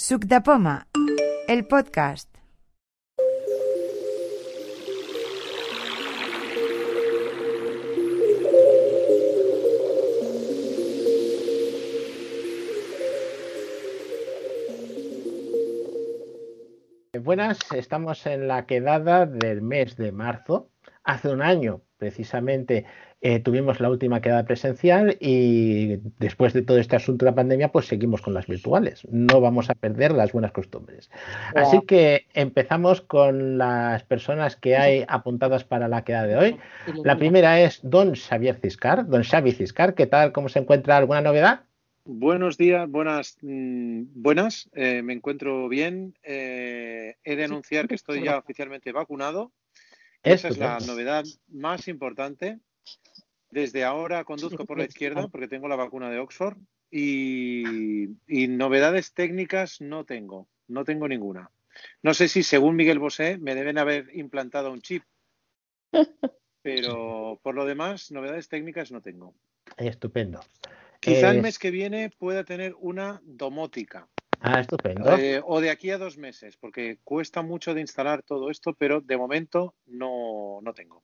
Suc el podcast. Buenas, estamos en la quedada del mes de marzo. Hace un año, precisamente, eh, tuvimos la última quedada presencial y después de todo este asunto de la pandemia, pues seguimos con las virtuales. No vamos a perder las buenas costumbres. Así que empezamos con las personas que hay apuntadas para la quedada de hoy. La primera es don Xavier Ciscar. Don Xavi Ciscar, ¿qué tal? ¿Cómo se encuentra? ¿Alguna novedad? Buenos días, buenas, mmm, buenas. Eh, me encuentro bien. Eh, he de anunciar que estoy ya oficialmente vacunado. Esa es la novedad más importante. Desde ahora conduzco por la izquierda porque tengo la vacuna de Oxford y, y novedades técnicas no tengo, no tengo ninguna. No sé si según Miguel Bosé me deben haber implantado un chip, pero por lo demás, novedades técnicas no tengo. Estupendo. Quizá Eh, el mes que viene pueda tener una domótica. Ah, estupendo. Eh, o de aquí a dos meses, porque cuesta mucho de instalar todo esto, pero de momento no, no tengo.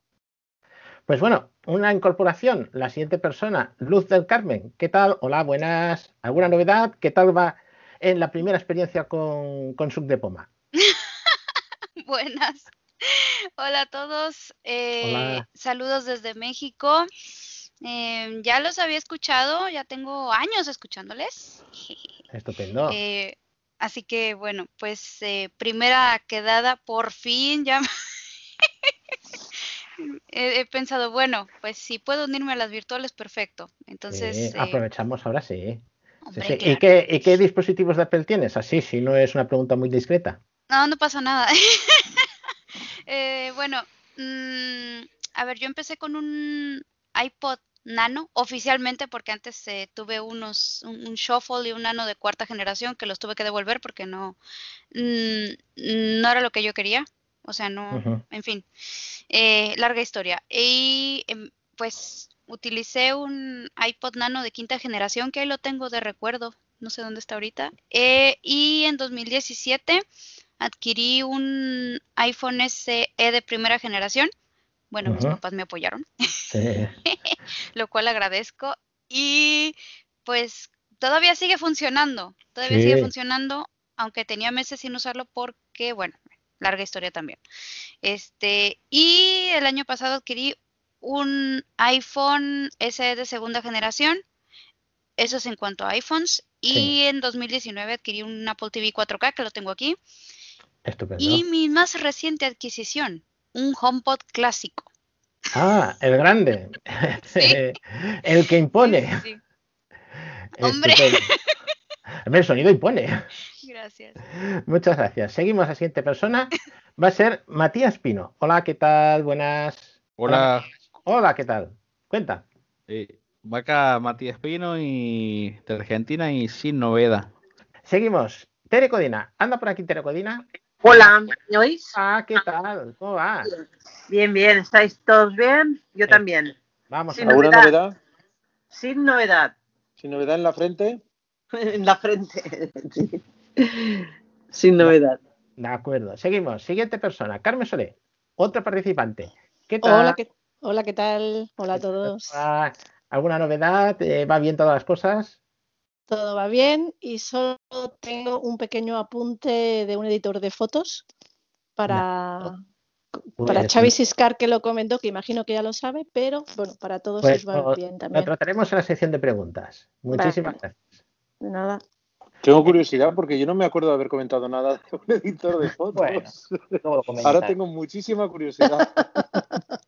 Pues bueno, una incorporación. La siguiente persona, Luz del Carmen. ¿Qué tal? Hola, buenas. ¿Alguna novedad? ¿Qué tal va en la primera experiencia con, con Suc de Poma? Buenas. Hola a todos. Eh, Hola. Saludos desde México. Eh, ya los había escuchado, ya tengo años escuchándoles. Estupendo. Eh, así que bueno, pues eh, primera quedada, por fin ya he, he pensado, bueno, pues si puedo unirme a las virtuales, perfecto. Entonces, Sí, eh, aprovechamos ahora sí. Sí, hombre, sí. ¿Y, claro. qué, y qué dispositivos de Apple tienes? Así, si no es una pregunta muy discreta. No, no pasa nada. Eh, bueno, mm, a ver, yo empecé con un iPod Nano oficialmente porque antes eh, tuve unos un, un Shuffle y un Nano de cuarta generación que los tuve que devolver porque no no era lo que yo quería. O sea, no, en fin, eh, larga historia. Y em, pues utilicé un iPod Nano de quinta generación que ahí lo tengo de recuerdo, no sé dónde está ahorita. Eh, y en 2017 adquirí un iPhone SE de primera generación. Bueno, mis papás me apoyaron, Sí. lo cual agradezco. Y pues todavía sigue funcionando, todavía Sí. sigue funcionando, aunque tenía meses sin usarlo porque, bueno, larga historia también. Este, y el año pasado adquirí un iPhone SE de segunda generación. Eso es en cuanto a iPhones. Y Sí. en 2019 adquirí un Apple TV 4K, que lo tengo aquí. Estupendo. Y mi más reciente adquisición, un HomePod clásico. Ah, el grande. Sí. el que impone. Sí, sí, sí. Hombre. El sonido impone. Gracias. Muchas gracias. Seguimos. La siguiente persona va a ser Matías Pino. Hola, ¿qué tal? Buenas. Hola, Hola, ¿qué tal? Cuenta. eh, Vaca Matías Pino y de Argentina y sin novedad. Seguimos. Tere Codina. Anda por aquí, Tere Codina. Hola, ¿me oís? Ah, ¿qué tal? ¿Cómo va? Bien, bien, ¿estáis todos bien? Yo también. Vamos ver. ¿Alguna Novedad. novedad? Sin novedad. ¿Sin novedad en la frente? En la frente. Sí. Sin novedad. De acuerdo. Seguimos. Siguiente persona. Carmen Solé. Otra participante. ¿Qué tal? Hola, ¿qué, hola, ¿qué tal? Hola a todos. ¿Alguna novedad? Eh, ¿Va bien todas las cosas? Todo va bien y solo tengo un pequeño apunte de un editor de fotos para, para Pues, Xavi Siscar que lo comentó, que imagino que ya lo sabe, pero bueno, para todos pues, os va lo- bien Lo también. trataremos en la sección de preguntas. Muchísimas Vale. gracias. De nada. Tengo curiosidad porque yo no me acuerdo de haber comentado nada de un editor de fotos. Bueno, lo. Ahora tengo muchísima curiosidad.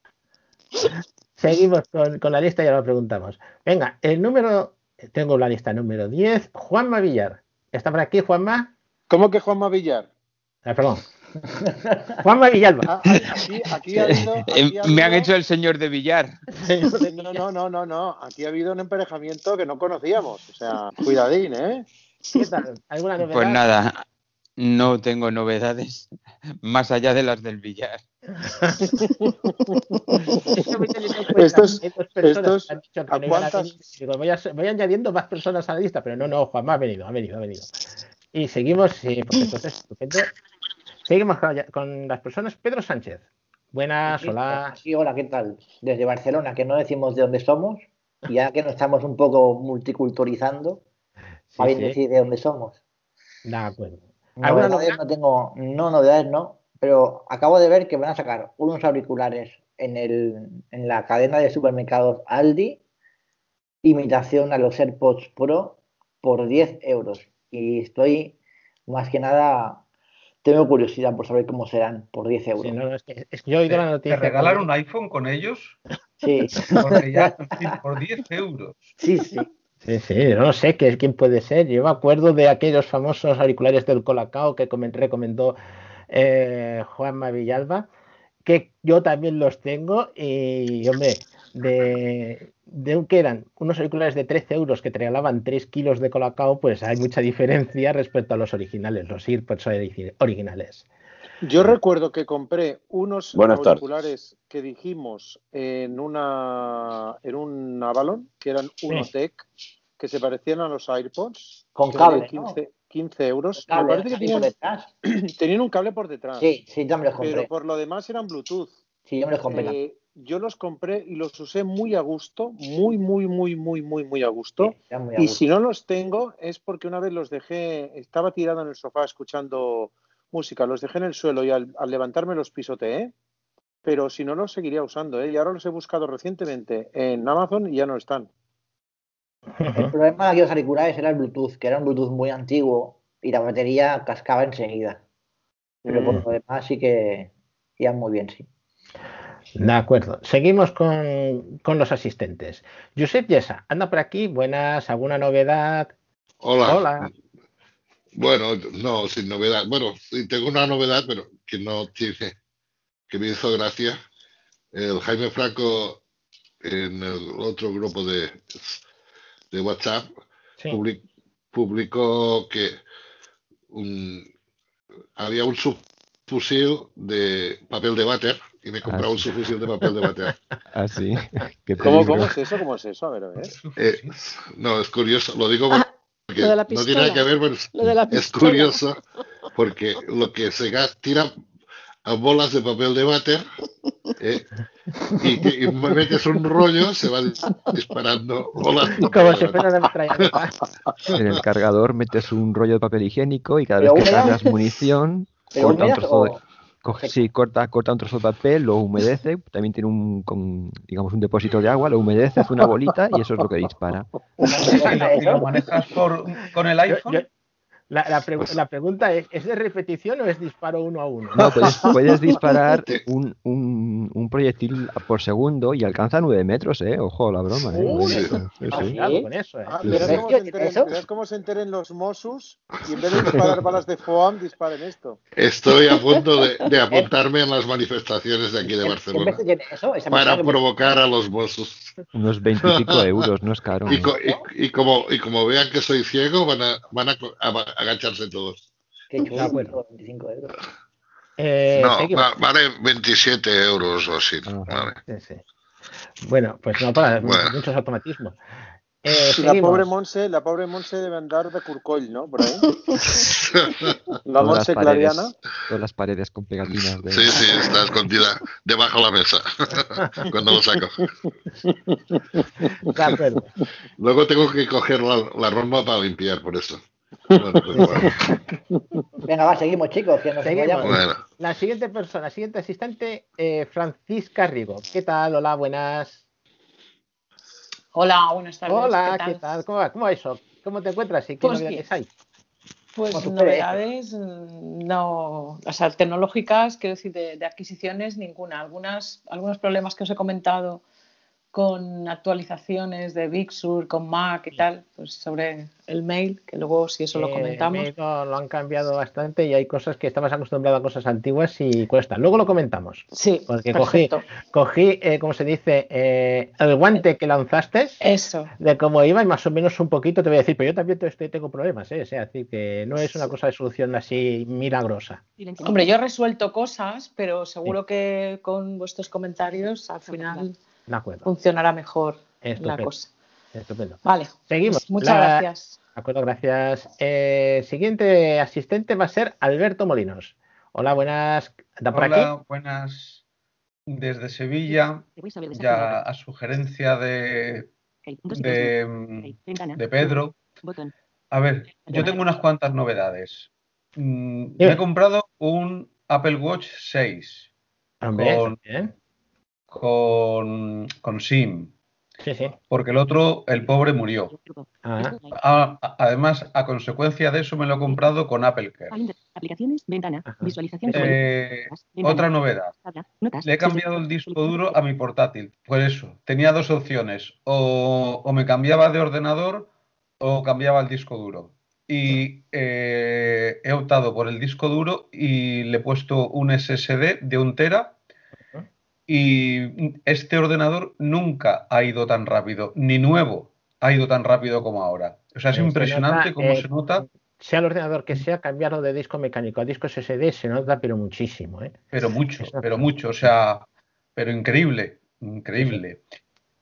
Seguimos con, con la lista y ahora lo preguntamos. Venga, el número, tengo la lista número 10, Juanma Villar. ¿Está por aquí, Juanma? ¿Cómo que Juanma Villar? Ah, perdón. Juanma Villalba. Ah, aquí, aquí ha habido, aquí Eh, ha Me han habido- hecho el señor de Villar. No, no, no, no, no. Aquí ha habido un emparejamiento que no conocíamos. O sea, cuidadín, ¿eh? ¿Qué tal? ¿Alguna novedad? Pues nada, no tengo novedades más allá de las del Villar. Estos- estos- voy, a- voy añadiendo más personas a la lista, pero no, no, Juanma ha venido, ha venido, ha venido. Y seguimos, sí, pues entonces, estupendo. Seguimos con, las personas. Pedro Sánchez. Buenas, hola. Sí, hola, ¿qué tal? Desde Barcelona, que no decimos de dónde somos, ya que nos estamos un poco multiculturalizando, Sí, a sí, decir de dónde somos. de acuerdo. ¿Alguna Novedades novedad? no tengo, no novedades no, pero acabo de ver que van a sacar unos auriculares en, el, en la cadena de supermercados Aldi, imitación a los AirPods Pro por 10 euros. Y estoy más que nada, tengo curiosidad por saber cómo serán por 10 euros. Sí, no, no, es que, es que yo he oído la ¿Te regalan un iPhone con ellos? Sí, Porque ya, por 10 euros. sí, sí. Sí, sí, no sé quién puede ser. Yo me acuerdo de aquellos famosos auriculares del Colacao que comen- recomendó eh, Juanma Villalba, que yo también los tengo y, hombre, de, de que eran unos auriculares de 13 euros que te regalaban 3 kilos de Colacao, pues hay mucha diferencia respecto a los originales, los AirPods origi- originales. Yo recuerdo que compré unos Buenas tardes. auriculares que dijimos en una en un Avalon, que eran Unotec, que se parecían a los AirPods. Con cable, ¿no? 15, 15 euros. Cable, Me parece que así tenían, un cable por detrás. Sí, sí, yo me los compré. pero por lo demás eran Bluetooth. Sí, yo me los compré. Eh, yo los compré y los usé muy a gusto, muy, muy, muy, muy, muy, muy a gusto. Sí, muy a Y gusto. si no los tengo es porque una vez los dejé, estaba tirado en el sofá escuchando música, los dejé en el suelo y al, al levantarme los pisoteé, pero si no los seguiría usando, ¿eh? Y ahora los he buscado recientemente en Amazon y ya no están. El problema de aquellos auriculares era el Bluetooth, que era un Bluetooth muy antiguo y la batería cascaba enseguida. Pero por Mm. lo demás sí que iban muy bien, sí. De acuerdo. Seguimos con, con los asistentes. Josep Yesa, anda por aquí. Buenas, ¿alguna novedad? Hola. Hola. Bueno, no, sin novedad. Bueno, sí, tengo una novedad, pero que no tiene, que me hizo gracia. El Jaime Franco en el otro grupo de, de WhatsApp Sí. public- publicó que un- había un subfusil de papel de váter y me he comprado Ah, un subfusil de papel de váter. Ah, sí. Qué ¿Cómo, peligro. ¿Cómo es eso? ¿Cómo es eso? A ver, a ver. Eh, no, es curioso, lo digo Ah, porque lo de la no tiene nada que ver, pero es- Lo de la es pistola. curioso porque lo que se gas- tira a bolas de papel de váter eh, y, que- y metes un rollo, se va dis- disparando bolas de Como papel si de fuera metralleta. En el cargador metes un rollo de papel higiénico y cada ¿Pero vez que cargas munición, ¿Pero corta un trozo de, o coge- sí, corta, corta un trozo de papel, lo humedece, también tiene un, con, digamos, un depósito de agua, lo humedece, hace una bolita y eso es lo que dispara. ¿Y lo, y lo manejas por, con el Yo- iPhone? yo- la, la pregu- la pregunta es, ¿es de repetición o es disparo uno a uno? No, puedes, puedes disparar un, un, un proyectil por segundo y alcanza 9 metros, ¿eh? Ojo, la broma, ¿eh? Uy, Sí, sí, con eso, eh. Ah, Sí, verás, sí. cómo enteren, verás cómo se enteren los Mossus y en vez de disparar balas de FOAM, disparen esto. Estoy a punto de, de apuntarme en las manifestaciones de aquí de ¿Qué Barcelona eso? Para provocar a los Mossos. Unos 20 y pico euros, no es caro. Y, co- y- y como, y como vean que soy ciego, van a, van a- a agacharse todos. que chulo, De acuerdo. 25 euros. Eh, No, va- vale 27 euros o así. Ajá. Vale. Sí, sí. Bueno, pues no para, Bueno. muchos automatismos. Eh, la pobre Monse, la pobre Monse debe andar de curcoll, ¿no? Por ahí. La Monse las paredes, Clariana. todas las paredes con pegatinas de... Sí, sí, está escondida debajo de la mesa cuando lo saco. De acuerdo. Luego tengo que coger la, la para limpiar, por eso. Bueno, pues bueno. Venga, va, seguimos, chicos, que nos Seguimos. Bueno, La siguiente persona, la siguiente asistente, eh, Francisca Rigo. ¿Qué tal? Hola, buenas. Hola, buenas tardes. Hola, ¿qué tal? ¿Cómo va? ¿Cómo va eso? ¿Cómo te encuentras y qué Pues novedades hay? Pues novedades, mm, no, o sea, tecnológicas, quiero decir, de, de adquisiciones, ninguna. Algunas, algunos problemas que os he comentado con actualizaciones de Big Sur, con Mac y tal, pues sobre el mail, que luego si eso lo comentamos. lo han cambiado bastante y hay cosas que estabas acostumbrado a cosas antiguas y cuesta. Luego lo comentamos. Sí, Porque cogí, perfecto. cogí eh, como se dice, eh, el guante que lanzaste Eso. de cómo iba y más o menos un poquito te voy a decir, pero yo también estoy- tengo problemas, ¿eh? O sea, decir que no es una cosa de solución así milagrosa. Hombre, yo he resuelto cosas, pero seguro que con vuestros comentarios al final De acuerdo. funcionará mejor la cosa. Estupendo. Vale. Seguimos. pues muchas La- gracias. De acuerdo, gracias. Eh, siguiente asistente va a ser Alberto Molinos. Hola, buenas. ¿Está por Hola, aquí? buenas. Desde Sevilla, ya a sugerencia de, de, mm, de Pedro. A ver, yo tengo unas cuantas novedades. Mm, Me he comprado un Apple Watch 6 Hombre, con. Con, con SIM, Sí, sí. porque el otro, el pobre, murió. Ah, A- a- además, a consecuencia de eso, me lo he comprado con Apple Care. Aplicaciones, ventana, visualización. Eh, ventana, otra novedad. Le he cambiado el disco duro a mi portátil. Por eso, tenía dos opciones. O, o me cambiaba de ordenador o cambiaba el disco duro. Y eh, he optado por el disco duro y le he puesto un SSD de un tera. Y este ordenador nunca ha ido tan rápido, ni nuevo ha ido tan rápido como ahora. O sea, es impresionante nota, cómo eh, se nota, Sea el ordenador que sea, cambiarlo de disco mecánico a disco SSD se nota, pero muchísimo. ¿eh? pero mucho, pero mucho. O sea, pero increíble, increíble.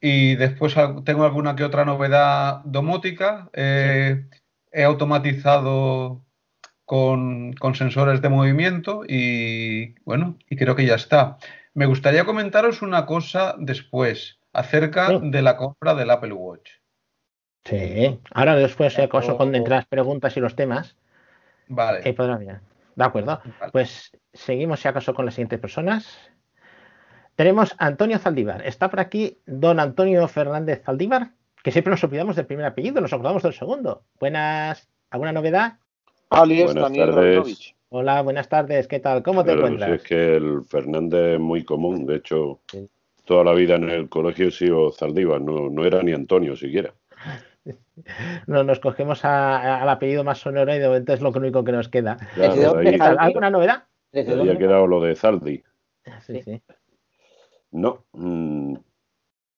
Y después tengo alguna que otra novedad domótica. Eh, he automatizado con, con sensores de movimiento y bueno, y creo que ya está. Me gustaría comentaros una cosa después acerca Sí. de la compra del Apple Watch. Sí. Ahora después, si acaso, cuando las preguntas y los temas, Vale, eh, podrá mirar. De acuerdo. vale. Pues seguimos, si acaso, con las siguientes personas. Tenemos a Antonio Zaldívar. Está por aquí don Antonio Fernández Zaldívar, que siempre nos olvidamos del primer apellido, nos acordamos del segundo. Buenas, ¿alguna novedad? Alias Buenas Daniel tardes. Rabinovich. Hola, buenas tardes, ¿qué tal? ¿Cómo te Claro, encuentras? si es que el Fernández es muy común. De hecho, Sí. toda la vida en el colegio he sido Zaldívar, no, no era ni Antonio siquiera. No, nos cogemos a- a- al apellido más sonoro y de momento es lo único que nos queda. ¿Alguna novedad? ¿Desde de ahí ha dónde? quedado lo de Zaldi. Sí, sí. No, mm,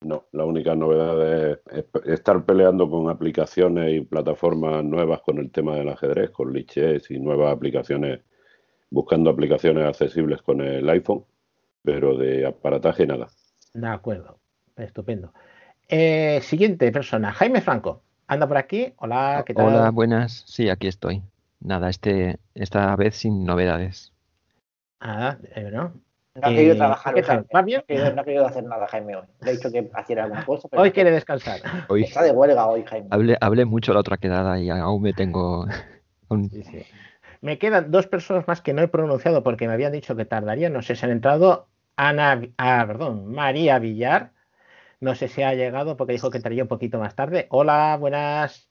no, la única novedad es, estar peleando con aplicaciones y plataformas nuevas con el tema del ajedrez, con Lichess y nuevas aplicaciones, buscando aplicaciones accesibles con el iPhone, pero de aparataje nada. De acuerdo, estupendo. Eh, siguiente persona, Jaime Franco. Anda por aquí. Hola, ¿qué tal? Hola, buenas. Sí, aquí estoy. Nada, este, esta vez sin novedades. Ah, eh, ¿no? No ha querido Eh, trabajar ¿qué hoy, tal? No ha querido, no ha querido hacer nada, Jaime, hoy. Le he dicho que hiciera alguna cosa, pero Hoy quiere descansar. Hoy está de huelga hoy, Jaime. hablé, hablé mucho la otra quedada y aún me tengo... con- Sí, sí. Me quedan dos personas más que no he pronunciado porque me habían dicho que tardaría. No sé si han entrado. Ana, ah, perdón, María Villar. No sé si ha llegado porque dijo que entraría un poquito más tarde. Hola, buenas.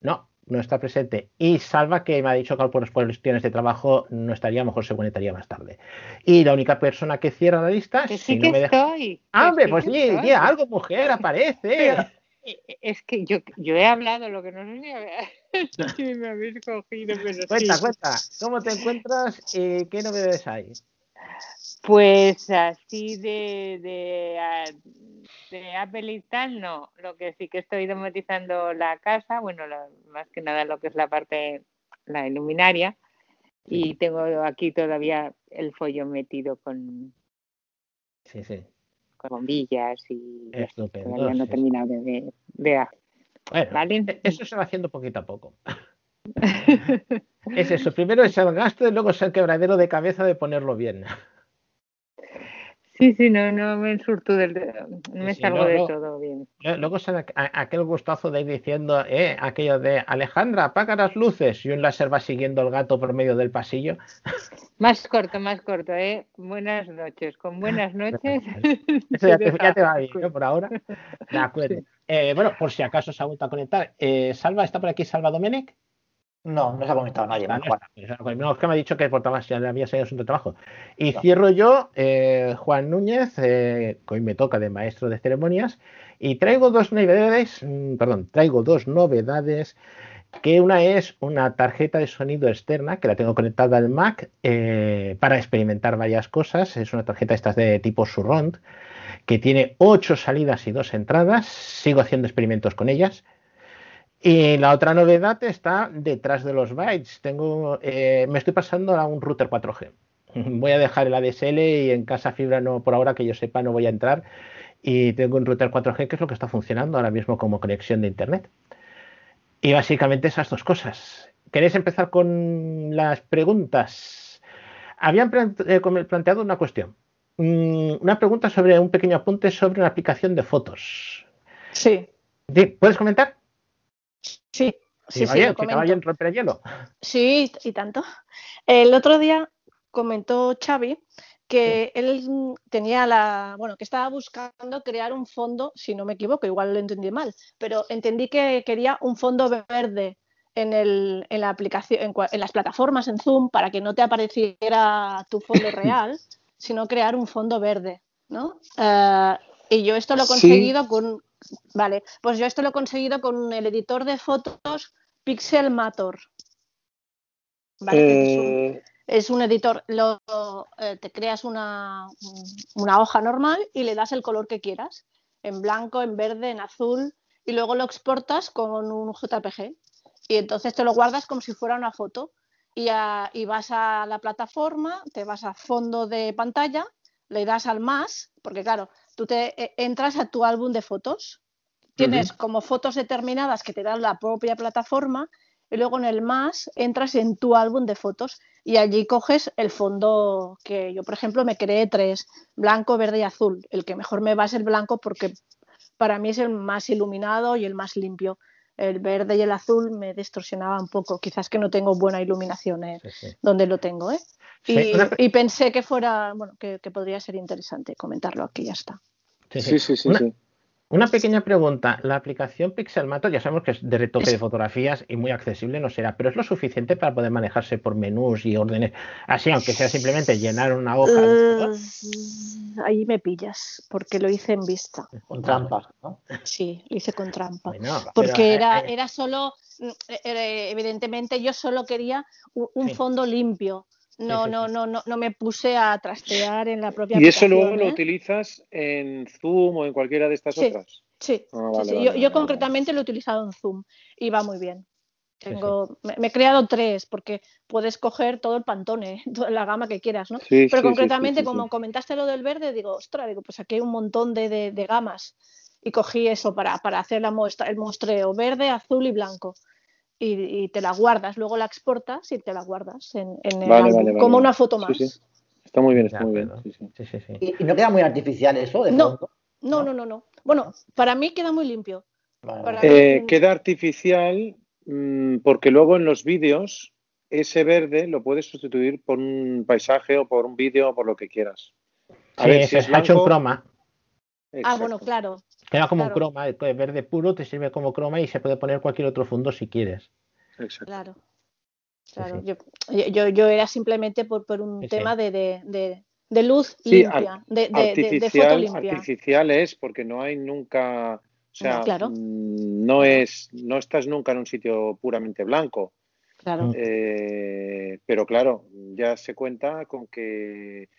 No, no está presente. Y Salva, que me ha dicho que por cuestiones de trabajo no estaría, a lo mejor se conectaría más tarde. Y la única persona que cierra la lista, Que si sí no que me deja. estoy. que ¡Ah, hombre! sí Pues estoy. di algo, mujer, aparece. Pero, eh, es que yo, yo he hablado, lo que no sé si, me habéis cogido, pero Cuenta, sí. cuenta. ¿Cómo te encuentras y qué novedades hay? Pues así de, de, ah, de Apple y tal, no. Lo que sí que estoy domotizando la casa, bueno, la- más que nada lo que es la parte, la iluminaria, y tengo aquí todavía el follo metido con, Sí, sí. con bombillas y Estupendo. todavía no he sí, terminado de, de, hacer, Bueno, ¿vale? eso se va haciendo poquito a poco. Es eso, primero es el gasto y luego es el quebradero de cabeza de ponerlo bien. Sí, sí, no, no me surto del, no me Sí, salgo no, de no. todo bien. Lu- Luego aquel gustazo de ir diciendo, eh, aquello de Alejandra, apaga las luces y un láser va siguiendo al gato por medio del pasillo. Más corto, más corto, ¿eh? Buenas noches. Con buenas noches. Eso ya te, deja ya te va bien. Por ahora. De acuerdo. Eh, bueno, por si acaso se ha vuelto a conectar. Eh, Salva, ¿está por aquí Salva Domenech? No, no se ha conectado nadie. Vale, Juan. no, es que me ha dicho que por trabajo ya le había salido asunto de trabajo. Y cierro yo, eh, Juan Núñez, eh, que hoy me toca de maestro de ceremonias, y traigo dos novedades, mm, perdón, traigo dos novedades, que una es una tarjeta de sonido externa, que la tengo conectada al Mac eh, para experimentar varias cosas. Es una tarjeta estas de tipo Surround, que tiene ocho salidas y dos entradas. Sigo haciendo experimentos con ellas. Y la otra novedad está detrás de los bytes. Tengo, eh, me estoy pasando a un router 4G. Voy a dejar el ADSL y en casa fibra no, por ahora que yo sepa, no voy a entrar. y tengo un router 4G que es lo que está funcionando ahora mismo como conexión de Internet. Y básicamente esas dos cosas. ¿Queréis empezar con las preguntas? Habían eh, planteado una cuestión. Mm, una pregunta sobre un pequeño apunte sobre una aplicación de fotos. Sí. ¿Puedes comentar? Sí. Sí, sí, bien, romper el hielo. Sí, y tanto. El otro día comentó Xavi que él tenía la, bueno, que estaba buscando crear un fondo, si no me equivoco, igual lo entendí mal, pero entendí que quería un fondo verde en, el, en la aplicación, en, las plataformas en Zoom para que no te apareciera tu fondo real, sino crear un fondo verde, ¿no? Eh, y yo esto lo he conseguido con, vale, pues yo esto lo he conseguido con el editor de fotos Pixelmator. ¿vale? Eh, es un editor, lo, eh, te creas una, una, hoja normal y le das el color que quieras, en blanco, en verde, en azul, y luego lo exportas con un JPG. Y entonces te lo guardas como si fuera una foto. Y, y vas a la plataforma, te vas a fondo de pantalla, le das al más, porque claro, tú te eh, entras a tu álbum de fotos. Tienes como fotos determinadas que te dan la propia plataforma y luego en el más entras en tu álbum de fotos y allí coges el fondo que yo, por ejemplo, me creé tres, blanco, verde y azul. El que mejor me va es el blanco porque para mí es el más iluminado y el más limpio. El verde y el azul me distorsionaba un poco. Quizás que no tengo buena iluminación eh, donde lo tengo. ¿eh? Y, pensé que fuera, bueno, que, podría ser interesante comentarlo aquí, ya está. Sí, sí, sí. sí. Una pequeña pregunta. La aplicación Pixelmator ya sabemos que es de retoque de fotografías y muy accesible no será, pero es lo suficiente para poder manejarse por menús y órdenes, así aunque sea simplemente llenar una hoja. Uh, ahí me pillas, porque lo hice en vista. Con trampa, ¿no? Sí, lo hice con trampa. porque era, eh, era solo, mm, eh, evidentemente yo solo quería un, fondo limpio no, no, no, no, no me puse a trastear en la propia ¿Y eso luego lo ¿eh? utilizas en Zoom o en cualquiera de estas otras? Sí, ah, yo, concretamente lo he utilizado en Zoom y va muy bien. Tengo, me, he creado tres porque puedes coger todo el pantone, toda la gama que quieras, ¿no? Pero concretamente, como comentaste lo del verde, digo, ostras, digo, pues aquí hay un montón de, de, gamas y cogí eso para, para hacer la muestra, el muestreo verde, azul y blanco y, te la guardas, luego la exportas y te la guardas en, el álbum, como una foto más. Está muy bien, está muy bien. ¿Y, no queda muy artificial eso? De no, no, no, no, no, Bueno, para mí queda muy limpio. Eh, queda artificial mm, porque luego en los vídeos ese verde lo puedes sustituir por un paisaje o por un vídeo o por lo que quieras. A ver, si es hecho un croma. Ah, bueno, claro. Queda como un croma, el verde puro te sirve como croma y se puede poner cualquier otro fondo si quieres. Exacto. Claro. Claro, Yo, yo, era simplemente por, por un tema de, de, de, luz limpia, de, foto limpia. Artificial es porque no hay nunca, o sea, claro. Mm, no es, no estás nunca en un sitio puramente blanco. Claro. Eh, pero claro, ya se cuenta con que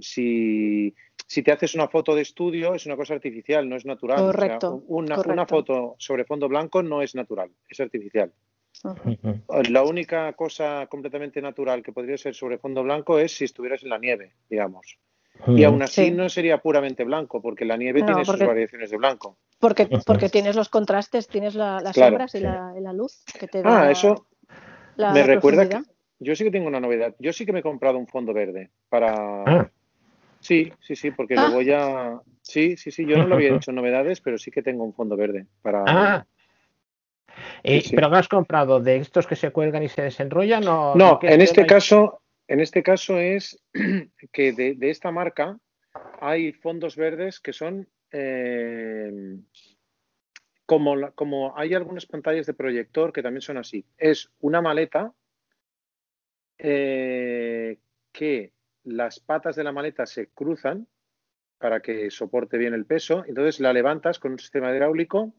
si si te haces una foto de estudio es una cosa artificial, no es natural. Correcto. una, foto sobre fondo blanco no es natural, es artificial. La única cosa completamente natural que podría ser sobre fondo blanco es si estuvieras en la nieve, digamos. Y aún así no sería puramente blanco, porque la nieve tiene sus variaciones de blanco. Porque, porque tienes los contrastes, tienes las sombras y la, luz que te da. Ah, eso me recuerda que yo sí que tengo una novedad. Yo sí que me he comprado un fondo verde para, ah. Sí, sí, sí, porque lo ah. voy a. Sí, sí, sí, yo no lo había hecho novedades, pero sí que tengo un fondo verde para. Ah. ¿Pero no has comprado de estos que se cuelgan y se desenrollan? O no, en este caso, en este caso es que de, esta marca hay fondos verdes que son eh, como, como hay algunas pantallas de proyector que también son así. Es una maleta eh, que las patas de la maleta se cruzan para que soporte bien el peso, entonces la levantas con un sistema hidráulico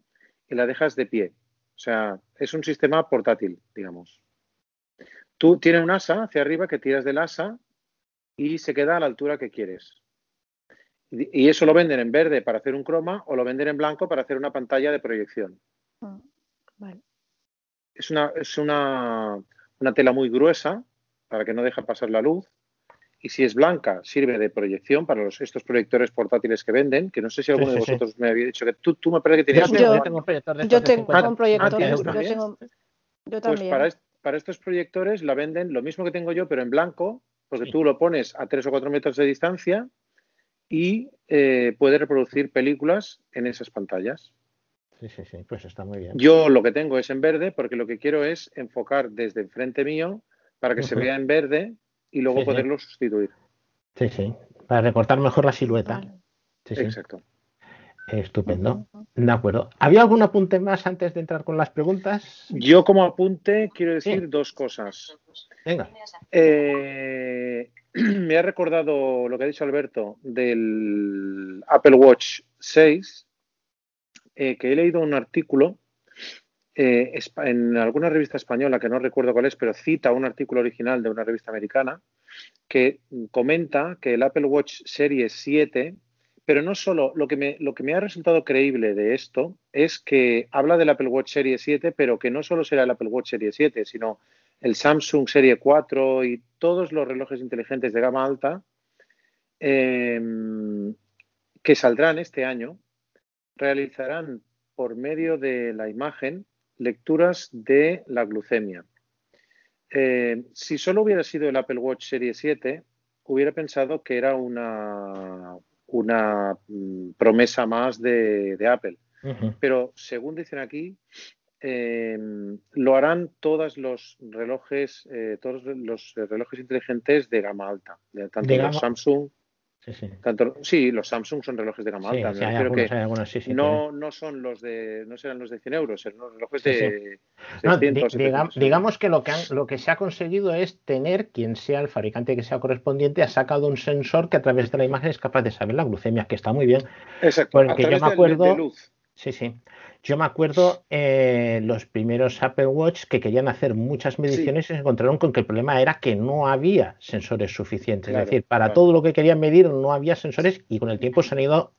y la dejas de pie. O sea, es un sistema portátil, digamos. Tú tienes un asa hacia arriba que tiras del asa y se queda a la altura que quieres. Y eso lo venden en verde para hacer un croma o lo venden en blanco para hacer una pantalla de proyección. Ah, es, una, es una, una tela muy gruesa para que no deje pasar la luz y si es blanca, sirve de proyección para los, estos proyectores portátiles que venden, que no sé si alguno Sí, de sí. vosotros me había dicho que tú, tú me parece que tenías Yo uno, tengo, ¿no? yo tengo un proyector de Yo tengo 50. un proyector, ¿tienes yo también? tengo, yo Pues también. para, est- para estos proyectores la venden lo mismo que tengo yo, pero en blanco, porque Sí. tú lo pones a 3 o 4 metros de distancia y eh, puede reproducir películas en esas pantallas. Sí, sí, sí, pues está muy bien. Yo lo que tengo es en verde porque lo que quiero es enfocar desde enfrente mío para que se vea en verde y luego Sí, sí. poderlo sustituir. Sí, sí, para recortar mejor la silueta. Vale. Sí, sí, Exacto. estupendo. De acuerdo. ¿Había algún apunte más antes de entrar con las preguntas? Yo como apunte quiero decir Sí. dos cosas. Venga. Eh, me ha recordado lo que ha dicho Alberto del Apple Watch 6, eh, que he leído un artículo eh, en alguna revista española, que no recuerdo cuál es, pero cita un artículo original de una revista americana, que comenta que el Apple Watch Series 7, pero no solo, lo que me, ha resultado creíble de esto es que habla del Apple Watch Series 7, pero que no solo será el Apple Watch Series 7, sino el Samsung Serie 4 y todos los relojes inteligentes de gama alta eh, que saldrán este año realizarán por medio de la imagen lecturas de la glucemia. Eh, si solo hubiera sido el Apple Watch Serie 7, hubiera pensado que era una, una mm, promesa más de, de Apple. Pero según dicen aquí, eh, lo harán todos los relojes, eh, todos los relojes inteligentes de gama alta, tanto De los Samsung, Sí, sí. tanto, sí, los Samsung son relojes de gama Sí, alta. me sí, hay refiero algunos, que hay algunos, sí, sí. no, no son los de, no serán los de 100 euros, serán los relojes de No, di- 600, diga- 700. digamos que lo que, han- lo que se ha conseguido es tener, quien sea el fabricante que sea correspondiente, ha sacado un sensor que a través de la imagen es capaz de saber la glucemia, que está muy bien. Exacto, a Porque yo me acuerdo, de luz. sí, sí, yo me acuerdo eh, los primeros Apple Watch que querían hacer muchas mediciones y se encontraron con que el problema era que no había sensores suficientes. Claro, es decir, para claro. todo lo que querían medir no había sensores y con el tiempo se han ido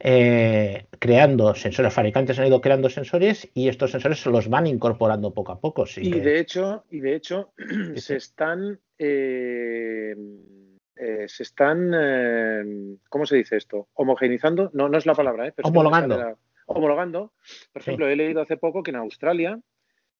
eh, creando sensores, fabricantes han ido creando sensores y estos sensores se los van incorporando poco a poco. sí Y que- de hecho, y de hecho sí. se están, eh, eh, se están, eh, ¿cómo se dice esto? Homogeneizando, no, no es la palabra, ¿eh? Pero es que Homologando. la- homologando. Por Sí. ejemplo, he leído hace poco que en Australia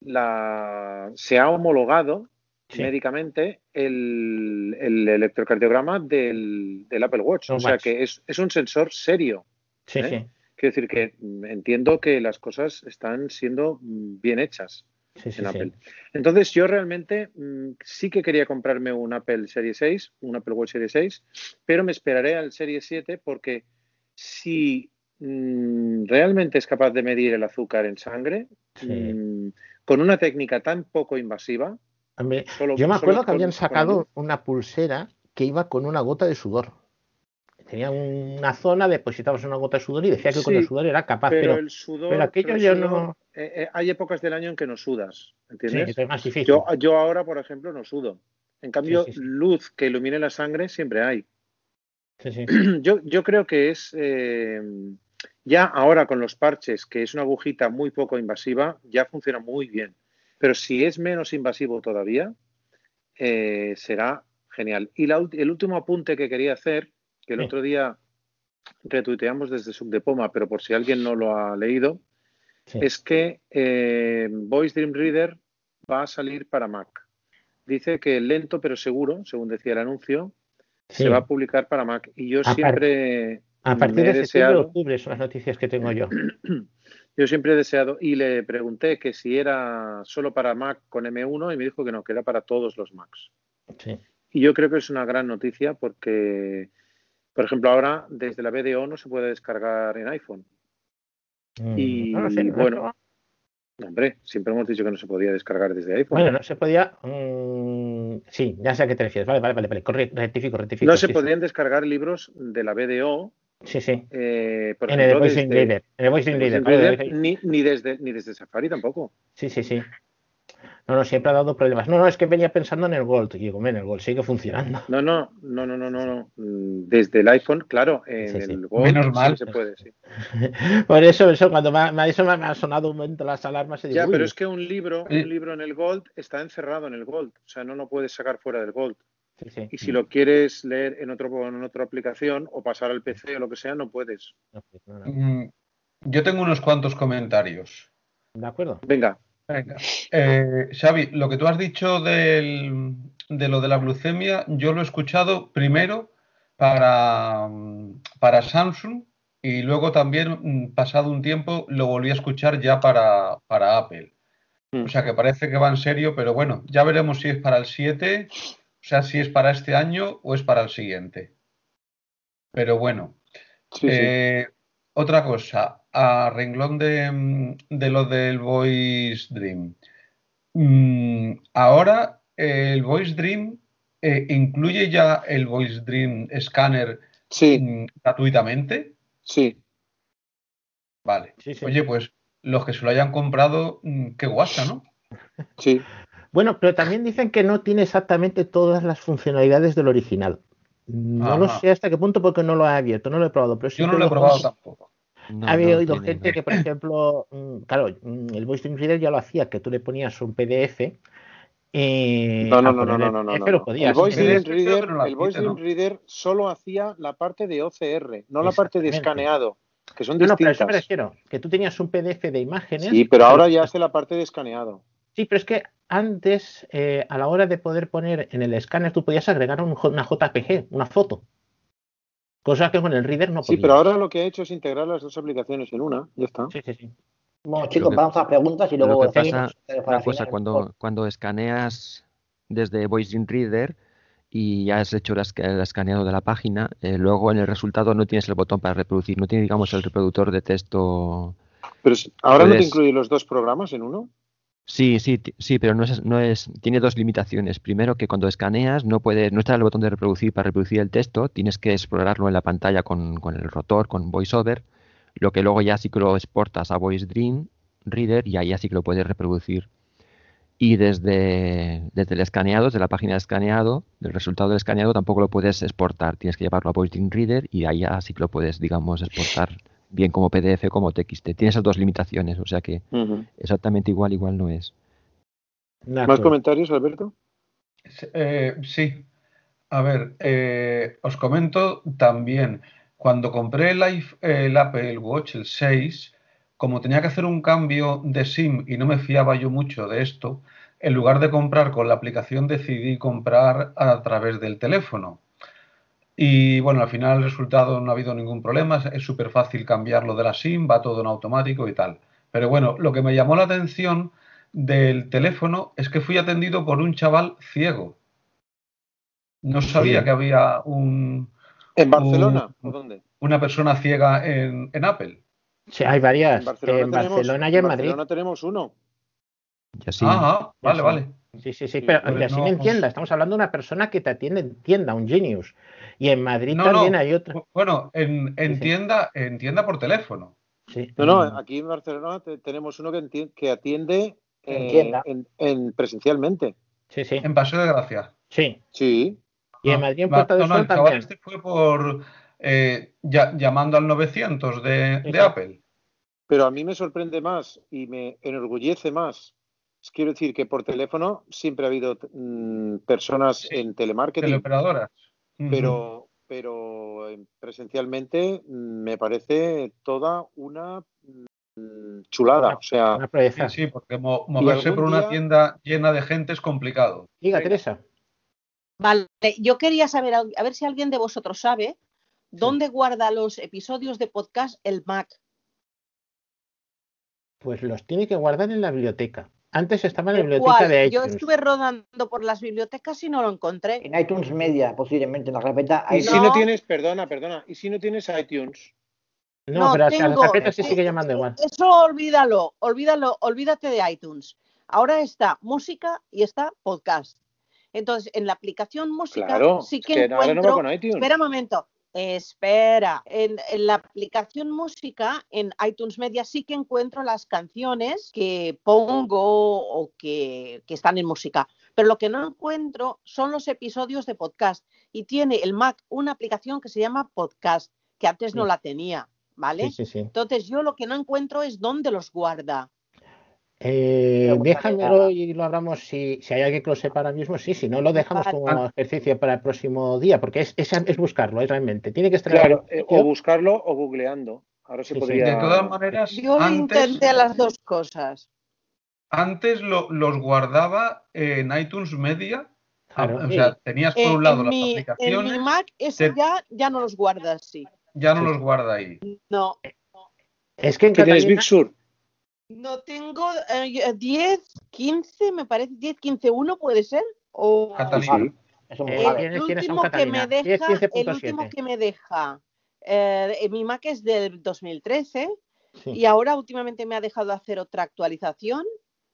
la, se ha homologado Sí. médicamente el, el electrocardiograma del, del Apple Watch. No o sea Watch. que es, es un sensor serio. Sí, ¿eh? sí. Quiero decir que entiendo que las cosas están siendo bien hechas Sí, en. Apple. Entonces, yo realmente mm, sí que quería comprarme un Apple Serie 6, un Apple Watch Serie 6, pero me esperaré al Serie 7 porque si realmente es capaz de medir el azúcar en sangre, Sí. mm, con una técnica tan poco invasiva, solo- yo me acuerdo que habían sacado una pulsera que iba con una gota de sudor. Tenía una zona, depositabas una gota de sudor y decía que con el Sí, sudor era capaz, pero, pero, el sudor, pero aquello pero yo sudor, no. eh, eh, hay épocas del año en que no sudas, Sí, ¿entiendes? es más difícil. Yo, yo ahora, por ejemplo, no sudo. En cambio, sí, sí. luz que ilumine la sangre siempre hay. Sí, sí. Yo, yo creo que es eh, ya ahora con los parches, que es una agujita muy poco invasiva, ya funciona muy bien. Pero si es menos invasivo todavía, eh, será genial. Y la el último apunte que quería hacer, que el Sí. otro día retuiteamos desde Subdepoma, pero por si alguien no lo ha leído, Sí. es que eh, Voice Dream Reader va a salir para Mac. Dice que lento pero seguro, según decía el anuncio, Sí. se va a publicar para Mac. Y yo siempre A partir de septiembre deseado, octubre son las noticias que tengo yo. yo siempre he deseado, y le pregunté que si era solo para Mac con M1 y me dijo que no, que era para todos los Macs. Sí. Y yo creo que es una gran noticia porque, por ejemplo, ahora desde la BDO no se puede descargar en iPhone. Mm, Y no lo sé, no he bueno, hombre, siempre hemos dicho que no se podía descargar desde iPhone. Bueno, no se podía. mm, sí, ya sé a qué te refieres. Vale, vale, vale. vale. Corre- rectifico, rectifico. no se sí. podían descargar libros de la BDO, Sí, sí. eh, por En el ejemplo, desde, Reader. En el Voice en Reader, vale. ni, ni desde, ni desde Safari tampoco. Sí, sí, sí. No, no, siempre ha dado problemas. No, no, es que venía pensando en el Gold. Y digo, "Men, el Gold sigue funcionando. No, no, no, no, no, no, no. Mm, Desde el iPhone, claro, en Sí, sí. el Gold Menos mal. se puede, sí. Por eso, eso cuando me ha, eso me sonado un momento las alarmas. Y digo, Ya, "Uy". pero es que un libro, un libro en el Gold está encerrado en el Gold, o sea, no lo puedes sacar fuera del Gold. Sí, sí. Y si lo quieres leer en, otro, en otra aplicación o pasar al PC o lo que sea, no puedes. Mm, Yo tengo unos cuantos comentarios. ¿De acuerdo? Venga. Venga. Eh, Xavi, lo que tú has dicho del- de lo de la glucemia, yo lo he escuchado primero para, mm, para Samsung y luego también, mm, pasado un tiempo, lo volví a escuchar ya para, para Apple. O sea que parece que va en serio, pero bueno, ya veremos si es para el 7, o sea, si es para este año o es para el siguiente. Pero bueno. Sí, sí. Eh, otra cosa, a renglón de, de lo del Voice Dream. Mm, ahora el Voice Dream eh, incluye ya el Voice Dream Scanner mm, gratuitamente. Sí. Vale. Oye, pues los que se lo hayan comprado, mm, qué guasa, ¿no? Sí. Bueno, pero también dicen que no tiene exactamente todas las funcionalidades del original. No lo sé hasta qué punto porque no lo he abierto, no lo he probado. Pero sí Yo no que lo he probado tampoco. Había oído tiene gente que, por ejemplo, mm, claro, mm, el Voice Dream Reader ya lo hacía, que tú le ponías un PDF y No, no, no, no, no, el no, no, PDF no. lo podías. El Voice Entonces, Dream Reader, el Voice Dream Reader solo hacía la parte de OCR, no la parte de escaneado, que son No, no, pero eso me distintas. refiero, que tú tenías un PDF de imágenes. Sí, pero ahora ya hace la parte de escaneado. Sí, pero es que antes, eh, a la hora de poder poner en el escáner, tú podías agregar un una JPG, una foto. Cosa que con el reader no Sí, podías. pero ahora lo que ha hecho es integrar las dos aplicaciones en una, ya está. Sí, sí, sí. Bueno, Lo chicos, que- vamos a preguntas y Lo luego que pasa, una cosa, cuando, cuando escaneas desde Voice Dream Reader y ya has hecho el esca- el escaneado de la página, eh, luego en el resultado no tienes el botón para reproducir, no tiene, digamos, el reproductor de texto. Pero ahora no te Puedes- incluye los dos programas en uno. Sí, sí, sí, pero no es, no es, tiene dos limitaciones. Primero, que cuando escaneas no puede, no está el botón de reproducir para reproducir el texto, tienes que explorarlo en la pantalla con, con el rotor, con VoiceOver, lo que luego ya sí que lo exportas a Voice Dream Reader y ahí ya sí que lo puedes reproducir. Y desde, desde el escaneado, desde la página de escaneado, del resultado del escaneado tampoco lo puedes exportar. Tienes que llevarlo a Voice Dream Reader y ahí ya sí que lo puedes, digamos, exportar bien como PDF como TXT. Tiene esas dos limitaciones, o sea que exactamente igual, igual no es. ¿Más comentarios, Alberto? Eh, sí. A ver, eh, os comento también, cuando compré el, iPh- el Apple Watch, el 6, como tenía que hacer un cambio de SIM y no me fiaba yo mucho de esto, en lugar de comprar con la aplicación decidí comprar a través del teléfono. Y bueno, al final el resultado no ha habido ningún problema, es súper fácil cambiarlo de la SIM, va todo en automático y tal. Pero bueno, lo que me llamó la atención del teléfono es que fui atendido por un chaval ciego. No sabía Sí. que había un... ¿En Barcelona? un- ¿O dónde? Una persona ciega en, en Apple. Sí, hay varias. En Barcelona, en tenemos, Barcelona y en Madrid. Barcelona tenemos uno. Ya sí. Ah, Ya vale, sí. vale. Sí, sí, sí, pero pues y así no- me entienda, estamos hablando de una persona que te atiende en tienda, un genius. Y en Madrid No, también no. hay otra. Bueno, en, en Sí, sí. tienda, en tienda por teléfono. Sí. No, no, aquí en Barcelona te- tenemos uno que, atiende En eh, tienda. en- en- presencialmente. Sí, sí. En Paseo de Gracia. Sí. Sí. Y en Ah, Madrid, en Puerta no, Sol el chaval también. este fue por eh, ya- llamando al 900 de, Sí, de sí. Apple. Pero a mí me sorprende más y me enorgullece más. Es- Quiero decir que por teléfono siempre ha habido mm, personas en telemarketing, Teleoperadoras. Pero, pero presencialmente mm, me parece toda una mm, chulada. O sea, Una. Sí, sí, porque mo- moverse por una día- tienda llena de gente es complicado. Diga. Teresa. Vale, yo quería saber, a ver si alguien de vosotros sabe, ¿dónde guarda los episodios de podcast el Mac? Pues los tiene que guardar en la biblioteca. Antes estaba en la ¿El biblioteca cual? de Yo iTunes. estuve rodando por las bibliotecas y no lo encontré. En iTunes Media, posiblemente, en la carpeta. y si no tienes, perdona, perdona, y si no tienes iTunes, No, No, pero a tengo- la carpeta se eh, sigue llamando igual. Eso olvídalo, olvídalo, olvídate de iTunes. Ahora está música y está podcast. Entonces, en la aplicación música claro, sí es que, ahora no encuentro. va con iTunes. Espera un momento. Espera. En, en la aplicación música, en iTunes Media, sí que encuentro las canciones que pongo o que, que están en música. Pero lo que no encuentro son los episodios de podcast. Y tiene el Mac una aplicación que se llama Podcast, que antes no la tenía. ¿Vale? Sí, sí, sí. Entonces, yo lo que no encuentro es dónde los guarda. Eh, déjamelo y lo hablamos si, si hay alguien que lo sepa ahora mismo. Sí, si no, lo dejamos como ejercicio para el próximo día, porque es, es, es buscarlo, es realmente. Tiene que estar. Claro, eh, o buscarlo o googleando. Ahora se Sí, sí. podría. De todas maneras, Yo antes, intenté las dos cosas. antes lo- los guardaba en iTunes Media. Claro. O sea, tenías por Eh, un lado en, las mi, en mi aplicaciones, Mac eso te- ya, ya no los guarda así. ya no los guarda ahí. No, Es que en ¿Qué tienes, Catalina- Big Sur? No tengo eh, 10, 15, me parece, 10, 15, 1 puede ser. O Catalina. Es Eh, tienes- el último que me deja, 10, el 15.7. último que me deja, eh, mi Mac es del 2013 Sí. y ahora últimamente me ha dejado hacer otra actualización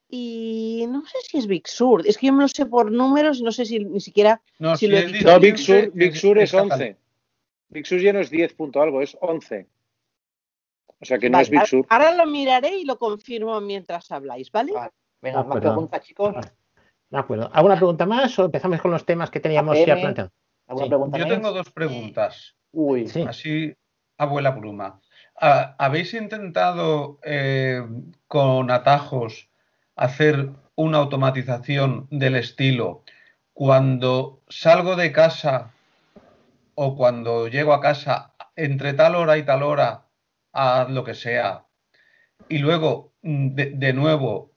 y no sé si es Big Sur, es que yo me lo sé por números no sé si ni siquiera No, si si lo he dicho No, Big 15, Sur, Big Sur es Catalina. 11. Big Sur ya no es 10 punto algo, es 11. O sea que no Vale, es Big ahora- Sur. ahora lo miraré y lo confirmo mientras habláis, ¿vale? Vale. Venga, más preguntas, chicos. De acuerdo. ¿Alguna pregunta más o empezamos con los temas que teníamos ya planteados? ¿Alguna Sí. pregunta Yo más? tengo dos preguntas. Uy, Sí. Así, abuela pluma. Ah, ¿Habéis intentado eh, con atajos hacer una automatización del estilo cuando salgo de casa o cuando llego a casa entre tal hora y tal hora haz lo que sea y luego mm, de, de nuevo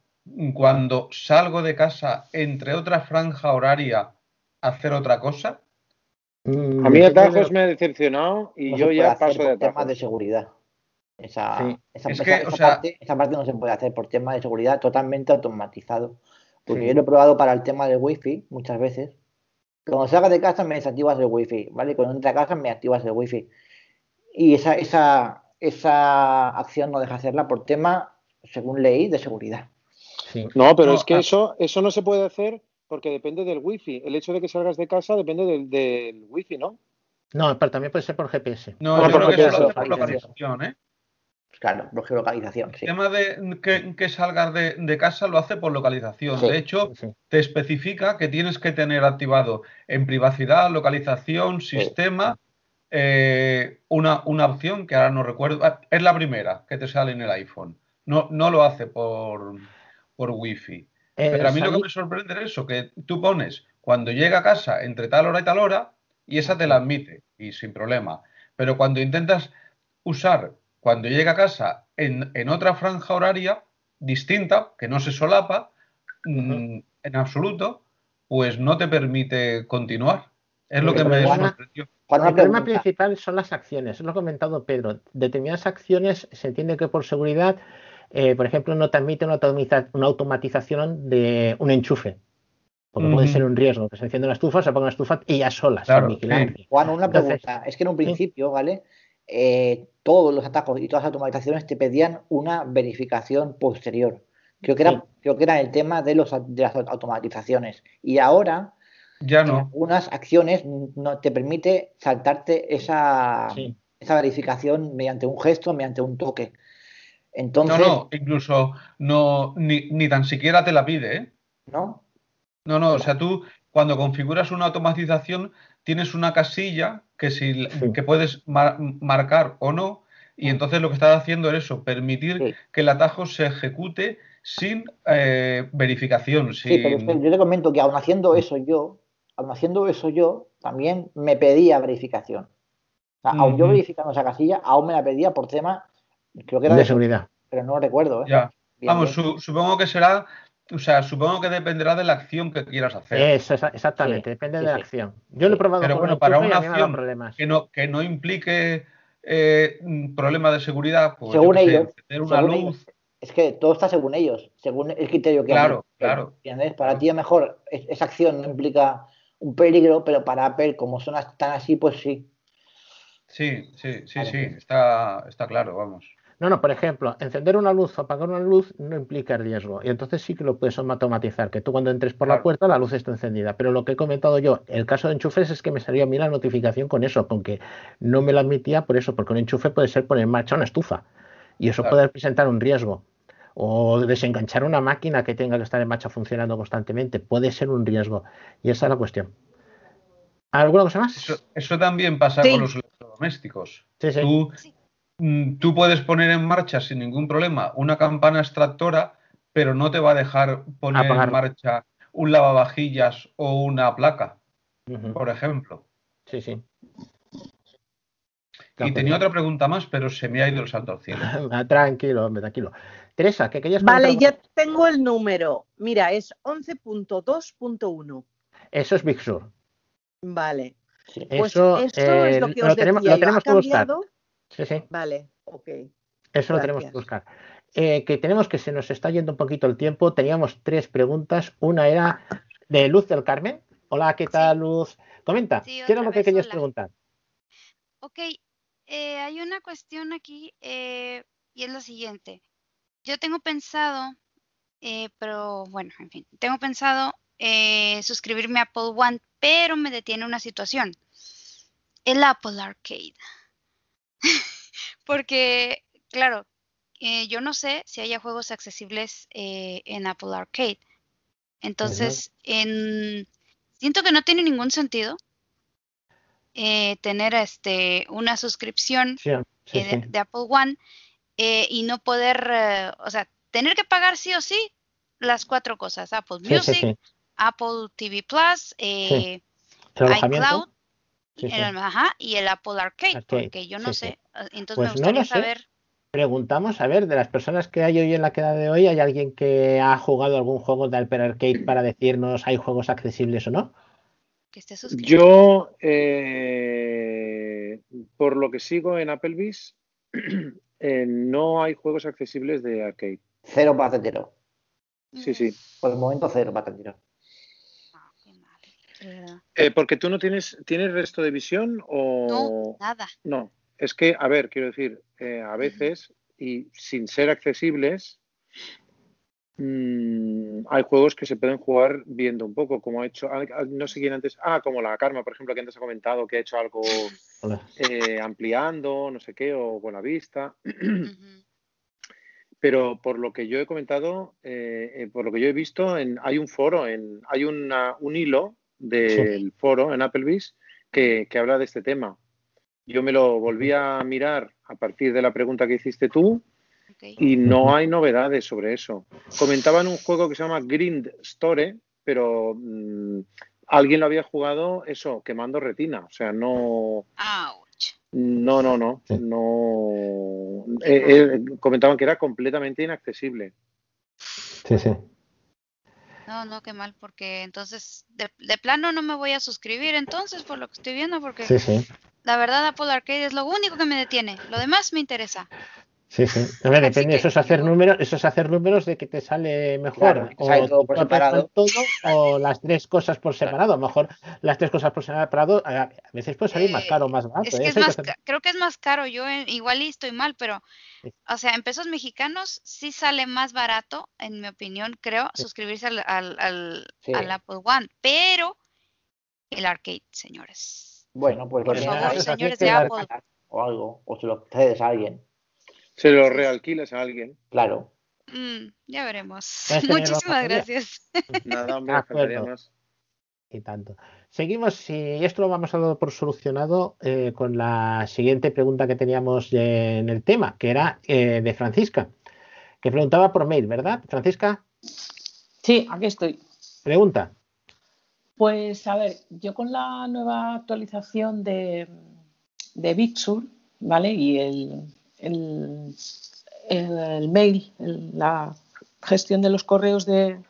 cuando salgo de casa entre otra franja horaria hacer otra cosa? Mm, A mí atajos me ha decepcionado y no yo ya paso de por temas atajos. de seguridad. Esa, Sí. esa, Es esa- que, esa o sea- parte, esa parte no se puede hacer por temas de seguridad totalmente automatizado. Porque Sí. yo lo he probado para el tema del wifi muchas veces. Cuando salgas de casa me desactivas el wifi, ¿vale? Cuando entras a casa me activas el wifi. Y esa, esa, esa acción no deja hacerla por tema, según ley, de seguridad. Sí. No, pero No, es que ah. eso, eso no se puede hacer porque depende del wifi. El hecho de que salgas de casa depende del, del wifi, ¿no? No, pero también puede ser por GPS. No, Ah, yo por creo que eso GPS, lo hace por localización. ¿eh? Pues claro, por geolocalización, sí. El tema de que, que salgas de, de casa lo hace por localización. Sí, De hecho, sí. te especifica que tienes que tener activado en privacidad, localización, sistema, eh, una, una opción que ahora no recuerdo. ah, Es la primera que te sale en el iPhone. No, no lo hace por, por Wi-Fi. El Pero a mí lo que me sorprende es eso, que tú pones cuando llega a casa entre tal hora y tal hora y esa te la admite y sin problema. Pero cuando intentas usar cuando llega a casa en, en otra franja horaria distinta, que no se solapa mm, en absoluto, pues no te permite continuar. Es lo El que me problema- sorprendió. El problema principal son las acciones, es lo que ha comentado Pedro. Determinadas acciones se entiende que por seguridad, eh, por ejemplo, no te admite una, automatización de un enchufe. Porque puede ser un riesgo que se encienda una estufa, se ponga una estufa y ya sola, Claro, sin vigilancia. Juan, una Entonces, pregunta. Es que en un principio, ¿vale? Eh, todos los atajos y todas las automatizaciones te pedían una verificación posterior. Creo que era, Sí. creo que era el tema de, los, de las automatizaciones. Y ahora, Ya en no. algunas acciones no te permite saltarte esa, Sí. esa verificación mediante un gesto, mediante un toque. No, Entonces, no, incluso no, ni, ni tan siquiera te la pide, ¿eh? ¿no? No, no, o sea, tú cuando configuras una automatización tienes una casilla que, si, Sí. que puedes mar- marcar o no, y entonces lo que estás haciendo es eso, permitir Sí. que el atajo se ejecute sin eh, verificación, Sí, pero sin... yo te comento que aun haciendo eso yo, haciendo eso yo, también me pedía verificación. O sea, aun yo verificando esa casilla, aún me la pedía por tema, creo que era de de seguridad. pero no recuerdo, ¿eh? Ya. Bien, Vamos, bien. su- supongo que será, o sea, supongo que dependerá de la acción que quieras hacer. Eso, exactamente, Sí, depende sí, de la sí. acción. Yo lo he probado Pero con bueno, para una acción problemas. que no, que no implique eh, un problema de seguridad, pues yo Según sé, ellos, encender una según luz, ellos, es que todo está según ellos, según el criterio que Claro, claro. ¿entiendes? Para ti a lo mejor es- esa acción no implica un peligro, pero para Apple, como son tan así, pues sí. Sí, sí, sí, Vale. sí, está, está claro, vamos. No, no, por ejemplo, encender una luz o apagar una luz no implica riesgo. Y entonces sí que lo puedes automatizar, que tú cuando entres por la puerta la luz está encendida. Pero lo que he comentado yo, el caso de enchufes es que me salió a mí la notificación con eso, con que no me la admitía por eso, porque un enchufe puede ser poner en marcha una estufa. Y eso Claro. puede presentar un riesgo. O desenganchar una máquina que tenga que estar en marcha funcionando constantemente. Puede ser un riesgo. Y esa es la cuestión. ¿Alguna cosa más? Eso, eso también pasa Sí. con los electrodomésticos. Sí, sí. Tú, Sí. mm, tú puedes poner en marcha sin ningún problema una campana extractora, pero no te va a dejar poner Apagar. en marcha un lavavajillas o una placa, por ejemplo. Sí, sí. Y tenía otra pregunta más, pero se me ha ido el salto al cielo. Ah, Tranquilo, hombre, tranquilo. Teresa, ¿qué querías Vale, preguntar? ya tengo el número. Mira, es 11.2.1. Eso es Big Sur. Vale. Pues Eso, eso eh, es lo que lo os tenemos, decía lo yo. ¿Ha tenemos que buscar. Sí, sí. Vale, ok. Eso lo tenemos que buscar. Eh, que tenemos que se nos está yendo un poquito el tiempo. Teníamos tres preguntas. Una era de Luz del Carmen. Hola, ¿qué tal, Luz? Comenta, Sí, ¿qué era lo que querías hola. preguntar? Ok, eh, hay una cuestión aquí eh, y es la siguiente. Yo tengo pensado, eh, pero bueno, en fin, tengo pensado eh, suscribirme a Apple One, pero me detiene una situación. El Apple Arcade. Porque, claro, eh, yo no sé si haya juegos accesibles eh, en Apple Arcade. Entonces, en- siento que no tiene ningún sentido eh, tener este una suscripción Sí, sí, eh, de, Apple One eh, y no poder, eh, o sea, tener que pagar sí o sí las cuatro cosas, Apple Music. Apple TV Plus, eh, iCloud, el- ajá, y el Apple Arcade, Arcade, porque yo no sé, eh, entonces Pues me no gustaría sé. saber. Preguntamos, a ver, de las personas que hay hoy en la queda de hoy, ¿hay alguien que ha jugado algún juego de Apple Arcade para decirnos hay juegos accesibles o no? Que esté suscrito. Yo, eh, por lo que sigo en Applebee's, eh, no hay juegos accesibles de arcade. Cero patentero. Sí, sí. Por el momento cero patentero. Eh, porque tú no tienes, ¿tienes resto de visión o No, nada. no? Es que, a ver, quiero decir, eh, a veces y sin ser accesibles, mm, hay juegos que se pueden jugar viendo un poco, como ha hecho, ah, ah, no sé quién antes, ah, como la Karma, por ejemplo, que antes ha comentado que ha hecho algo eh, ampliando, no sé qué, o con la vista. Pero por lo que yo he comentado, eh, eh, por lo que yo he visto, en, hay un foro, en, hay una- un hilo del foro en Applebee's que, que habla de este tema. Yo me lo volví a mirar a partir de la pregunta que hiciste tú y no hay novedades sobre eso. Comentaban un juego que se llama Grind Store, pero mm, alguien lo había jugado eso, quemando retina. O sea, no. No, no, no. no eh, eh, comentaban que era completamente inaccesible. Sí, sí. No, no, qué mal, porque entonces de, de plano no me voy a suscribir entonces por lo que estoy viendo, porque Sí, sí. la verdad Apple Arcade es lo único que me detiene. Lo demás me interesa. Sí, sí. A ver, depende, eso es hacer números, eso es hacer números de que te sale mejor. Claro, te sale o todo por separado. todo, o las tres cosas por separado. A lo mejor las tres cosas por separado a veces puede salir más caro o más barato. Es ¿eh? que es que más, creo que es más caro. Yo eh, igual y estoy mal, pero, o sea, en pesos mexicanos sí sale más barato, en mi opinión, creo, suscribirse al, al, al, Sí. al Apple One. Pero el arcade, señores. Bueno, pues Por favor, ahí, señores de Apple. O algo, o se lo cedes a alguien. Se lo realquilas a alguien. Claro. Mm, ya veremos. Muchísimas gracias. Nada, hombre, más. Y tanto. Seguimos, y esto lo vamos a dar por solucionado eh, con la siguiente pregunta que teníamos eh, en el tema, que era eh, de Francisca, que preguntaba por mail, ¿verdad? Francisca, Sí, aquí estoy. pregunta. Pues a ver, yo con la nueva actualización de, de Big Sur, ¿vale? Y el, el, mail, la gestión de los correos de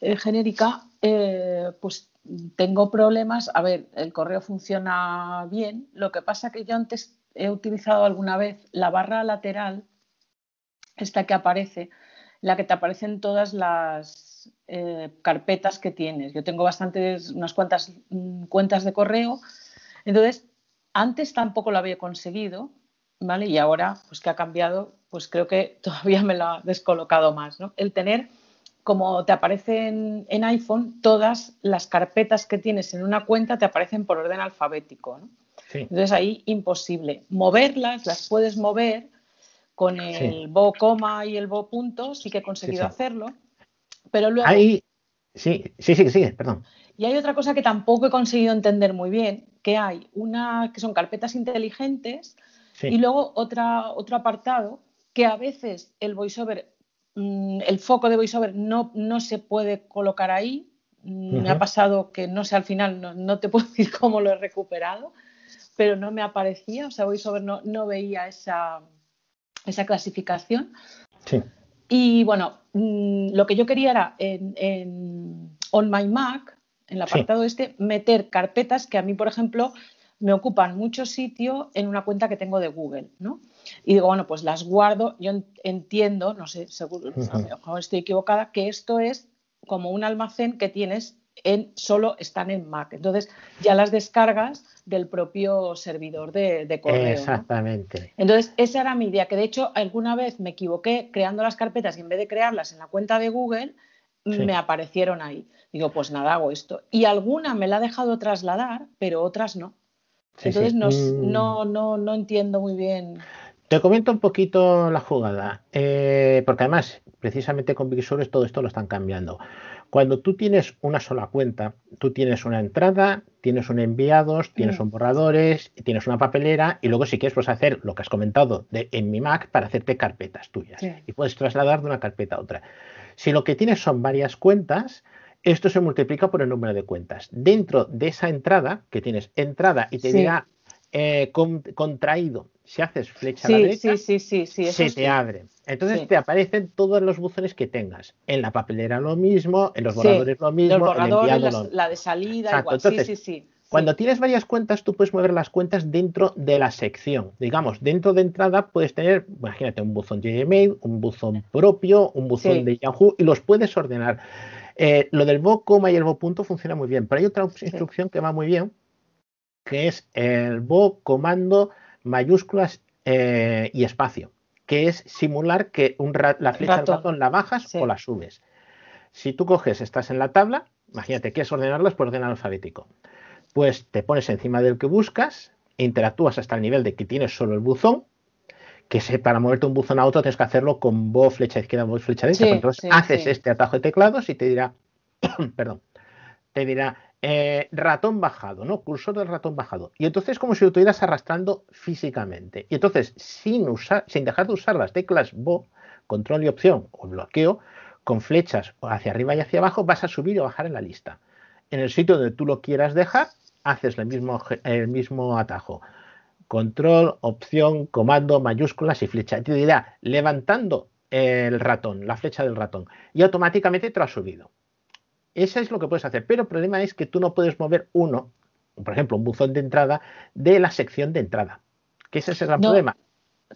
eh, genérica, eh, pues tengo problemas. A ver, el correo funciona bien. Lo que pasa que yo antes he utilizado alguna vez la barra lateral, esta que aparece, la que te aparecen todas las eh, carpetas que tienes. Yo tengo bastantes, unas cuantas mm, cuentas de correo. Entonces, antes tampoco lo había conseguido, ¿vale? Y ahora, pues que ha cambiado, pues creo que todavía me lo ha descolocado más, ¿no? El tener, como te aparecen en iPhone, todas las carpetas que tienes en una cuenta te aparecen por orden alfabético, ¿no? Sí. Entonces ahí imposible. Moverlas, las puedes mover con el bo coma y el bo punto, sí que he conseguido sí. hacerlo, pero luego... Ahí, sí, sí, sí, sí, perdón. Y hay otra cosa que tampoco he conseguido entender muy bien, que hay una que son carpetas inteligentes Sí. y luego otra, otro apartado que a veces el voiceover mm, el foco de VoiceOver no, no se puede colocar ahí. Mm, me ha pasado que no sé al final, no, no te puedo decir cómo lo he recuperado, pero no me aparecía, o sea, VoiceOver no, no veía esa, esa clasificación. Sí. Y bueno, mm, lo que yo quería era en, en On My Mac, en el Sí. apartado este, meter carpetas que a mí, por ejemplo, me ocupan mucho sitio en una cuenta que tengo de Google, ¿no? Y digo, bueno, pues las guardo. Yo en- entiendo, no sé, seguro, a lo mejor estoy equivocada, que esto es como un almacén que tienes en solo están en Mac. Entonces ya las descargas del propio servidor de, de correo. ¿no? Exactamente. Entonces, esa era mi idea, que de hecho alguna vez me equivoqué creando las carpetas y en vez de crearlas en la cuenta de Google, Sí. me aparecieron ahí. Digo, pues nada, hago esto. Y alguna me la ha dejado trasladar, pero otras no. Sí, Entonces sí. Mm. no, no, no entiendo muy bien. Te comento un poquito la jugada, eh, porque además, precisamente con Visuals todo esto lo están cambiando. Cuando tú tienes una sola cuenta, tú tienes una entrada, tienes un enviados, tienes Mm. un borradores, tienes una papelera y luego si quieres puedes hacer lo que has comentado de, en mi Mac para hacerte carpetas tuyas Sí. y puedes trasladar de una carpeta a otra. Si lo que tienes son varias cuentas, esto se multiplica por el número de cuentas. Dentro de esa entrada, que tienes entrada y te Sí. dirá eh, con- contraído, si haces flecha a la derecha, sí, sí, sí, sí, eso se te abre. Entonces te aparecen todos los buzones que tengas. En la papelera lo mismo, en los borradores lo mismo, Los el borradores, enviado las- lo la de salida, Exacto, igual. entonces, sí, sí, sí. Cuando tienes varias cuentas, tú puedes mover las cuentas dentro de la sección. Digamos, dentro de entrada puedes tener, imagínate, un buzón de Gmail, un buzón propio, un buzón de Yahoo y los puedes ordenar. Eh, lo del bo, coma y el bo punto funciona muy bien, pero hay otra instrucción que va muy bien, que es el bo comando mayúsculas eh, y espacio, que es simular que un la flecha del Ratón. ratón la bajas Sí. o la subes. Si tú coges, estás en la tabla, imagínate, quieres ordenarlas por orden alfabético, pues te pones encima del que buscas, interactúas hasta el nivel de que tienes solo el buzón, que se, para moverte un buzón a otro tienes que hacerlo con bo, flecha izquierda, bo, flecha derecha. Sí, pues entonces sí, haces sí. este atajo de teclados y te dirá, perdón, te dirá eh, ratón bajado, ¿no? Cursor del ratón bajado. Y entonces es como si lo estuvieras arrastrando físicamente. Y entonces, sin, usar, sin dejar de usar las teclas bo, control y opción o bloqueo, con flechas hacia arriba y hacia abajo, vas a subir o bajar en la lista. En el sitio donde tú lo quieras dejar, haces el mismo, el mismo atajo. Control, opción, comando, mayúsculas y flecha. Te dirá levantando el ratón, la flecha del ratón, y automáticamente te lo ha subido. Eso es lo que puedes hacer, pero el problema es que tú no puedes mover uno, por ejemplo, un buzón de entrada, de la sección de entrada. Que ese es el gran No, problema.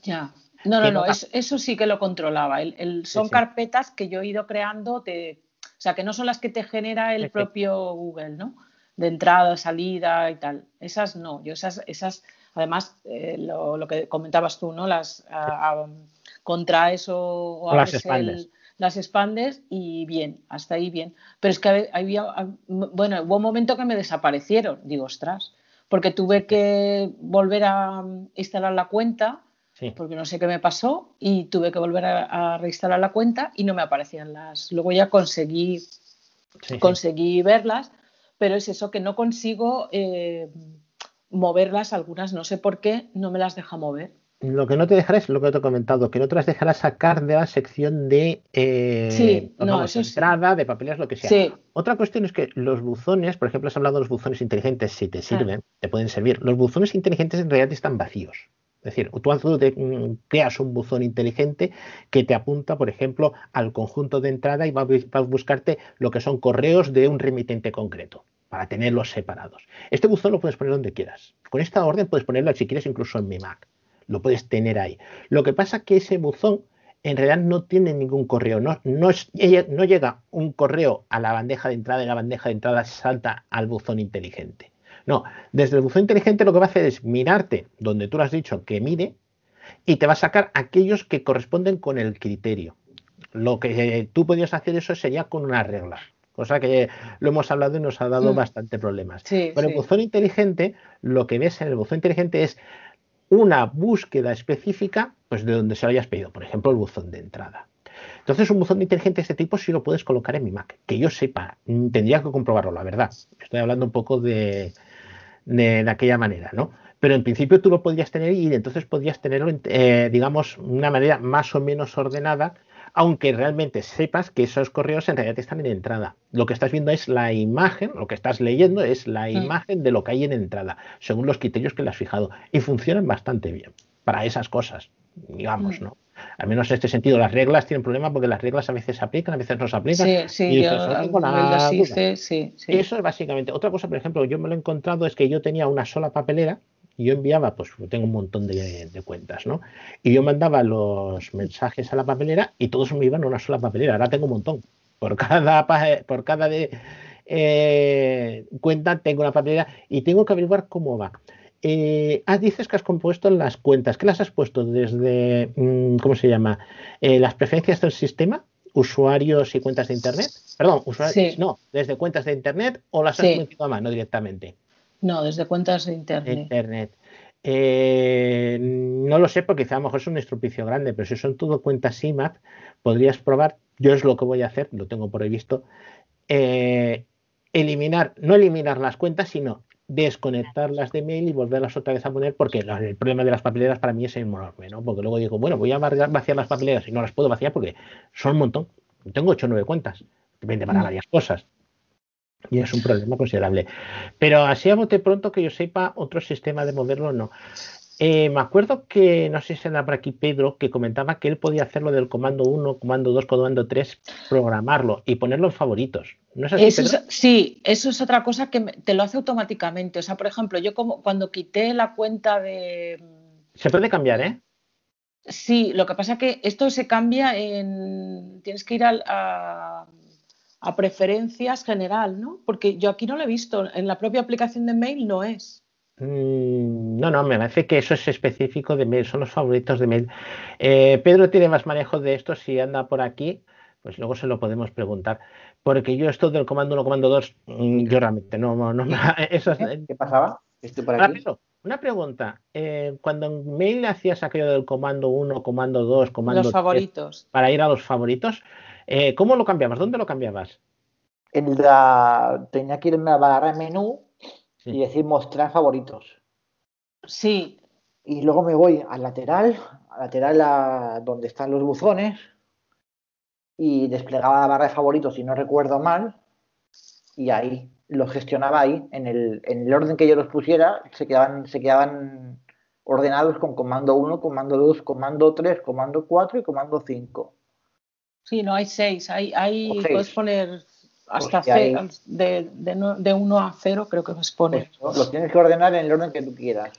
Ya. No, no, no, no- es- eso sí que lo controlaba. El, el- son sí. carpetas que yo he ido creando, de, o sea, que no son las que te genera el propio Google, ¿no? De entrada, salida y tal. Esas no, yo esas, esas además, eh, lo, lo que comentabas tú, ¿no? Las contraes o, o O las el- expandes. las expandes y bien, hasta ahí bien. Pero es que había, bueno, hubo un momento que me desaparecieron. Digo, ostras, porque tuve que volver a instalar la cuenta Sí. porque no sé qué me pasó y tuve que volver a, a reinstalar la cuenta y no me aparecían las. Luego ya conseguí, Sí, sí. conseguí verlas, pero es eso que no consigo eh, moverlas, algunas no sé por qué, no me las deja mover. Lo que no te dejará es lo que te he comentado, que no te las dejará sacar de la sección de eh, Sí, pues no, sí. entrada, de papeles, lo que sea. Sí, Otra cuestión es que los buzones, por ejemplo, has hablado de los buzones inteligentes, si Ah. te sirven, te pueden servir. Los buzones inteligentes en realidad están vacíos. Es decir, tú te- mm, creas un buzón inteligente que te apunta, por ejemplo, al conjunto de entrada y va a, bus- va a buscarte lo que son correos de un remitente concreto para tenerlos separados. Este buzón lo puedes poner donde quieras. Con esta orden puedes ponerlo, si quieres, incluso en mi Mac. Lo puedes tener ahí. Lo que pasa es que ese buzón en realidad no tiene ningún correo. No, llega un correo a la bandeja de entrada y la bandeja de entrada salta al buzón inteligente. No, desde el buzón inteligente lo que va a hacer es mirarte donde tú le has dicho que mire y te va a sacar aquellos que corresponden con el criterio. Lo que eh, tú podrías hacer eso sería con una regla, cosa que lo hemos hablado y nos ha dado Mm. bastante problemas. sí, Con el buzón inteligente, lo que ves en el buzón inteligente es una búsqueda específica pues de donde se lo hayas pedido, por ejemplo, el buzón de entrada. Entonces, un buzón inteligente de este tipo sí lo puedes colocar en mi Mac. Que yo sepa, mm, tendría que comprobarlo, la verdad. Estoy hablando un poco de, de, de aquella manera, ¿no? Pero en principio tú lo podrías tener y entonces podrías tenerlo, en- eh, digamos, de una manera más o menos ordenada, aunque realmente sepas que esos correos en realidad están en entrada. Lo que estás viendo es la imagen, lo que estás leyendo es la Mm. imagen de lo que hay en entrada, según los criterios que le has fijado. Y funcionan bastante bien para esas cosas, digamos, Mm. ¿no? Al menos en este sentido, las reglas tienen problema porque las reglas a veces se aplican, a veces no se aplican. Sí, sí, yo sí. Eso es básicamente. Otra cosa, por ejemplo, yo me lo he encontrado es que yo tenía una sola papelera y yo enviaba, pues tengo un montón de, de cuentas, ¿no? Y yo mandaba los mensajes a la papelera y todos me iban a una sola papelera. Ahora tengo un montón. Por cada, por cada de, eh, cuenta tengo una papelera y tengo que averiguar cómo va. Eh, ah, dices que has compuesto las cuentas. ¿Qué las has puesto desde, mm, ¿cómo se llama? Eh, las preferencias del sistema, usuarios y cuentas de Internet. Perdón, usuarios, Sí. no, desde cuentas de Internet o las has metido a mano directamente. No, desde cuentas de de internet. Internet. Eh, no lo sé porque quizá a lo mejor es un estropicio grande, pero si son todo cuentas IMAP, podrías probar, yo es lo que voy a hacer, lo tengo por ahí visto, eh, eliminar, no eliminar las cuentas, sino desconectarlas de mail y volverlas otra vez a poner, porque el problema de las papeleras para mí es enorme, ¿no? Porque luego digo, bueno, voy a vaciar vaciar las papeleras y no las puedo vaciar porque son un montón. Tengo 8 o 9 cuentas, depende para Mm. varias cosas. Y es un problema considerable. Pero así a bote pronto que yo sepa, otro sistema de moverlo no. Eh, me acuerdo que, no sé si anda por aquí Pedro, que comentaba que él podía hacerlo del comando 1, comando 2, comando 3, programarlo y ponerlo en favoritos. ¿No es así, Eso es- Pedro? sí, eso es otra cosa que te lo hace automáticamente. O sea, por ejemplo, yo como cuando quité la cuenta de... Se puede cambiar, ¿eh? Sí, lo que pasa es que esto se cambia en... Tienes que ir al- a, a preferencias general, ¿no? Porque yo aquí no lo he visto. En la propia aplicación de mail no es. Mm, No, no, me parece que eso es específico de mail, son los favoritos de mail. Eh, Pedro tiene más manejo de esto, si anda por aquí, pues luego se lo podemos preguntar. Porque yo esto del comando 1, comando 2, mm, yo realmente no, no, no me- eso es- ¿Qué pasaba? Estoy por aquí. Pedro, una pregunta. eh, cuando en mail hacías aquello del comando 1, comando 2, comando Los 3, favoritos. para ir a los favoritos, eh, ¿cómo lo cambiabas? ¿Dónde lo cambiabas? En la... Tenía que irme a la barra de menú Sí. y decir mostrar favoritos. Sí, Y luego me voy al lateral, al lateral a donde están los buzones y desplegaba la barra de favoritos, si no recuerdo mal, y ahí los gestionaba ahí, en el, en el orden que yo los pusiera, se quedaban, se quedaban ordenados con comando 1, comando 2, comando 3, comando 4 y comando 5. Sí, no hay seis. Hay, hay, seis. puedes poner hasta ahí- de, de, no- de 1 a 0, creo que puedes poner. Pues, los tienes que ordenar en el orden que tú quieras.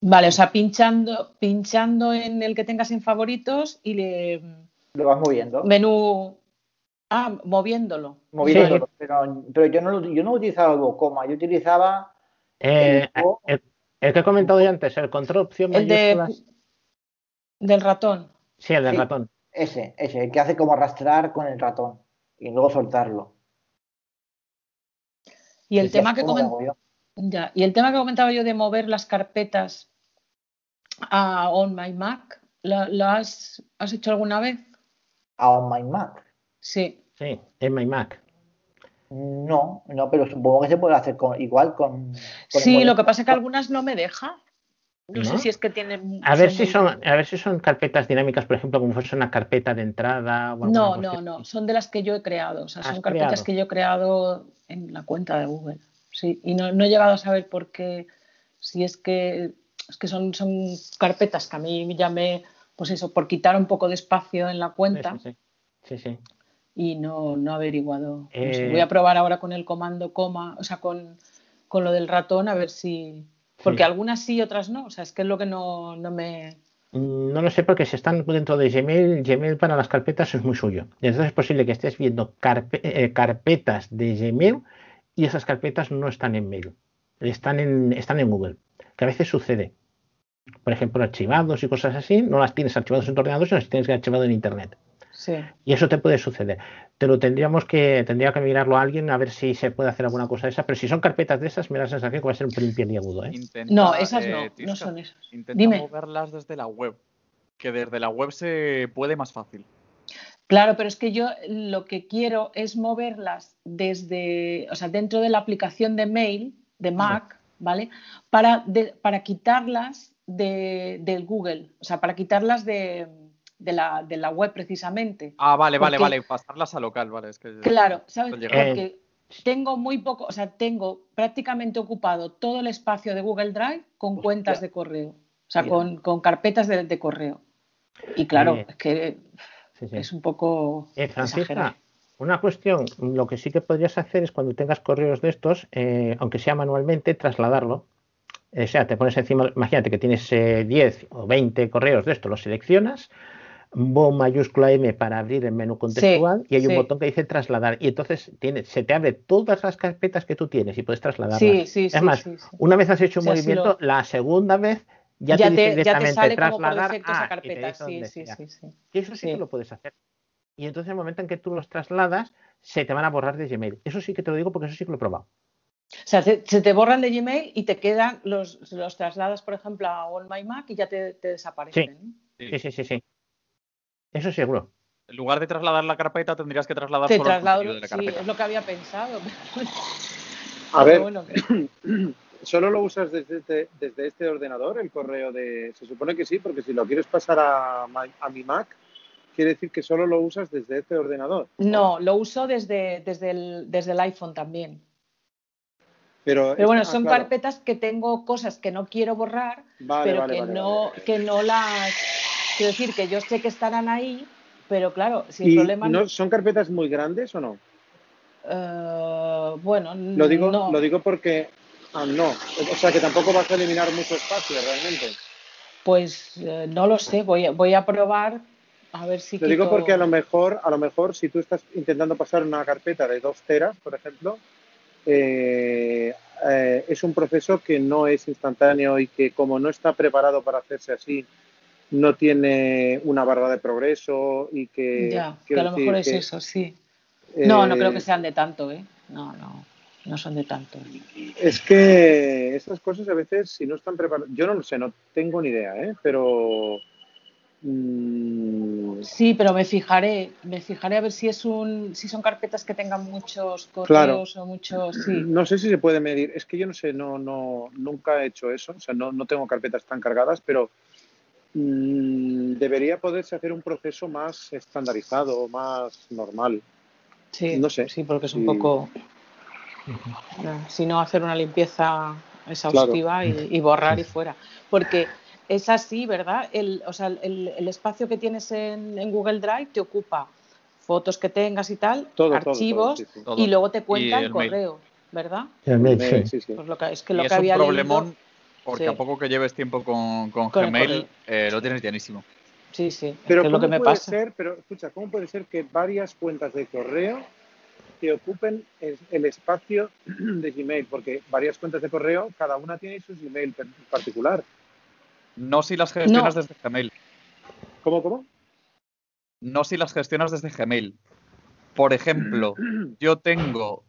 Vale, o sea, pinchando, pinchando en el que tengas en favoritos y le Lo vas moviendo. menú. Ah, moviéndolo. moviéndolo, pero, pero yo no lo, yo no utilizaba el coma, yo utilizaba Eh, el el que he comentado yo antes, el control opción El de, del ratón. Sí, el del Sí. ratón. Ese, ese, el que hace como arrastrar con el ratón y luego soltarlo. Y el tema que y el tema que comentaba yo de mover las carpetas a On My Mac, ¿lo, lo has, has hecho alguna vez? A On My Mac. Sí. Sí, en my Mac. No, no, pero supongo que se puede hacer con, igual con. con Sí, lo que pasa es que algunas no me deja. No, sé si es que tienen. A ver si son, a ver si son carpetas dinámicas, por ejemplo, como fuese una carpeta de entrada o No, no, no, son de las que yo he creado, o sea, ¿Has son carpetas creado? que yo he creado en la cuenta de Google. Sí, y no, no he llegado a saber por qué, si es que, es que son, son carpetas que a mí ya me, pues eso, por quitar un poco de espacio en la cuenta Sí, sí, sí. Sí, y no, no he averiguado. no sé. Eh, Voy a probar ahora con el comando coma, o sea, con, con lo del ratón, a ver si. Porque algunas sí y otras no, o sea, es que es lo que no, no me. No lo sé porque si están dentro de Gmail, Gmail para las carpetas es muy suyo. Y entonces es posible que estés viendo carpe- eh, carpetas de Gmail y esas carpetas no están en mail, están en, están en Google, que a veces sucede. Por ejemplo, archivados y cosas así, no las tienes archivados en tu ordenador, sino las tienes archivado en Internet. Sí. Y eso te puede suceder. Te lo tendríamos que, tendría que mirarlo a alguien a ver si se puede hacer alguna cosa de esa. Pero si son carpetas de esas, me da la sensación que va a ser un pelín peliagudo, ¿eh? Intenta, No, esas eh, no, no son esas. Intenta Dime. moverlas desde la web, que desde la web se puede más fácil. Claro, pero es que yo lo que quiero es moverlas desde, o sea, dentro de la aplicación de mail de Mac, ¿vale? Para, de- para quitarlas de, del Google, o sea, para quitarlas de, de la, de la web precisamente. Ah, vale, vale, Porque- vale, pasarlas a local, vale. Es que Claro, ¿sabes? Porque tengo muy poco, o sea, tengo prácticamente ocupado todo el espacio de Google Drive con cuentas de correo, o sea, con, con carpetas de, de correo. Y claro, es que Sí, sí. es un poco Eh, Francisca, una cuestión, lo que sí que podrías hacer es cuando tengas correos de estos, eh, aunque sea manualmente, trasladarlo. O sea, te pones encima, imagínate que tienes eh, 10 o 20 correos de estos, los seleccionas, bo mayúscula M para abrir el menú contextual y hay un botón que dice trasladar y entonces tiene, se te abre todas las carpetas que tú tienes y puedes trasladarlas. Sí, sí, es sí, más, una vez has hecho un O sea, si movimiento, lo- la segunda vez ya, Ya te dice te, ya te directamente sale como por trasladar a, esa carpeta, dice sí, dónde sí, sea. sí, sí. Y eso sí, que lo puedes hacer. Y entonces en el momento en que tú los trasladas, se te van a borrar de Gmail. Eso sí que te lo digo porque eso sí que lo he probado. O sea, se te borran de Gmail y te quedan los, los trasladas, por ejemplo, a All My Mac y ya te, te desaparecen. Sí, sí, sí, sí. Eso seguro. En lugar de trasladar la carpeta, tendrías que trasladar Te solo traslado, de la sí, carpeta. es lo que había pensado. A ver, bueno, que- ¿solo lo usas desde este, desde este ordenador, el correo de...? Se supone que sí, porque si lo quieres pasar a, mi Mac, quiere decir que solo lo usas desde este ordenador. No, lo uso desde, desde, el, desde el iPhone también. Pero, Pero bueno, ah, son claro. carpetas que tengo cosas que no quiero borrar, Vale, pero vale, que, vale, no, vale. que no las... Quiero decir que yo sé que estarán ahí, pero claro, si el ¿Y problema no, son carpetas muy grandes o no? Eh, bueno, Lo digo, no. lo digo porque... Ah, no. O sea, que tampoco vas a eliminar mucho espacio realmente. Pues eh, no lo sé, voy a, voy a probar a ver si Lo digo porque a lo mejor, a lo mejor si tú estás intentando pasar una carpeta de dos teras, por ejemplo, eh, eh, es un proceso que no es instantáneo y que como no está preparado para hacerse así, no tiene una barra de progreso y que... Ya, que quiero a lo mejor es que, eso, sí. No, no eh, creo que sean de tanto, ¿eh? No, no, no son de tanto. Es que estas cosas a veces, si no están preparadas, yo no lo sé, no tengo ni idea, ¿eh? pero mm, Sí, pero me fijaré, me fijaré a ver si es un, si son carpetas que tengan muchos Claro. correos o muchos, sí. no sé si se puede medir. Es que yo no sé, no, no, nunca he hecho eso, o sea, no, no tengo carpetas tan cargadas, pero debería poderse hacer un proceso más estandarizado, más normal. Sí, no sé. sí, porque es un Sí. poco, no, si no hacer una limpieza exhaustiva y, y borrar y fuera. Porque es así, ¿verdad? El, o sea, el, el espacio que tienes en, en Google Drive te ocupa fotos que tengas y tal, Todo, todo, todo, archivos, sí, sí. Todo. y luego te cuenta el el mail. correo, ¿verdad? El mail, Eh, sí. sí, sí. Pues lo que, es que Y lo es que un había leído- problemón porque Sí. a poco que lleves tiempo con, con Con el Gmail, eh, lo tienes llenísimo. Sí, sí, Pero lo ¿cómo que me puede pasa. ser, pero escucha, ¿cómo puede ser que varias cuentas de correo te ocupen el, el espacio de Gmail? Porque varias cuentas de correo, cada una tiene su Gmail per- particular. No si las gestionas No. desde Gmail. ¿Cómo, cómo? No si las gestionas desde Gmail. Por ejemplo, yo tengo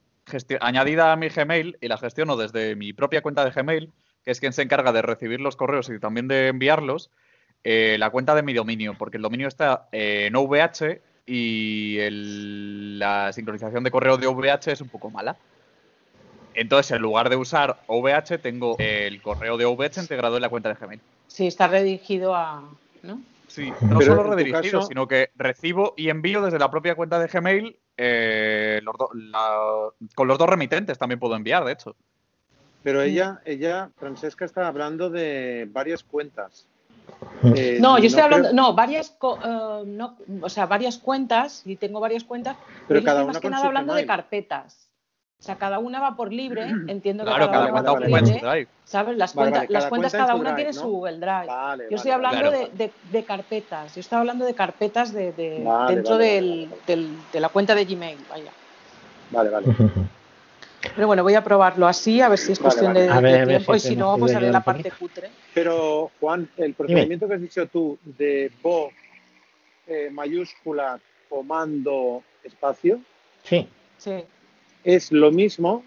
añadida a mi Gmail y la gestiono desde mi propia cuenta de Gmail, que es quien se encarga de recibir los correos y también de enviarlos, eh, la cuenta de mi dominio, porque el dominio está eh, en OVH y el- la sincronización de correo de OVH es un poco mala. Entonces, en lugar de usar OVH, tengo el correo de OVH integrado en la cuenta de Gmail. Sí, está redirigido a, ¿no? Sí, no Pero solo redirigido, caso- sino que recibo y envío desde la propia cuenta de Gmail eh, los do- la- con los dos remitentes también puedo enviar, de hecho. Pero ella, ella, Francesca, está hablando de varias cuentas. Eh, No, yo estoy creo- hablando, no, varias, co- eh, no, o sea, varias cuentas, y tengo varias cuentas, pero, Pero yo cada estoy una más que nada hablando de carpetas. O sea, cada una va por libre, entiendo que Claro, cada, cada una cuenta va por libre, drive. ¿sabes? Las, Vale, cuentas, vale, las cada cuentas cuenta en cada una drive, tiene ¿no? su Google Drive. Vale, yo estoy vale, hablando Claro. de, de- de carpetas, yo estoy hablando de carpetas de, de- Vale, dentro vale, del, vale, vale. del- de la cuenta de Gmail, vaya. Vale, vale. Pero bueno, voy a probarlo así, a ver si es Vale, cuestión vale. de, ver, tiempo, si y si no, pues haré la parte cutre. Pero, Juan, el procedimiento que has dicho tú de Bo eh, mayúscula, comando, espacio, Sí, Sí. es lo mismo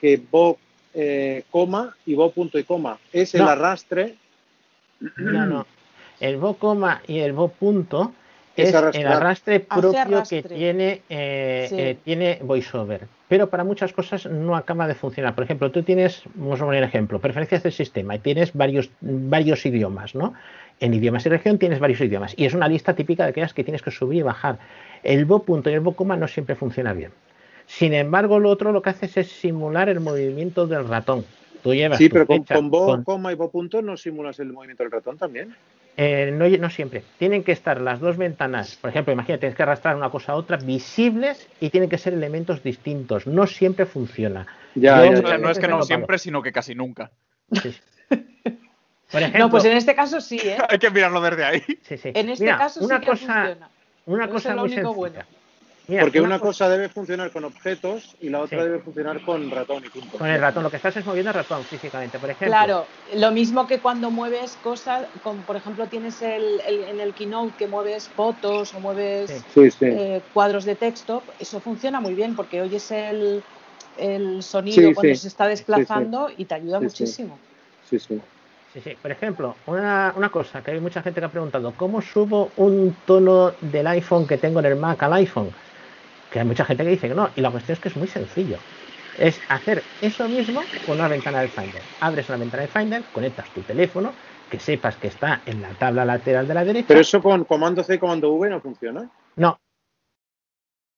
que Bo eh, coma y Bo punto y coma. Es el No. arrastre. no, no. El bo coma y el bo punto es, Es el arrastre propio arrastre. que tiene, eh, Sí. eh, tiene VoiceOver. Pero para muchas cosas no acaba de funcionar. Por ejemplo, tú tienes, vamos a poner ejemplo, preferencias del sistema y tienes varios, varios idiomas, ¿no? En idiomas y región tienes varios idiomas. Y es una lista típica de aquellas que tienes que subir y bajar. El Bo punto y el Bo coma no siempre funciona bien. Sin embargo, lo otro lo que haces es simular el movimiento del ratón. Tú llevas Sí, pero con, flecha con bo, con- coma y bo punto no simulas el movimiento del ratón también. Eh, no, no siempre. Tienen que estar las dos ventanas, por ejemplo, imagínate, tienes que arrastrar una cosa a otra, visibles y tienen que ser elementos distintos. No siempre funciona. Ya, no es que no siempre, sino que casi nunca. Sí, sí. Por ejemplo, No, pues en este caso sí, ¿eh? Hay que mirarlo desde ahí. sí, sí. En este Mira, caso sí una que cosa, funciona. una cosa es lo muy único sencilla. bueno. Mira, Porque una una cosa- cosa debe funcionar con objetos y la otra Sí. debe funcionar con ratón y punto. con el ratón, lo que estás es moviendo el ratón físicamente. Por ejemplo, Claro, lo mismo que cuando mueves cosas, como por ejemplo tienes el, el- en el Keynote que mueves fotos o mueves Sí. Sí, sí. eh, cuadros de texto, eso funciona muy bien porque oyes el, el sonido Sí, cuando sí. se está desplazando y te ayuda muchísimo. sí, sí. Sí, sí. Por ejemplo, una, una cosa que hay mucha gente que ha preguntado, ¿cómo subo un tono del iPhone que tengo en el Mac al iPhone? Que hay mucha gente que dice que no, y la cuestión es que es muy sencillo. Es hacer eso mismo con una ventana del Finder. Abres una ventana del Finder, conectas tu teléfono, que sepas que está en la tabla lateral de la derecha. Pero eso con comando C y comando V no funciona. No,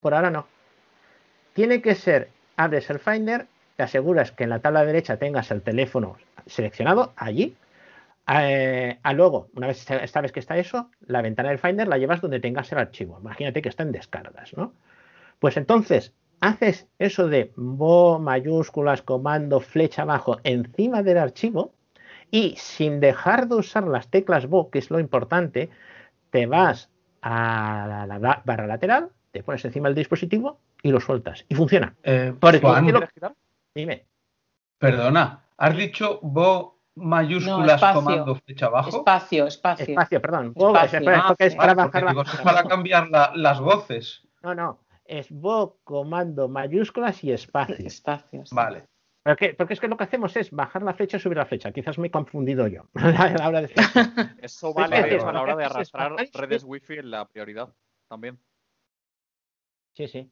por ahora no. Tiene que ser, abres el Finder, te aseguras que en la tabla derecha tengas el teléfono seleccionado allí. Eh, a luego, una vez sa- sabes que está eso, la ventana del Finder la llevas donde tengas el archivo. Imagínate que está en descargas, ¿no? Pues entonces haces eso de bo mayúsculas, comando, flecha abajo encima del archivo y sin dejar de usar las teclas bo, que es lo importante, te vas a la, la ba- barra lateral, te pones encima del dispositivo y lo sueltas. Y funciona. Eh, Porque Juan, quiero- Dime. perdona, ¿has dicho bo No, mayúsculas espacio. comando flecha abajo? Espacio, espacio. Espacio, perdón. Espacio. es, es Ah, para bajar digo, es para cambiar la- las voces. No, no. Es bo, comando, mayúsculas y espacio. Espacios. Vale. Porque, porque es que lo que hacemos es bajar la flecha y subir la flecha. Quizás me he confundido yo a la hora de Eso vale es, a la hora de arrastrar redes wifi en la prioridad también. Sí, sí.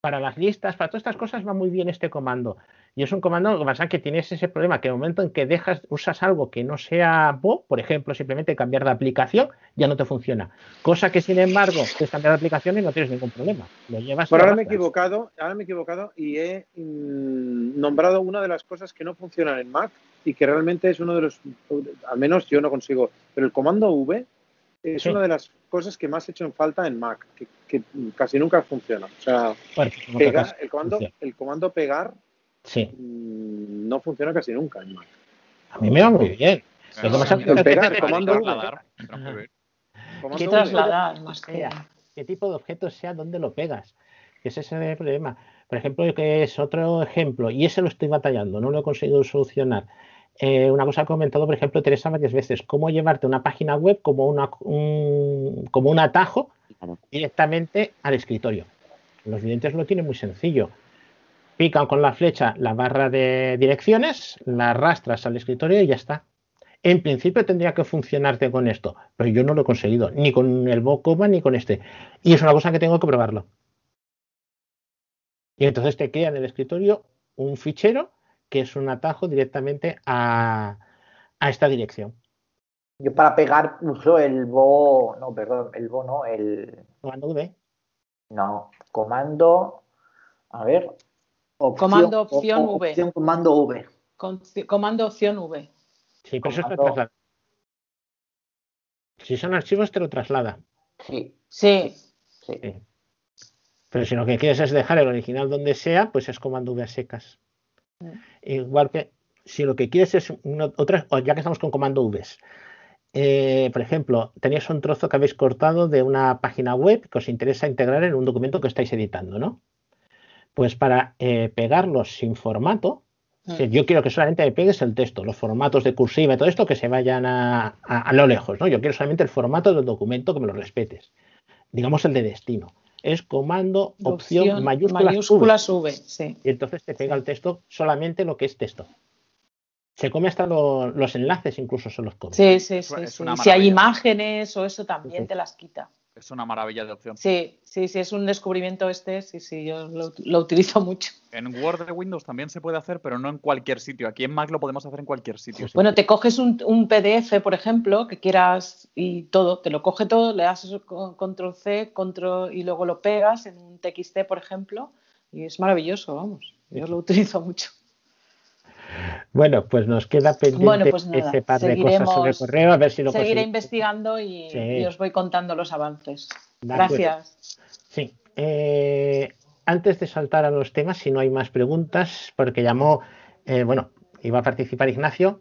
Para las listas, para todas estas cosas va muy bien este comando. Y es un comando que pasa que tienes ese problema que en el momento en que dejas, usas algo que no sea Bo, por ejemplo, simplemente cambiar de aplicación, ya no te funciona. Cosa que sin embargo, puedes cambiar de aplicación y no tienes ningún problema. Lo llevas lo ahora me he equivocado, ahora me he equivocado y he mm, nombrado una de las cosas que no funcionan en Mac y que realmente es uno de los, al menos yo no consigo, pero el comando V es Sí. una de las cosas que más he hecho en falta en Mac, que, que casi nunca funciona. O sea, pegar- el, comando, funciona. el comando pegar Sí, mm, no funciona casi nunca en Mac. a mí me va muy bien. Lo que pasa es pegar, comando V. Trasladar, más que qué tipo de objeto sea, dónde lo pegas. Que ese es el problema. Por ejemplo, que es otro ejemplo, y ese lo estoy batallando, no lo he conseguido solucionar. Eh, una cosa que ha comentado, por ejemplo, Teresa varias veces, cómo llevarte una página web como, una, un, como un atajo directamente al escritorio. Los videntes lo tienen muy sencillo. Pican con la flecha la barra de direcciones, la arrastras al escritorio y ya está. En principio tendría que funcionarte con esto, pero yo no lo he conseguido, ni con el Bocoma ni con este. Y es una cosa que tengo que probarlo. Y entonces te queda en el escritorio un fichero que es un atajo directamente a, a esta dirección. Yo para pegar uso el bo, no, perdón, el bo no, el, Comando V. no, comando, a ver, opción, Comando opción o- V. opción comando V. Con- comando opción V. Sí, pero eso te Comando- traslada. Si son archivos, te lo traslada. Sí, Sí. sí. Sí. Pero si lo que quieres es dejar el original donde sea, pues es comando V a secas. Igual que si lo que quieres es una- otra, ya que estamos con comando V, eh, por ejemplo, tenéis un trozo que habéis cortado de una página web que os interesa integrar en un documento que estáis editando, ¿no? Pues para eh, pegarlo sin formato, sea, yo quiero que solamente me pegues el texto, los formatos de cursiva y todo esto que se vayan a, a- a lo lejos, ¿no? Yo quiero solamente el formato del documento que me lo respetes. Digamos el de destino. Es comando, opción, V. mayúsculas V, sí. Y entonces te pega el texto solamente lo que es texto. Se come hasta lo- los enlaces, incluso se los come. Sí, sí, sí. Si hay imágenes o eso también te las quita. Es una maravilla de opción. Sí, sí, sí, es un descubrimiento este, sí, sí, yo lo, lo utilizo mucho. En Word de Windows también se puede hacer, pero no en cualquier sitio. Aquí en Mac lo podemos hacer en cualquier sitio. Bueno, te coges un, un PDF, por ejemplo, que quieras y todo, te lo coge todo, le das control C, control y luego lo pegas en un TXT, por ejemplo, y es maravilloso, vamos. Yo lo utilizo mucho. Bueno, pues nos queda pendiente Bueno, pues nada, ese par de cosas seguiremos- sobre correo, a ver si lo Seguiré conseguimos. investigando y, Sí. y os voy contando los avances. De acuerdo. Gracias. Sí. Eh, antes de saltar a los temas, si no hay más preguntas, porque llamó, eh, bueno, iba a participar Ignacio.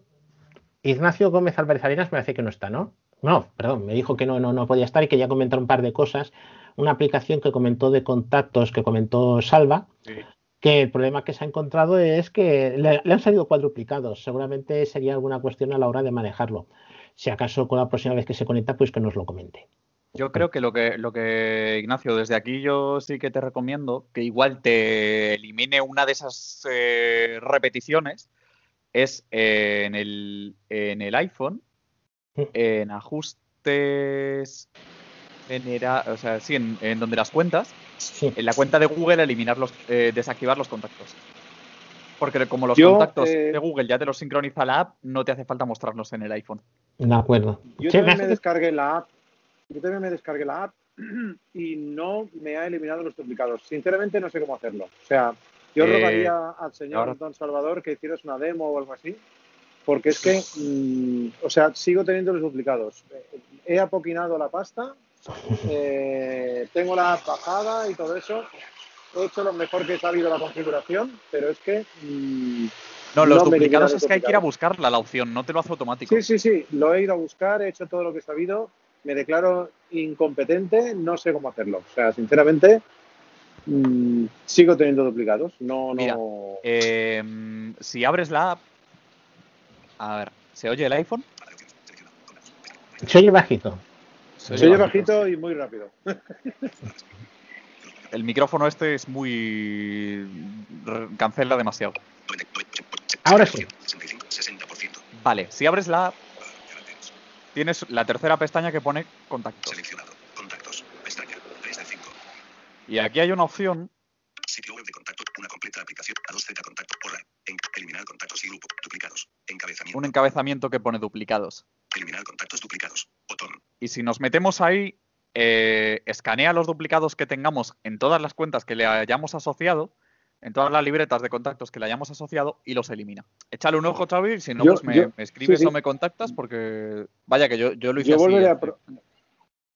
Ignacio Gómez Álvarez Arenas me parece que no está, ¿no? No, perdón, me dijo que no, no, no podía estar y quería comentar un par de cosas. Una aplicación que comentó de contactos, que comentó Salva, que el problema que se ha encontrado es que le, le han salido cuadruplicados. Seguramente sería alguna cuestión a la hora de manejarlo. Si acaso con la próxima vez que se conecta, pues que nos lo comente. Yo creo que lo que, lo que, Ignacio, desde aquí yo sí que te recomiendo que igual te elimine una de esas eh, repeticiones, es eh, en, el, en el iPhone, en ajustes, genera, o sea, sí, en, en donde las cuentas, en la cuenta de Google eliminar los, eh, desactivar los contactos. Porque como los Yo, contactos eh, de Google ya te los sincroniza la app, no te hace falta mostrarlos en el iPhone. De acuerdo. Yo también me descargué la app. Yo también me descargué la app y no me ha eliminado los duplicados. Sinceramente no sé cómo hacerlo. O sea, yo Eh, rogaría al señor ahora- Don Salvador que hicieras una demo o algo así. Porque es que, mm, o sea, sigo teniendo los duplicados. Eh, He apoquinado la pasta, eh, tengo la bajada y todo eso. He hecho lo mejor que he sabido la configuración, pero es que mm, No, los duplicados es que hay que ir a buscarla, la opción, no te lo hace automático. Sí, sí, sí, lo he ido a buscar, he hecho todo lo que he sabido, me declaro incompetente, no sé cómo hacerlo. O sea, sinceramente, mm, sigo teniendo duplicados. No, Mira, no. eh, si abres la app, a ver, ¿se oye el iPhone? Se oye bajito. Se Se oye bajito. y muy rápido. El micrófono este es muy... cancela demasiado. Ahora sí. Vale, si abres la app, tienes la tercera pestaña que pone contactos. Contactos. Pestaña. 3 de 5. Y aquí hay una opción, Sitio web de contacto. Una completa aplicación. A2Z contacto. Borrar. En- eliminar contactos y grupo. Duplicados. Encabezamiento. un encabezamiento que pone duplicados. Eliminar contactos duplicados. Y si nos metemos ahí, eh, escanea los duplicados que tengamos en todas las cuentas que le hayamos asociado, en todas las libretas de contactos que le hayamos asociado y los elimina. Échale un ojo, Xavi, si no, Yo- pues me, yo- me escribes sí, sí. o me contactas porque, vaya que yo, yo lo hice Yo así. volveré a, eh. pro-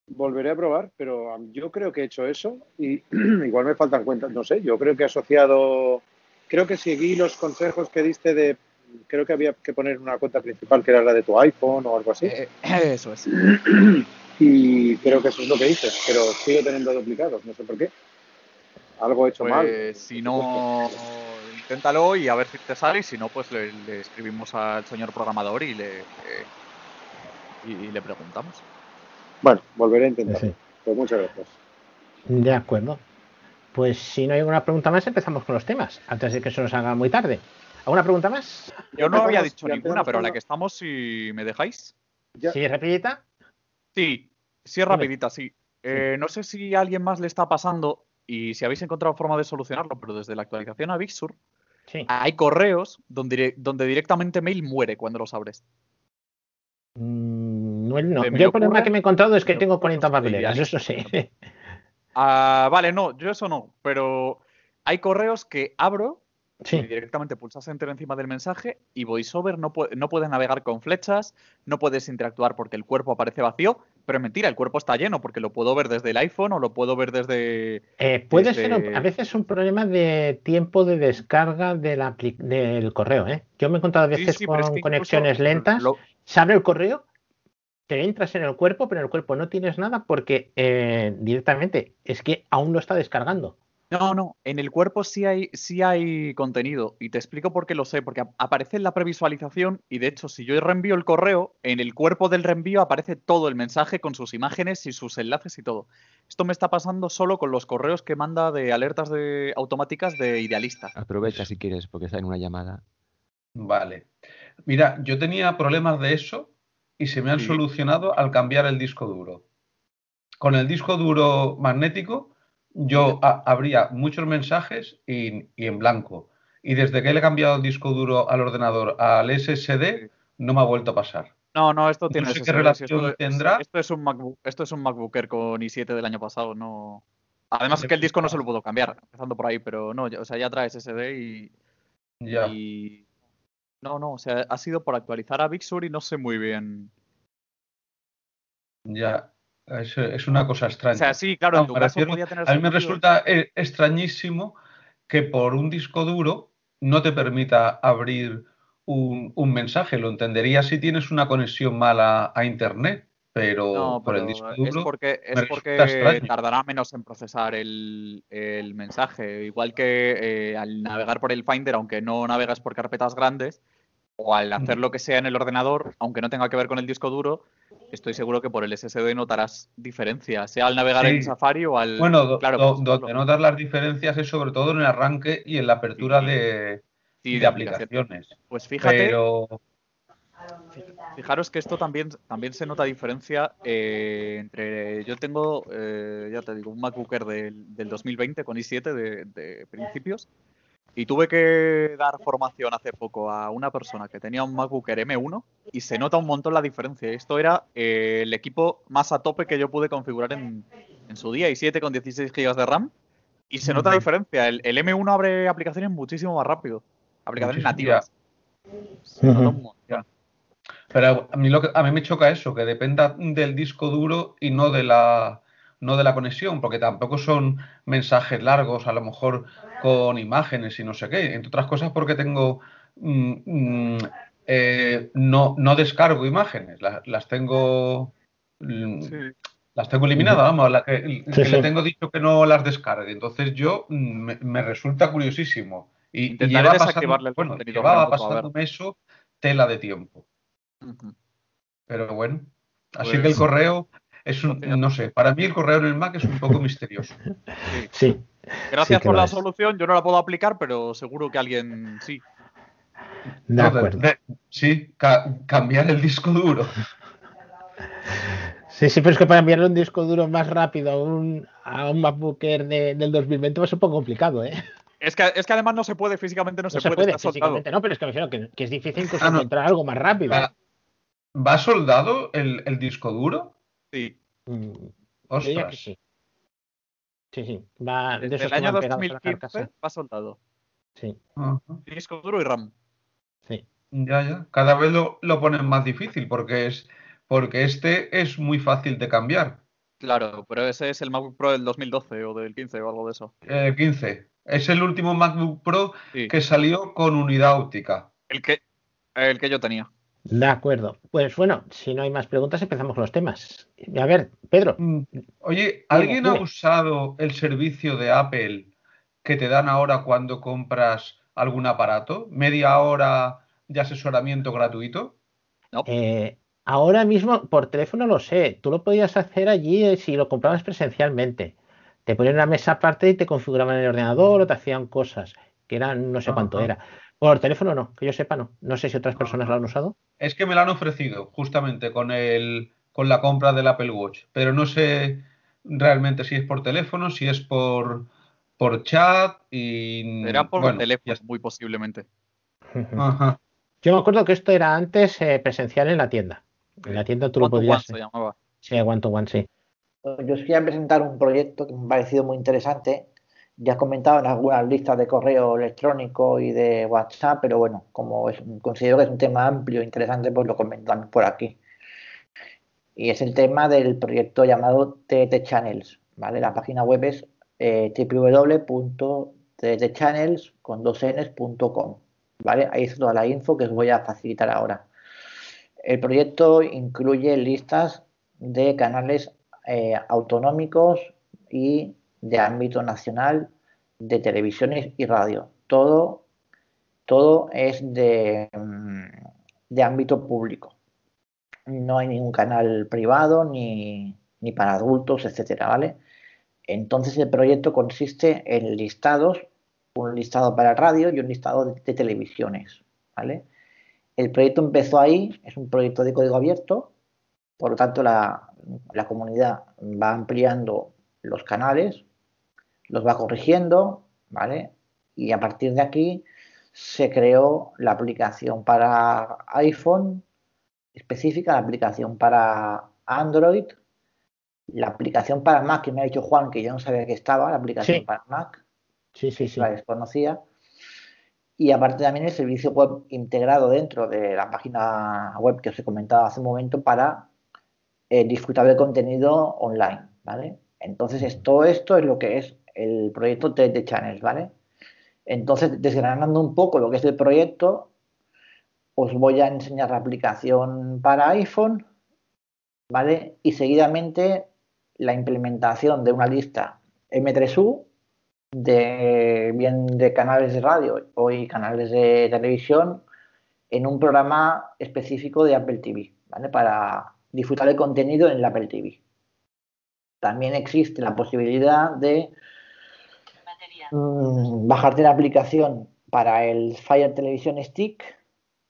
volveré a probar, pero yo creo que he hecho eso y igual me faltan cuentas. No sé, yo creo que he asociado. Creo que seguí los consejos que diste de. Creo que había que poner una cuenta principal que era la de tu iPhone o algo así. Eh, Eso es. Y creo que eso es lo que hice, pero sigo teniendo duplicados, no sé por qué. Algo he hecho mal. Pues si no, inténtalo y a ver si te sale. Y si no, pues le, le escribimos al señor programador y le, eh, y, y le preguntamos. Bueno, volveré a intentar. Sí. Pues muchas gracias. De acuerdo. Pues si no hay alguna pregunta más, empezamos con los temas, antes de que se nos haga muy tarde. ¿Alguna pregunta más? Yo no había dicho ninguna, pero la que estamos, si me dejáis. ¿Sí, rapidita? Sí, sí es rapidita, sí. Eh, no sé si a alguien más le está pasando y si habéis encontrado forma de solucionarlo, pero desde la actualización a Big Sur Sí. hay correos donde, donde directamente mail muere cuando los abres. Mm, No, no. Yo el problema ocurre- que me he encontrado es que tengo ocurre 40 no sé, papeleras, eso sí. Ah, vale, no, yo eso no, pero hay correos que abro Sí. y directamente pulsas enter encima del mensaje y VoiceOver no puede, no puedes navegar con flechas, no puedes interactuar porque el cuerpo aparece vacío, pero mentira, el cuerpo está lleno porque lo puedo ver desde el iPhone o lo puedo ver desde... Eh, puede desde- ser a veces un problema de tiempo de descarga de la apli- del correo. ¿eh? Yo me he encontrado a veces sí, pero es con que conexiones lentas. lo- Se abre el correo, te entras en el cuerpo, pero en el cuerpo no tienes nada porque eh, directamente es que aún lo está descargando. No, no, en el cuerpo sí hay, sí hay contenido y te explico por qué lo sé, porque ap- aparece en la previsualización y de hecho si yo reenvío el correo, en el cuerpo del reenvío aparece todo el mensaje con sus imágenes y sus enlaces y todo. Esto me está pasando solo con los correos que manda de alertas de automáticas de idealista. Aprovecha si quieres, porque está en una llamada. Vale. Mira, yo tenía problemas de eso y se me han Sí. solucionado al cambiar el disco duro. con el disco duro magnético yo abría muchos mensajes y, en blanco. Y desde que le he cambiado el disco duro al ordenador al SSD, no me ha vuelto a pasar. No, no, esto tiene no sé qué relación esto, tendrá. Esto es un MacBook, esto es un MacBooker con i7 del año pasado, no. Además es que el disco no se lo puedo cambiar, empezando por ahí, pero no, o sea, ya trae SSD y. Ya. Y... No, no, o sea, ha sido por actualizar a Big Sur y no sé muy bien. Ya, es, es una cosa extraña. O sea, sí, claro, en tu caso podía tener a mí me resulta eh, extrañísimo que por un disco duro no te permita abrir un, un mensaje. Lo entendería si tienes una conexión mala a internet, pero No, por el pero disco es duro porque, es porque resulta extraño. tardará menos en procesar el, el mensaje. Igual que eh, al navegar por el Finder, aunque no navegas por carpetas grandes, o al hacer lo que sea en el ordenador, aunque no tenga que ver con el disco duro, estoy seguro que por el SSD notarás diferencia, sea al navegar Sí. en Safari o al. Bueno, do- claro, do- pues, donde notas las diferencias es sobre todo en el arranque y en la apertura de, Sí, de de aplicaciones. Pues fíjate, Pero Fijaros que esto también, también se nota diferencia eh, entre. Yo tengo, eh, ya te digo, un MacBooker del, del 2020 con i7 de, de principios. Y tuve que dar formación hace poco a una persona que tenía un MacBooker M1 y se nota un montón la diferencia. Esto era eh, el equipo más a tope que yo pude configurar en, en su día, i7 con 16 GB de RAM. Y se nota la diferencia. El, el M1 abre aplicaciones muchísimo más rápido. Aplicaciones nativas. Se nota un montón. Ya. Pero a mí, lo que, a mí me choca eso, que dependa del disco duro y no de la no de la conexión, porque tampoco son mensajes largos, a lo mejor con imágenes y no sé qué. Entre otras cosas porque tengo mm, mm, eh, no, no descargo imágenes, la- las, tengo mm, las tengo eliminadas, vamos, la que, que Sí, le tengo dicho que no las descargue. Entonces yo me, me resulta curiosísimo. Y, y Intentaré lleva pasando- el bueno, llevaba pasándome eso tela de tiempo. Pero bueno, así Pues- que el correo es un, no sé, para mí el correo en el Mac es un poco misterioso. Sí. Gracias por la es. solución, yo no la puedo aplicar, pero seguro que alguien sí. De No, acuerdo. de- sí, ca- cambiar el disco duro. Sí, sí, pero es que para enviarle un disco duro más rápido a un, a un MacBooker de- del 2020 va a ser un poco complicado, ¿eh? Es que, es que además no se puede, físicamente no, No se, se puede, puede físicamente, no, pero es que me refiero que, que es difícil incluso Ah, no. encontrar algo más rápido. Va, ¿va soldado el, el disco duro? Sí. Mm, yo diría que Ostras. sí. Sí, sí. Va, de Desde el año van pegados a la 2015 carcasa. va soldado. Sí, Ajá. Disco duro y RAM. sí. Ya, ya. Cada vez lo, lo ponen más difícil porque es porque este es muy fácil de cambiar. Claro, pero ese es el MacBook Pro del 2012 o del 15 o algo de eso. El 15. Es el último MacBook Pro Sí. que salió con unidad óptica. El que, el que yo tenía. De acuerdo. Pues bueno, si no hay más preguntas, empezamos con los temas. A ver, Pedro. Mm, Oye, ¿alguien ha dime. usado el servicio de Apple que te dan ahora cuando compras algún aparato? ¿Media hora de asesoramiento gratuito? Eh, ahora mismo por teléfono lo sé. Tú lo podías hacer allí eh, si lo comprabas presencialmente. Te ponían una mesa aparte y te configuraban el ordenador o te hacían cosas, que eran no sé cuánto Ajá. era. Por teléfono no, que yo sepa no. No sé si otras personas lo han usado. Es que me lo han ofrecido justamente con el, con la compra del Apple Watch, pero no sé realmente si es por teléfono, si es por, por chat y Era por bueno, teléfono, muy posiblemente. Ajá. Yo me acuerdo que esto era antes eh, presencial en la tienda. En la tienda tú lo to one podías. se llamaba. Sí, one to one, sí. Yo os quería presentar un proyecto que me ha parecido muy interesante. Ya comentado en algunas listas de correo electrónico y de WhatsApp, pero bueno, como es, considero que es un tema amplio e interesante, pues lo comento también por aquí. Y es el tema del proyecto llamado TT Channels, ¿vale? La página web es eh, ¿vale? Ahí está toda la info que os voy a facilitar ahora. El proyecto incluye listas de canales eh, autonómicos y de ámbito nacional de televisiones y radio. Todo, todo es de, mm, de ámbito público. No hay ningún canal privado ni, ni para adultos, etcétera, ¿vale? Entonces el proyecto consiste en listados, un listado para radio y un listado de, de televisiones, ¿vale? El proyecto empezó ahí, es un proyecto de código abierto, por lo tanto la, la comunidad va ampliando los canales, los va corrigiendo, ¿vale? Y a partir de aquí se creó la aplicación para iPhone específica, la aplicación para Android, la aplicación para Mac, que me ha dicho Juan que yo no sabía que estaba, la aplicación Sí. para Mac, Sí, sí, sí. la desconocía. Y aparte también el servicio web integrado dentro de la página web que os he comentado hace un momento para eh, disfrutar del contenido online, ¿vale? Entonces, es- todo esto es lo que es el proyecto TD Channels, ¿vale? Entonces, desgranando un poco lo que es el proyecto, os voy a enseñar la aplicación para iPhone, ¿vale? Y seguidamente la implementación de una lista M3U de bien de canales de radio o y canales de televisión en un programa específico de Apple TV, ¿vale? Para disfrutar el contenido en el Apple TV. También existe la posibilidad de mm, bajarte la aplicación para el Fire Television Stick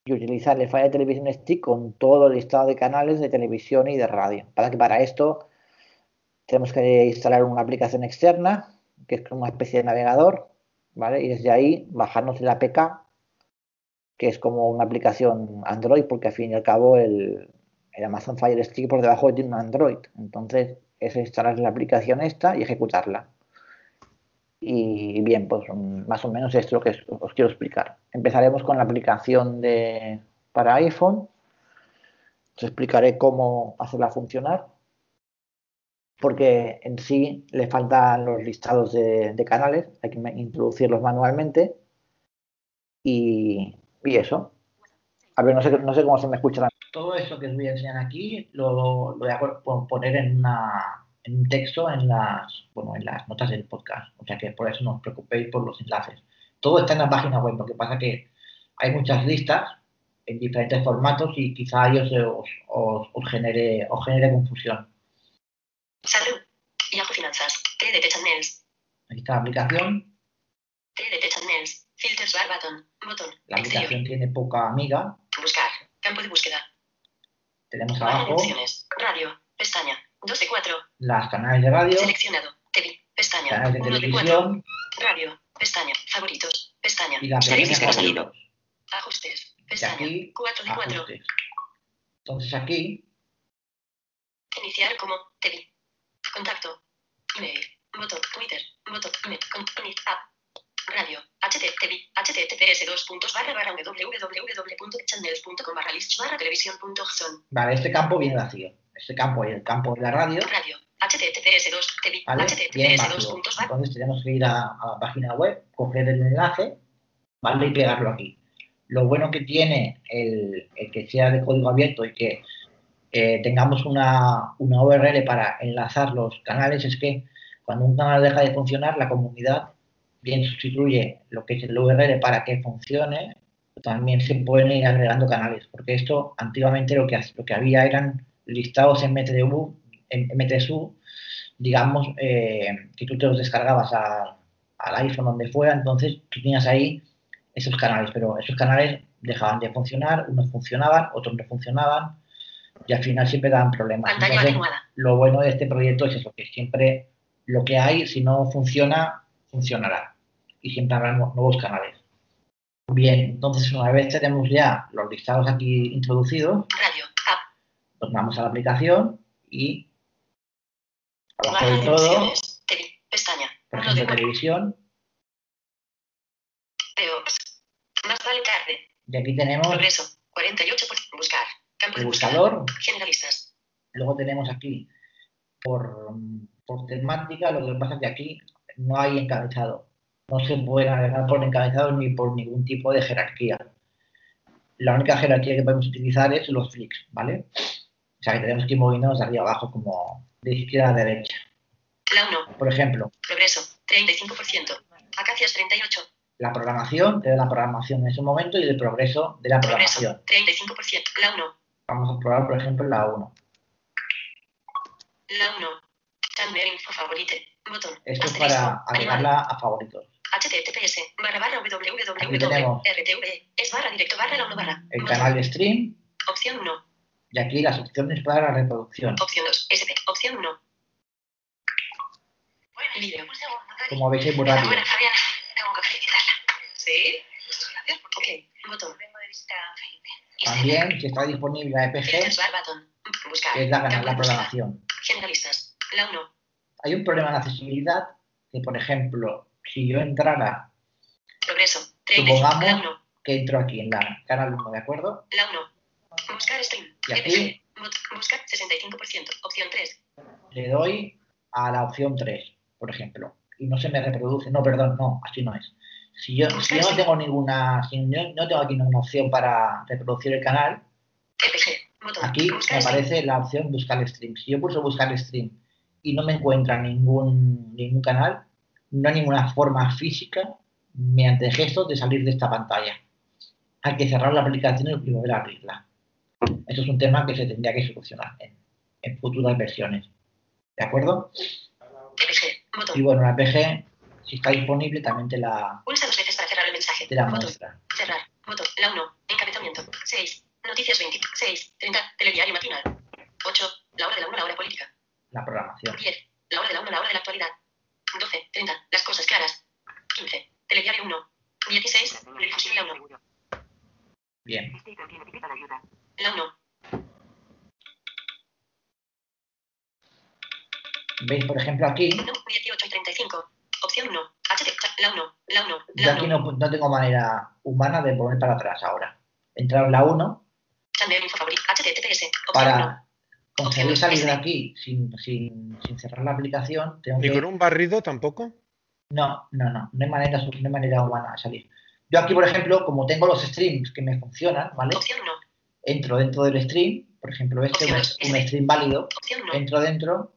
y utilizar el Fire Television Stick con todo el listado de canales de televisión y de radio. Para que para esto tenemos que instalar una aplicación externa, que es como una especie de navegador, ¿vale? Y desde ahí bajarnos el APK, que es como una aplicación Android, porque al fin y al cabo el, el Amazon Fire Stick por debajo tiene un Android. Entonces es instalar la aplicación esta y ejecutarla. Y bien, pues más o menos esto es lo que os- quiero explicar. Empezaremos con la aplicación de, para iPhone. Os explicaré cómo hacerla funcionar. Porque en sí le faltan los listados de, canales, hay que introducirlos manualmente. Y, y eso. A ver, no sé, no sé cómo se me escucha. Todo eso que os voy a enseñar aquí lo, lo voy a po- poner en, una, en un texto en las, bueno, en las notas del podcast. O sea que por eso no os preocupéis por los enlaces. Todo está en la página web. Lo que pasa que hay muchas listas en diferentes formatos y quizá ellos os, os, os genere, os genere confusión. Salud. Yahoo Finanzas. TDT Channels. Aquí está la aplicación. TDT Channels. Filters bar button. Botón. La aplicación tiene poca amiga. Buscar. Campo de búsqueda. Tenemos abajo. Radio. Pestaña. 2 de 4. las canales de radio, Seleccionado. TV. Pestaña. canales de 1 de 4. televisión Radio. Pestaña. Favoritos. Pestaña. y la pestaña. Ajustes. Y Pestaña. aquí 4 de 4. ajustes. Entonces aquí Iniciar como TV. Contacto. Email. Botón. Twitter. Botón. Email. Con, con- app. Radio. HTTP. HTTPS dos puntos barra barra www.channels.com barra lists barra televisión.zone. Vale, este campo viene vacío. Este campo y el campo de la radio, Radio. HTTPS 2 TV. ¿vale? Viene HTTPS dos vacío. puntos barra. Entonces tenemos que ir a, a la página web, coger el enlace, ¿vale? Y pegarlo aquí. Lo bueno que tiene el, el que sea de código abierto y que eh, tengamos una, una URL para enlazar los canales es que cuando un canal deja de funcionar, la comunidad bien sustituye lo que es el URL para que funcione, también se pueden ir agregando canales, porque esto antiguamente lo que, lo que había eran listados en M3U, en M3U digamos, eh, que tú te los descargabas a- al iPhone donde fuera, entonces tú tenías ahí esos canales, pero esos canales dejaban de funcionar, unos funcionaban, otros no funcionaban, y al final siempre daban problemas. Entonces, lo bueno de este proyecto es eso, que siempre lo que hay, si no funciona, funcionará. Y siempre habrá nu- nuevos canales. Bien, entonces una vez tenemos ya los listados aquí introducidos, Radio. Nos vamos a la aplicación y abajo de de todo. Pestaña. por 1 de ejemplo, 4. televisión. Más tarde. y aquí tenemos Progreso. 48 por buscar. Campo el de buscador, Generalistas. luego tenemos aquí por, por temática, lo que pasa es que aquí no hay encabezado. No se puede navegar por encabezado ni por ningún tipo de jerarquía. La única jerarquía que podemos utilizar es los flicks, ¿vale? O sea que tenemos que ir moviéndonos de arriba abajo como de izquierda a derecha. La 1. Por ejemplo, Progreso. 35%. Acacias 38. la programación, de la programación en ese momento y el progreso de la Progreso. programación. 35%. La 1. Vamos a probar, por ejemplo, la 1. La 1. Channel info favorite. Botón. Esto es para agregarla a favoritos. HTTPS. Barra barra www. RTV. Es barra directo barra la 1 barra. El canal de stream, Opción 1. Y aquí las opciones para la reproducción. Opción 2. SP. Opción 1. Vídeo. Como veis es muy rápido. Fabiana. Tengo que felicitarla. ¿Sí? Ok. Botón. También, si está disponible la EPG, que es la, la de búsqueda. programación. Generalistas. La 1. Hay un problema en accesibilidad que, por ejemplo, si yo entrara, Progreso. La supongamos 1. que entro aquí en la canal 1, ¿de acuerdo? La 1. Buscar stream. Y aquí- Buscar 65%. Opción 3. Le doy a la opción 3, por ejemplo, y no se me reproduce. No, perdón, no, así no es. Si yo, si yo no tengo ninguna, si no tengo aquí ninguna opción para reproducir el canal, EPG. Botón. Aquí Buscar me stream. aparece la opción buscar stream. Si yo pulso buscar stream y no me encuentra ningún, ningún canal, no hay ninguna forma física mediante gestos de salir de esta pantalla. Hay que cerrar la aplicación y volver a abrirla. Esto es un tema que se tendría que solucionar en, en futuras versiones. ¿De acuerdo? Y bueno, la PG, si está disponible, también te la, Pulsa dos veces para cerrar el mensaje. te la Botón. muestra. Cerrar. Botón. La 1. Encabezamiento. 6. Noticias 20. 6. 30. Telediario matinal. 8. La hora de la 1. La hora política. La programación. 10. La hora de la 1. La hora de la actualidad. 12. 30. Las cosas claras. 15. Telediario 1. 16. Difusión la 1. Bien. La 1. ¿Veis, por ejemplo, aquí? 1. 18 y 35. Opción 1. HT. La 1. La 1. Yo La aquí 1. no, no tengo manera humana de volver para atrás ahora. Entrar en la 1 Channel info favorito. HTTPS. Opción 1. para conseguir salir de aquí sin, sin, sin cerrar la aplicación. Tengo ¿Ni que... con un barrido tampoco? No, no, no. No hay, manera, no hay manera humana de salir. Yo aquí, por ejemplo, como tengo los streams que me funcionan, ¿vale? Opción 1. Entro dentro del stream, por ejemplo, este es un stream válido. Opción 1. Entro dentro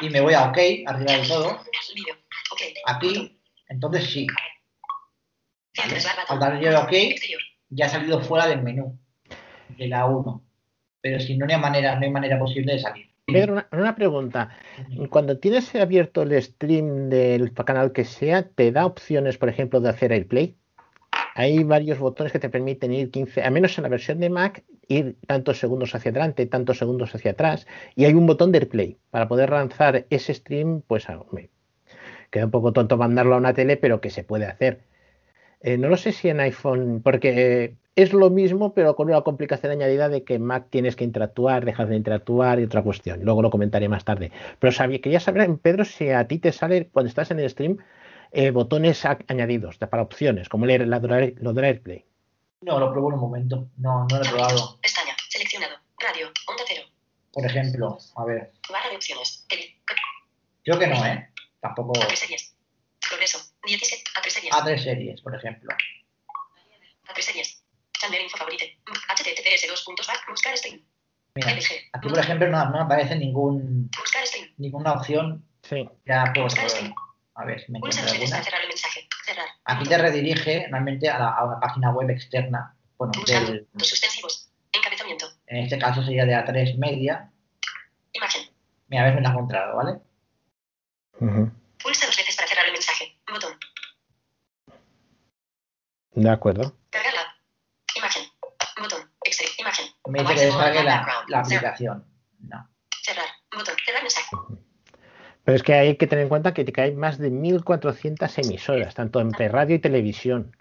y me voy a OK, arriba del todo. Aquí, entonces sí. Al button. dar yo a OK, ya ha salido fuera del menú de la 1. Pero si no, no hay manera, no hay manera posible de salir. Pedro, una, una pregunta. Cuando tienes abierto el stream del canal que sea, ¿te da opciones, por ejemplo, de hacer AirPlay? Hay varios botones que te permiten ir 15, al menos en la versión de Mac, ir tantos segundos hacia adelante, tantos segundos hacia atrás, y hay un botón de AirPlay para poder lanzar ese stream, pues a- me queda un poco tonto mandarlo a una tele, pero que se puede hacer. Eh, no lo sé si en iPhone, porque eh, es lo mismo, pero con una complicación añadida de que Mac tienes que interactuar, dejas de interactuar y otra cuestión. Luego lo comentaré más tarde. Pero sabía, quería saber, Pedro, si a ti te sale cuando estás en el stream eh, botones a- añadidos de- para opciones, como leer la, lo del AirPlay. No, lo en un momento. No, no lo he probado. Pestaña. Seleccionado. Radio. Onda cero. Por ejemplo, a ver, Barra de opciones. Creo que no, ¿eh? Tampoco A tres series. Progreso. 17. A tres series. a tres series, por ejemplo. A tres series. Channel info favorite. HTTPS dos puntos bar. Buscar stream. Mira, LG. aquí, por ejemplo, no, no aparece ningún, Buscar stream. ninguna opción Sí. ya por... Buscar stream. A ver si me veces alguna. para cerrar el mensaje. Cerrar. Aquí te redirige realmente a, la- a una página web externa. Bueno, del, Dos suspensivos. Encabezamiento. en este caso sería de A3 Media. Imagen. Mira, a ver si me la he encontrado, ¿vale? Pulsa dos veces para cerrar el mensaje. Botón. De acuerdo. Cargarla. Imagen. Botón. Extra. Imagen. Me dice que descargue la, la aplicación. No. Cerrar. Botón. Cerrar mensaje. Pero es que hay que tener en cuenta que hay más de 1.400 emisoras, tanto entre radio y televisión.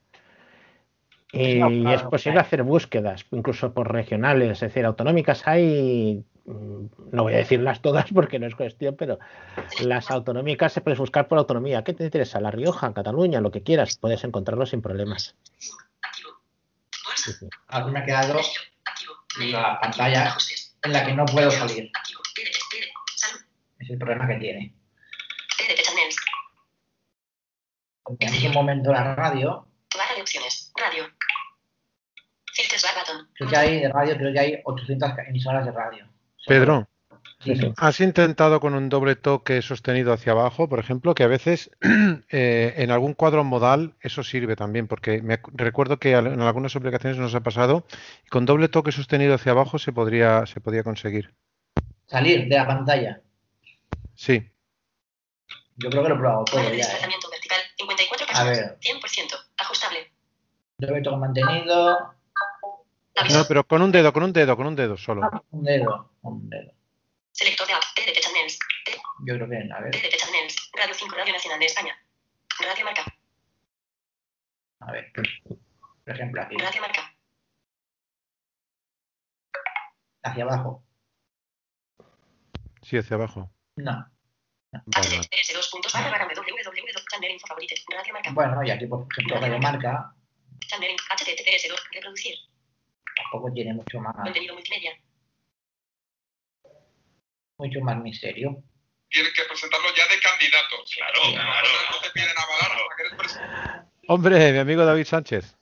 Y No, claro, es posible hacer búsquedas, incluso por regionales, es decir, autonómicas hay, mm, no voy a decirlas todas porque no es cuestión, pero las autonómicas se puedes buscar por autonomía. ¿Qué te interesa? La Rioja, Cataluña, lo que quieras, puedes encontrarlo sin problemas. Sí, sí. Ahora me ha quedado la pantalla en la que no puedo salir. Es el problema que tiene. TDP channels. En un momento la radio, Barra de opciones. Radio. Filters button. creo que hay de radio, creo que hay 800 emisoras de radio. Pedro, Sí, sí. ¿has intentado con un doble toque sostenido hacia abajo, por ejemplo, que a veces eh, en algún cuadro modal eso sirve también, porque me recuerdo que en algunas aplicaciones nos ha pasado, y con doble toque sostenido hacia abajo se podría, se podía conseguir. Salir de la pantalla. Sí. Yo creo que lo he probado todo ya. ¿eh? Desplazamiento vertical. 54 A personas. ver. 100%. Ajustable. Doble toque mantenido. No, pero con un dedo, con un dedo, con un dedo solo. Ah, un dedo, un dedo. Selector de app. TDT Channels. Yo creo que, a ver, TDT Channels. Radio 5 Radio Nacional de España. Radio Marca. a ver. Por ejemplo, aquí, Radio Marca. hacia abajo. Sí, hacia abajo. No. Vale, vale. Channel Info Favorite. Radio Marca. Bueno, y aquí, por ejemplo, Radio Marca Channel Info. HTTPS 2. Reproducir. tampoco tiene mucho más, Contenido multimedia. mucho más misterio. Tienes que presentarlo ya de candidato. Claro, claro. No te piden avalar hasta que eres presidente. Hombre, mi amigo David Sánchez.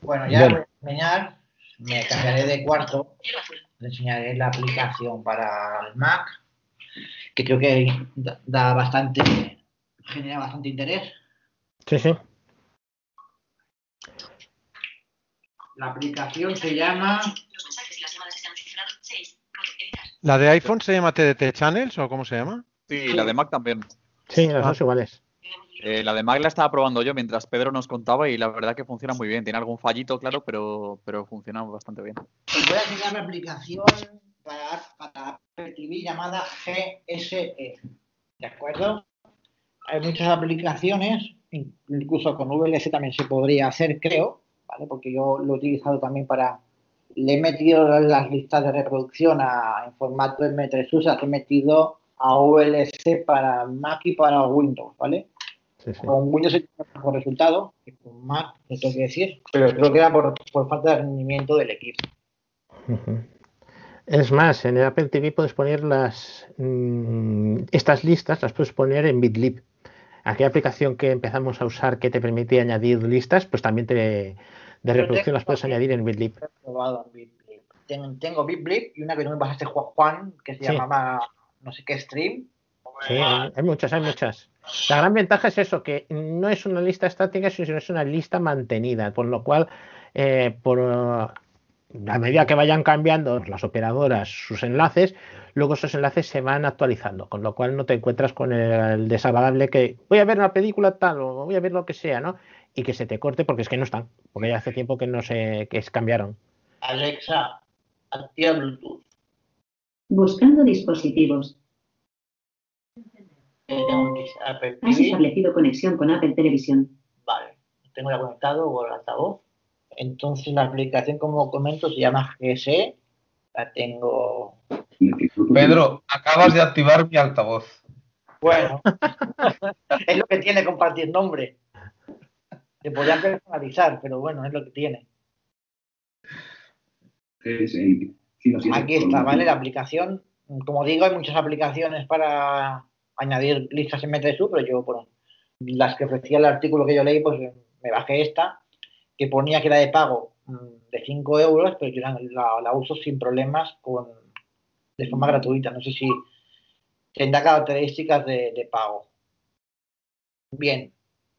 Bueno, ya voy a enseñar, me cambiaré de cuarto, le enseñaré la aplicación para el Mac, que creo que da, da bastante, genera bastante interés. Sí, sí. La aplicación se llama Los mensajes y las llamadas están cifrados. 6. Editar. ¿La de iPhone se llama TDT Channels o cómo se llama? Sí, la de Mac también. Sí, las Ah. dos iguales. Eh, la de Mac la estaba probando yo mientras Pedro nos contaba y la verdad que funciona muy bien. Tiene algún fallito, claro, pero, pero funciona bastante bien. Os voy a enseñar la aplicación para, para TV llamada GSE. ¿De acuerdo? Hay muchas aplicaciones, incluso con VLC también se podría hacer, creo, ¿vale? Porque yo lo he utilizado también para. Le he metido las listas de reproducción a, en formato M3 USA, he metido a VLC para Mac y para Windows, ¿vale? Sí, sí. Con Windows he tenido mejor resultado que con Mac, te tengo que decir, pero creo que era por, por falta de rendimiento del equipo. Ujú. Es más, en el Apple TV puedes poner las mm, estas listas, las puedes poner en Bitlib. Aquella aplicación que empezamos a usar que te permite añadir listas, pues también te, de reproducción las puedes añadir en Bitlib. Tengo, tengo BitBlip y una que no me pasaste Juan, que se Sí. llamaba no sé qué stream. Sí, hay, hay muchas, hay muchas. La gran ventaja es eso, que no es una lista estática, sino es una lista mantenida, por lo cual, eh, por, a medida que vayan cambiando las operadoras sus enlaces, luego esos enlaces se van actualizando, con lo cual no te encuentras con el, el desagradable que voy a ver una película tal o voy a ver lo que sea, ¿no? Y que se te corte porque es que no están, porque ya hace tiempo que no se, que es- cambiaron. Alexa, activa Bluetooth. Buscando dispositivos. Eh, Has establecido conexión con Apple Televisión. Vale, tengo ya conectado por el altavoz. Entonces la aplicación, como comento, se llama GSE. La tengo. Pedro, acabas de activar mi altavoz. Bueno, es lo que tiene compartir nombre. Se podría personalizar, pero bueno, es lo que tiene. Aquí está, ¿vale? La aplicación. Como digo, hay muchas aplicaciones para añadir listas en MTSU, pero yo, bueno, las que ofrecía el artículo que yo leí, pues me bajé esta, que ponía que era de pago mm, de 5 euros, pero yo la, la- la uso sin problemas con, de forma gratuita. No sé si tendrá características de, de pago. Bien.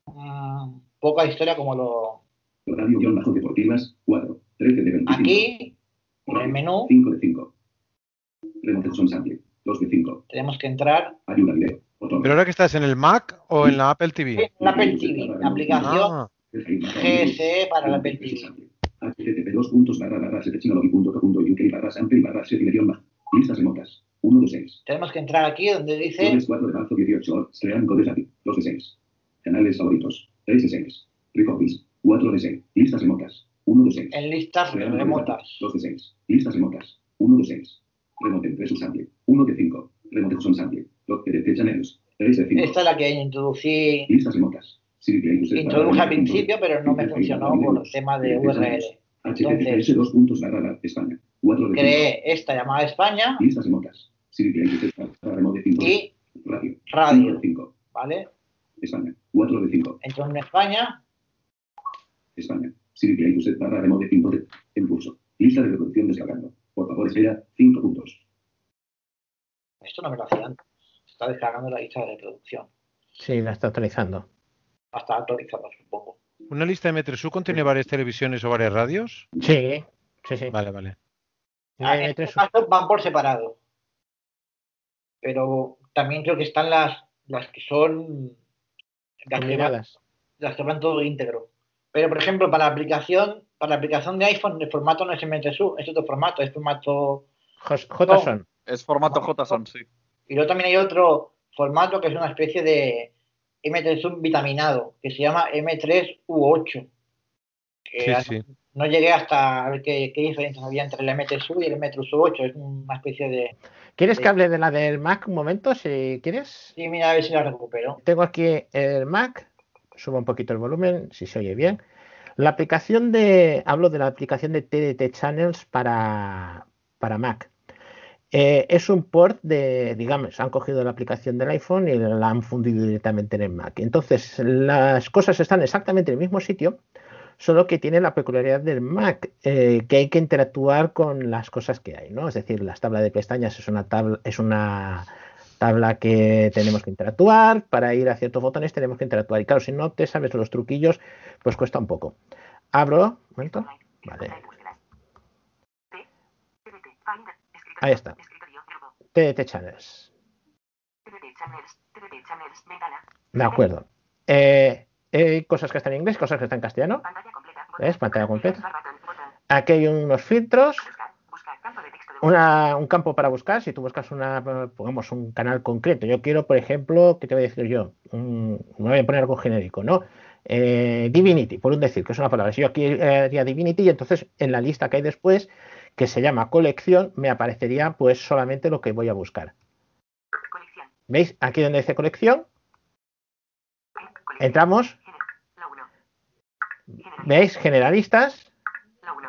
Mm, poca historia como lo... Radio guion bajo deportivas, 4, 13 de 25. Aquí, en el menú, 5 de 5. Remote son sample, 2 de 5. tenemos que entrar Ayuda video, botón. ¿Pero ahora que estás en el Mac o en la Apple TV? en la Apple TV, la aplicación Ah, GSE para la http puntos barra barra setechnology.co.uk barra sample barra bajo. Listas remotas, 1 de 6. Tenemos que entrar aquí donde dice Jueves 4 de marzo 18, Stream Code API, 2 de 6. Canales favoritos, 3 de 6. Recopies, 4 de 6. Listas remotas, 1 de 6. en listas remotas. 2 de 6. Listas remotas, 1 de 6. Remote sample, 1 de 5. Remote son sample, 2 de channels, 3 de 5. Esta es la que introducí, Listas remotas. User introduje al principio, pero no me funcionó por el tema de URL. https dos puntos barra España, 4 de 5. Creé esta llamada España Listas remotas. Siri Play User barra remote 5. y Radio. radio, 5 de 5. ¿vale? España, 4 de 5. Entro en España, España. Siri Play User barra remote 5 de. En curso. Lista de reproducción descargando. Por favor, espera 5 puntos. esto no me lo hacía antes. Se está descargando la lista de reproducción. Sí, la está actualizando. Hasta actualizarlo, supongo. ¿Una lista de M3U contiene varias televisiones o varias radios? Sí, sí, sí. Vale, vale. Ah, en este caso van por separado. Pero también creo que están las, las que son las que, van, Combinadas. las que van todo íntegro. Pero, por ejemplo, para la aplicación para la aplicación de iPhone el formato no es M3U, es otro formato, es formato JSON. Es formato JSON, sí. Y luego también hay otro formato que es una especie de M3U vitaminado, que se llama M3U8. Que Sí, a- sí. No llegué hasta a ver qué, qué diferencias había entre el M3U y el M3U8. Es una especie de... ¿Quieres de- que hable de la del Mac un momento? Si quieres. Sí, mira, a ver si la recupero. Tengo aquí el Mac, subo un poquito el volumen, si se oye bien. La aplicación de, hablo de la aplicación de TDT Channels para, para Mac. Eh, es un port de, digamos, han cogido la aplicación del iPhone y la han fundido directamente en el Mac. Entonces, las cosas están exactamente en el mismo sitio, solo que tiene la peculiaridad del Mac, eh, que hay que interactuar con las cosas que hay, ¿no? Es decir, las tablas de pestañas es una tabla, es una tabla que tenemos que interactuar, para ir a ciertos botones tenemos que interactuar. Y claro, si no te sabes los truquillos, pues cuesta un poco. Abro, momento. Vale. Ahí está. TDT Channels. De acuerdo. Eh, hay cosas que están en inglés, cosas que están en castellano. ¿Ves? Pantalla completa. Aquí hay unos filtros. Una- un campo para buscar. Si tú buscas una, pongamos un canal concreto. Yo quiero, por ejemplo, ¿qué te voy a decir yo? Un- me voy a poner algo genérico, ¿no? Eh, Divinity, por un decir, que es una palabra. Si yo aquí eh, haría Divinity, y entonces en la lista que hay después, que se llama colección, me aparecería pues solamente lo que voy a buscar. ¿Veis? Aquí donde dice colección, entramos. ¿Veis? Generalistas,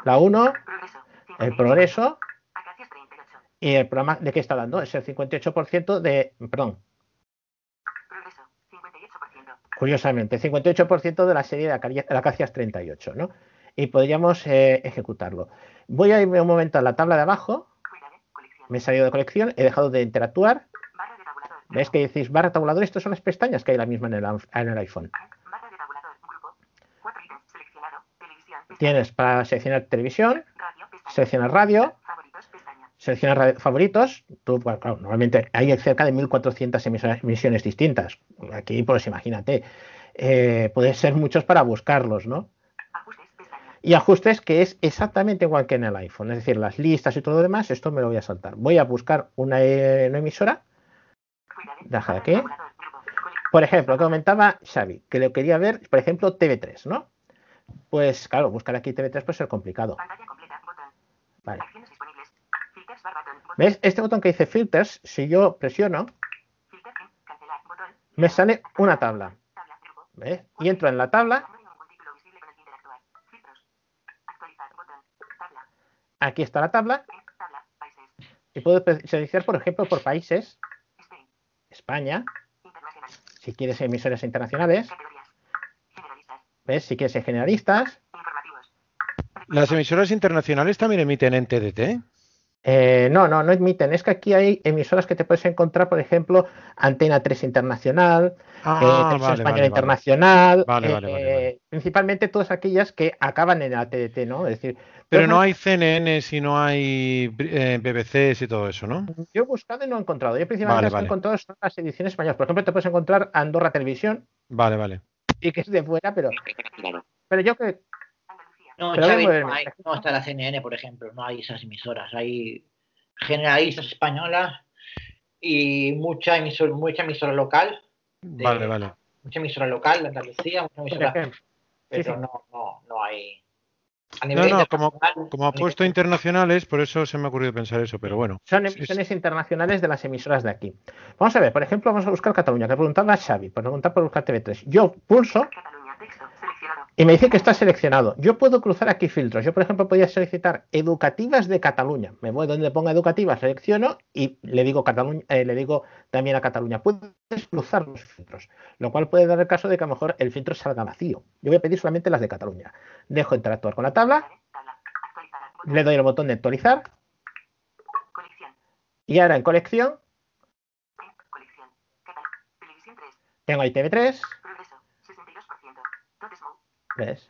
la 1, el progreso. ¿Y el programa de qué está dando? Es el 58% de. Perdón. Curiosamente, 58% de la serie de Acacias 38, ¿no? Y podríamos eh, ejecutarlo. Voy a irme un momento a la tabla de abajo. Me he salido de colección, he dejado de interactuar. ¿Ves que decís barra tabulador? Estas son las pestañas que hay la misma en el, en el iPhone. Tienes para seleccionar televisión, seleccionar radio, seleccionar favoritos. Tú, bueno, claro, normalmente hay cerca de 1400 emisoras- emisiones distintas. Aquí, pues imagínate, eh, puede ser muchos para buscarlos, ¿no? Y ajustes que es exactamente igual que en el iPhone, es decir, las listas y todo lo demás, esto me lo voy a saltar. Voy a buscar una, eh, una emisora. Deja de aquí. Por ejemplo, lo que comentaba Xavi, que lo quería ver, por ejemplo, TV3, ¿no? Pues claro, buscar aquí TV3 puede ser complicado. Vale. ¿Ves? Este botón que dice filters, si yo presiono, me sale una tabla. ¿Ves? Y entro en la tabla. Aquí está la tabla. Y puedo pe- seleccionar, por ejemplo, por países. España. Si quieres emisoras internacionales. ¿Ves? Si quieres ser generalistas. ¿Las emisoras internacionales también emiten en TDT? Eh, no, no, no emiten. Es que aquí hay emisoras que te puedes encontrar, por ejemplo, Antena 3 Internacional, Ah, eh, Televisión vale, Española vale. Internacional, Vale, eh, vale, vale, eh, principalmente todas aquellas que acaban en la TDT, ¿no? Es decir, Pero no hay CNN si no hay eh, BBCs y todo eso, ¿no? Yo he buscado y no he encontrado. Yo principalmente Vale, las que he vale. encontrado son las ediciones españolas. Por ejemplo, te puedes encontrar Andorra Televisión Vale, vale. y que es de fuera, pero, pero yo que No, Pero no, hay- no está la CNN, por ejemplo, no hay esas emisoras, hay generalistas españolas y mucha emisora, mucha emisora local, Vale, vale. mucha emisora local de Andalucía, mucha emisora, pero Sí, sí. no, no, no hay. A No, nivel no, como, como ha puesto internacionales, por eso se me ha ocurrido pensar eso, pero bueno. Son emisiones internacionales de las emisoras de aquí. Vamos a ver, por ejemplo, vamos a buscar Cataluña, que preguntaba a Xavi, por preguntar por buscar TV3. Yo pulso y me dice que está seleccionado. Yo puedo cruzar aquí filtros. Yo, por ejemplo, podría solicitar educativas de Cataluña. Me voy donde ponga educativas, selecciono y le digo Cataluña, eh, le digo también a Cataluña. Puedes cruzar los filtros, lo cual puede dar el caso de que a lo mejor el filtro salga vacío. Yo voy a pedir solamente las de Cataluña. Dejo interactuar con la tabla, le doy el botón de actualizar y ahora en colección tengo ahí TV3. ¿Ves?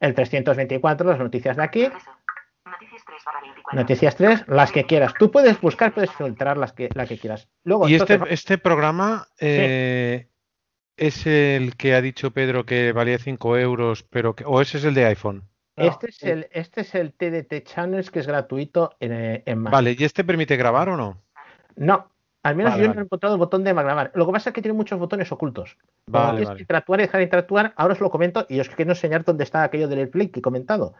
El 324, las noticias de aquí. Noticias 3, las que quieras. Tú puedes buscar, puedes filtrar las que, la que quieras. Luego, Y este, este programa eh, es el que ha dicho Pedro que valía 5 euros, pero que, o ese es el de iPhone. Este es el, este es el TDT Channels que es gratuito en, eh, en Mac. Vale, ¿y este permite grabar o no? No, al menos Vale, yo no vale. he encontrado el botón de grabar. Lo que pasa es que tiene muchos botones ocultos. Cuando Vale, tienes vale. que interactuar y dejar de interactuar, ahora os lo comento y os quiero enseñar dónde está aquello del play que he comentado.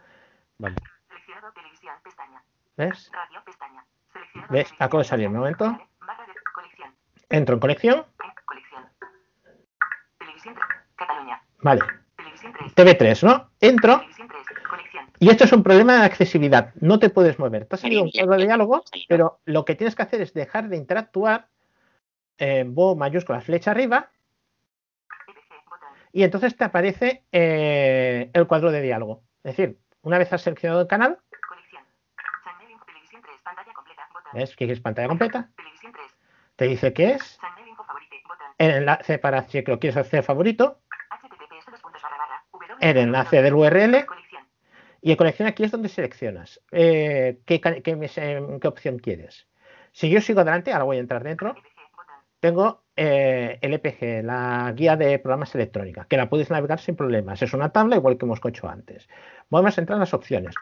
Vale. Seleccionado televisión, pestaña. ¿Ves? Radio, pestaña. Seleccionado ¿Ves? Acabo de salir un momento. Entro en colección. Vale. Televisión 3. TV3, ¿no? Entro. Televisión 3. Colección. Y esto es un problema de accesibilidad. No te puedes mover. Te ha salido un cuadro de diálogo, pero lo que tienes que hacer es dejar de interactuar. Eh, Bo mayúscula flecha arriba. Y entonces te aparece eh, el cuadro de diálogo. Es decir, una vez has seleccionado el canal, Colección. Channel info, televisión 3. Pantalla completa. Botón. ves que es pantalla completa, Televisión 3. te dice que es el enlace para si lo quieres hacer favorito, el enlace del URL. Y en colección aquí es donde seleccionas eh, qué, ca- qué opción quieres. Si yo sigo adelante, ahora voy a entrar dentro, tengo eh, el EPG, la guía de programas electrónica, que la puedes navegar sin problemas. Es una tabla igual que hemos hecho antes. Vamos a entrar en las opciones.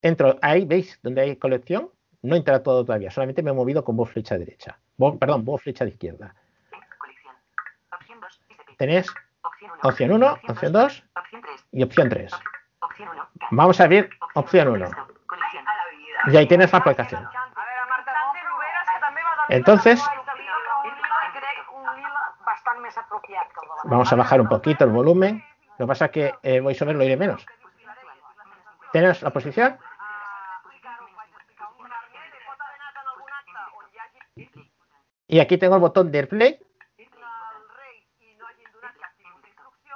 Entro ahí, ¿veis? Donde hay colección. No he interactuado todavía, solamente me he movido con voz flecha derecha. Bo- perdón, voz flecha de izquierda. Colección. Opción 2. ICP. Tenés Opción 1. opción 1, opción 2 Opción 3. y opción 3. Opción 1. Vamos a ver opción 1. Colección. Y ahí tienes la aplicación. Entonces, vamos a bajar un poquito el volumen. Lo que pasa es que eh, VoiceOver lo iré menos. Tenemos la posición. Y aquí tengo el botón de AirPlay.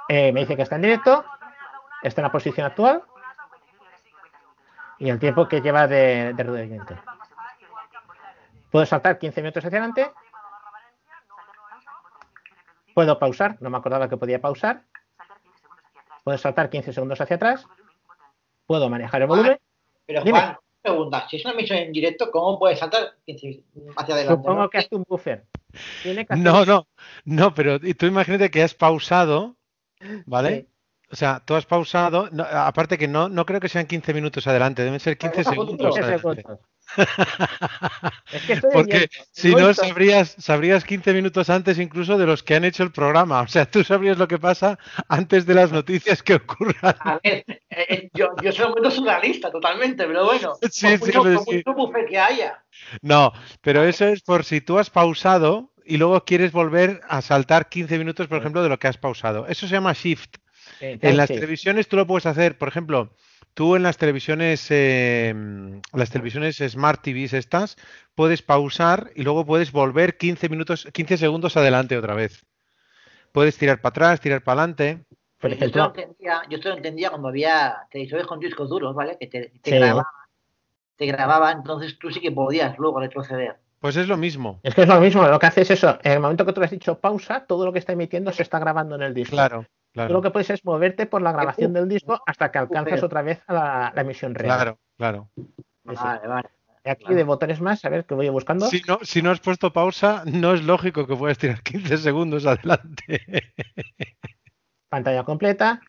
Eh, me dice que está en directo. Está en la posición actual. Y el tiempo que lleva de, de rodamiento. Puedo saltar 15 minutos hacia adelante. Puedo pausar. No me acordaba que podía pausar. Puedo saltar 15 segundos hacia atrás. Puedo manejar el volumen. Pero Dime. Juan, pregunta, si es una emisión en directo, ¿cómo puedes saltar 15 hacia adelante? Supongo no? que hace un buffer. Tiene que hacer- No, no, no, pero y tú imagínate que has pausado, ¿vale? O sea, tú has pausado, no, aparte que no, no creo que sean 15 minutos adelante, deben ser 15 segundos 15 adelante. Es que estoy Porque si no, sabrías, sabrías 15 minutos antes incluso de los que han hecho el programa. O sea, tú sabrías lo que pasa antes de las noticias que ocurran. A ver, eh, eh, yo, yo soy un momento surrealista totalmente, pero bueno, Sí, por sí, mucho, por sí. mucho que haya. No, pero eso es por si tú has pausado y luego quieres volver a saltar 15 minutos, por ejemplo, de lo que has pausado. Eso se llama shift. Eh, En las televisiones tú lo puedes hacer, por ejemplo, tú en las televisiones, eh, las televisiones Smart TVs estas, puedes pausar y luego puedes volver 15 minutos, 15 segundos adelante otra vez. Puedes tirar para atrás, tirar para adelante. Por yo, esto lo ejemplo, entendía, yo esto lo entendía cuando había televisores con discos duros, ¿vale? Que te, te Sí. grababa, te grababa, entonces tú sí que podías luego retroceder. Pues es lo mismo. es que es lo mismo. Lo que hace es eso. En el momento que tú le has dicho pausa, todo lo que está emitiendo se está grabando en el disco. Claro, Tú lo que puedes es moverte por la grabación del disco hasta que alcanzas otra vez a la, la emisión real. claro, claro. Vale, vale. Y aquí de botones más, a ver que voy buscando. Si no, si no has puesto pausa, no es lógico que puedas tirar 15 segundos adelante. Pantalla completa.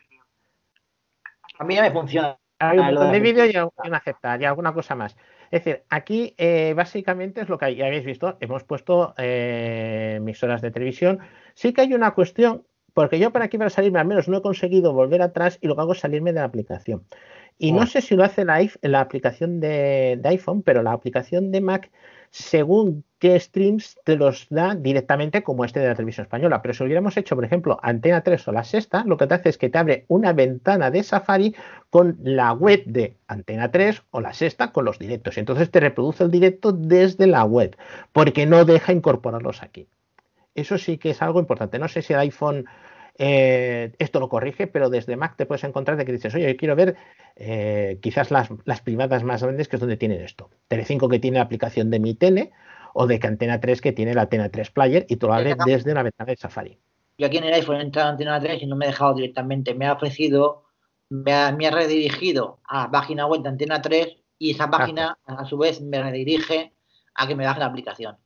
A mí ya me funciona. Hay un Ah, de de- vídeo y un aceptar y alguna cosa más. Es decir, aquí eh, básicamente es lo que hay. Ya habéis visto, hemos puesto eh, emisoras de televisión. Sí que hay una cuestión, porque yo para aquí para salirme al menos no he conseguido volver atrás y lo que hago es salirme de la aplicación. Y no sé si lo hace la, la aplicación de, de iPhone, pero la aplicación de Mac, según qué streams, te los da directamente como este de la televisión española. Pero si hubiéramos hecho, por ejemplo, Antena 3 o la Sexta, lo que te hace es que te abre una ventana de Safari con la web de Antena 3 o la Sexta con los directos. Y entonces te reproduce el directo desde la web, porque no deja incorporarlos aquí. Eso sí que es algo importante. No sé si el iPhone eh, esto lo corrige, pero desde Mac te puedes encontrar de que dices, oye, yo quiero ver eh, quizás las, las privadas más grandes que es donde tienen esto. Telecinco que tiene la aplicación de mi tele o de que Antena 3 que tiene la Antena 3 Player y te lo abre desde una ventana de Safari. Yo aquí en el iPhone he entrado en Antena 3 y no me he dejado directamente. Me ha ofrecido, me ha, me ha redirigido a la página web de Antena 3 y esa página a su vez me redirige a que me baje la aplicación.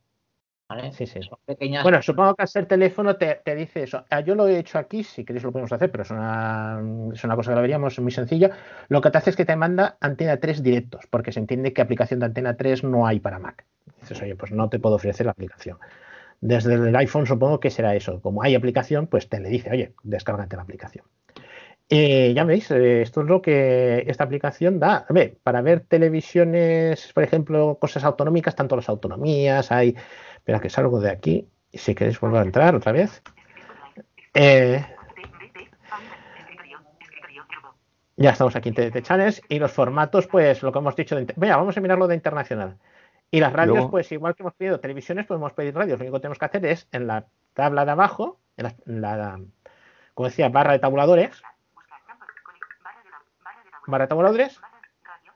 ¿Vale? Sí, sí. Son pequeñas. Bueno, supongo que al ser teléfono te, te dice eso. Ah, Yo lo he hecho aquí, si queréis lo podemos hacer, pero es una, es una cosa que lo veríamos muy sencilla. Lo que te hace es que te manda antena 3 directos, porque se entiende que aplicación de antena 3 no hay para Mac. Dices, oye, pues no te puedo ofrecer la aplicación. Desde el iPhone supongo que será eso. Como hay aplicación, pues te le dice, oye, descárgate la aplicación. Eh, ya veis, eh, esto es lo que esta aplicación da. A ver, para ver televisiones, por ejemplo, cosas autonómicas, tanto las autonomías, hay. Espera que salgo de aquí. Y si queréis volver a entrar otra vez. Eh, ya estamos aquí en TDT Channels y los formatos, pues lo que hemos dicho. De, vamos a mirarlo de internacional. Y las radios, Luego- pues igual que hemos pedido televisiones, podemos pedir radios. Lo único que tenemos que hacer es en la tabla de abajo, en la, en la- como decía, barra de tabuladores. Barra de tabuladores.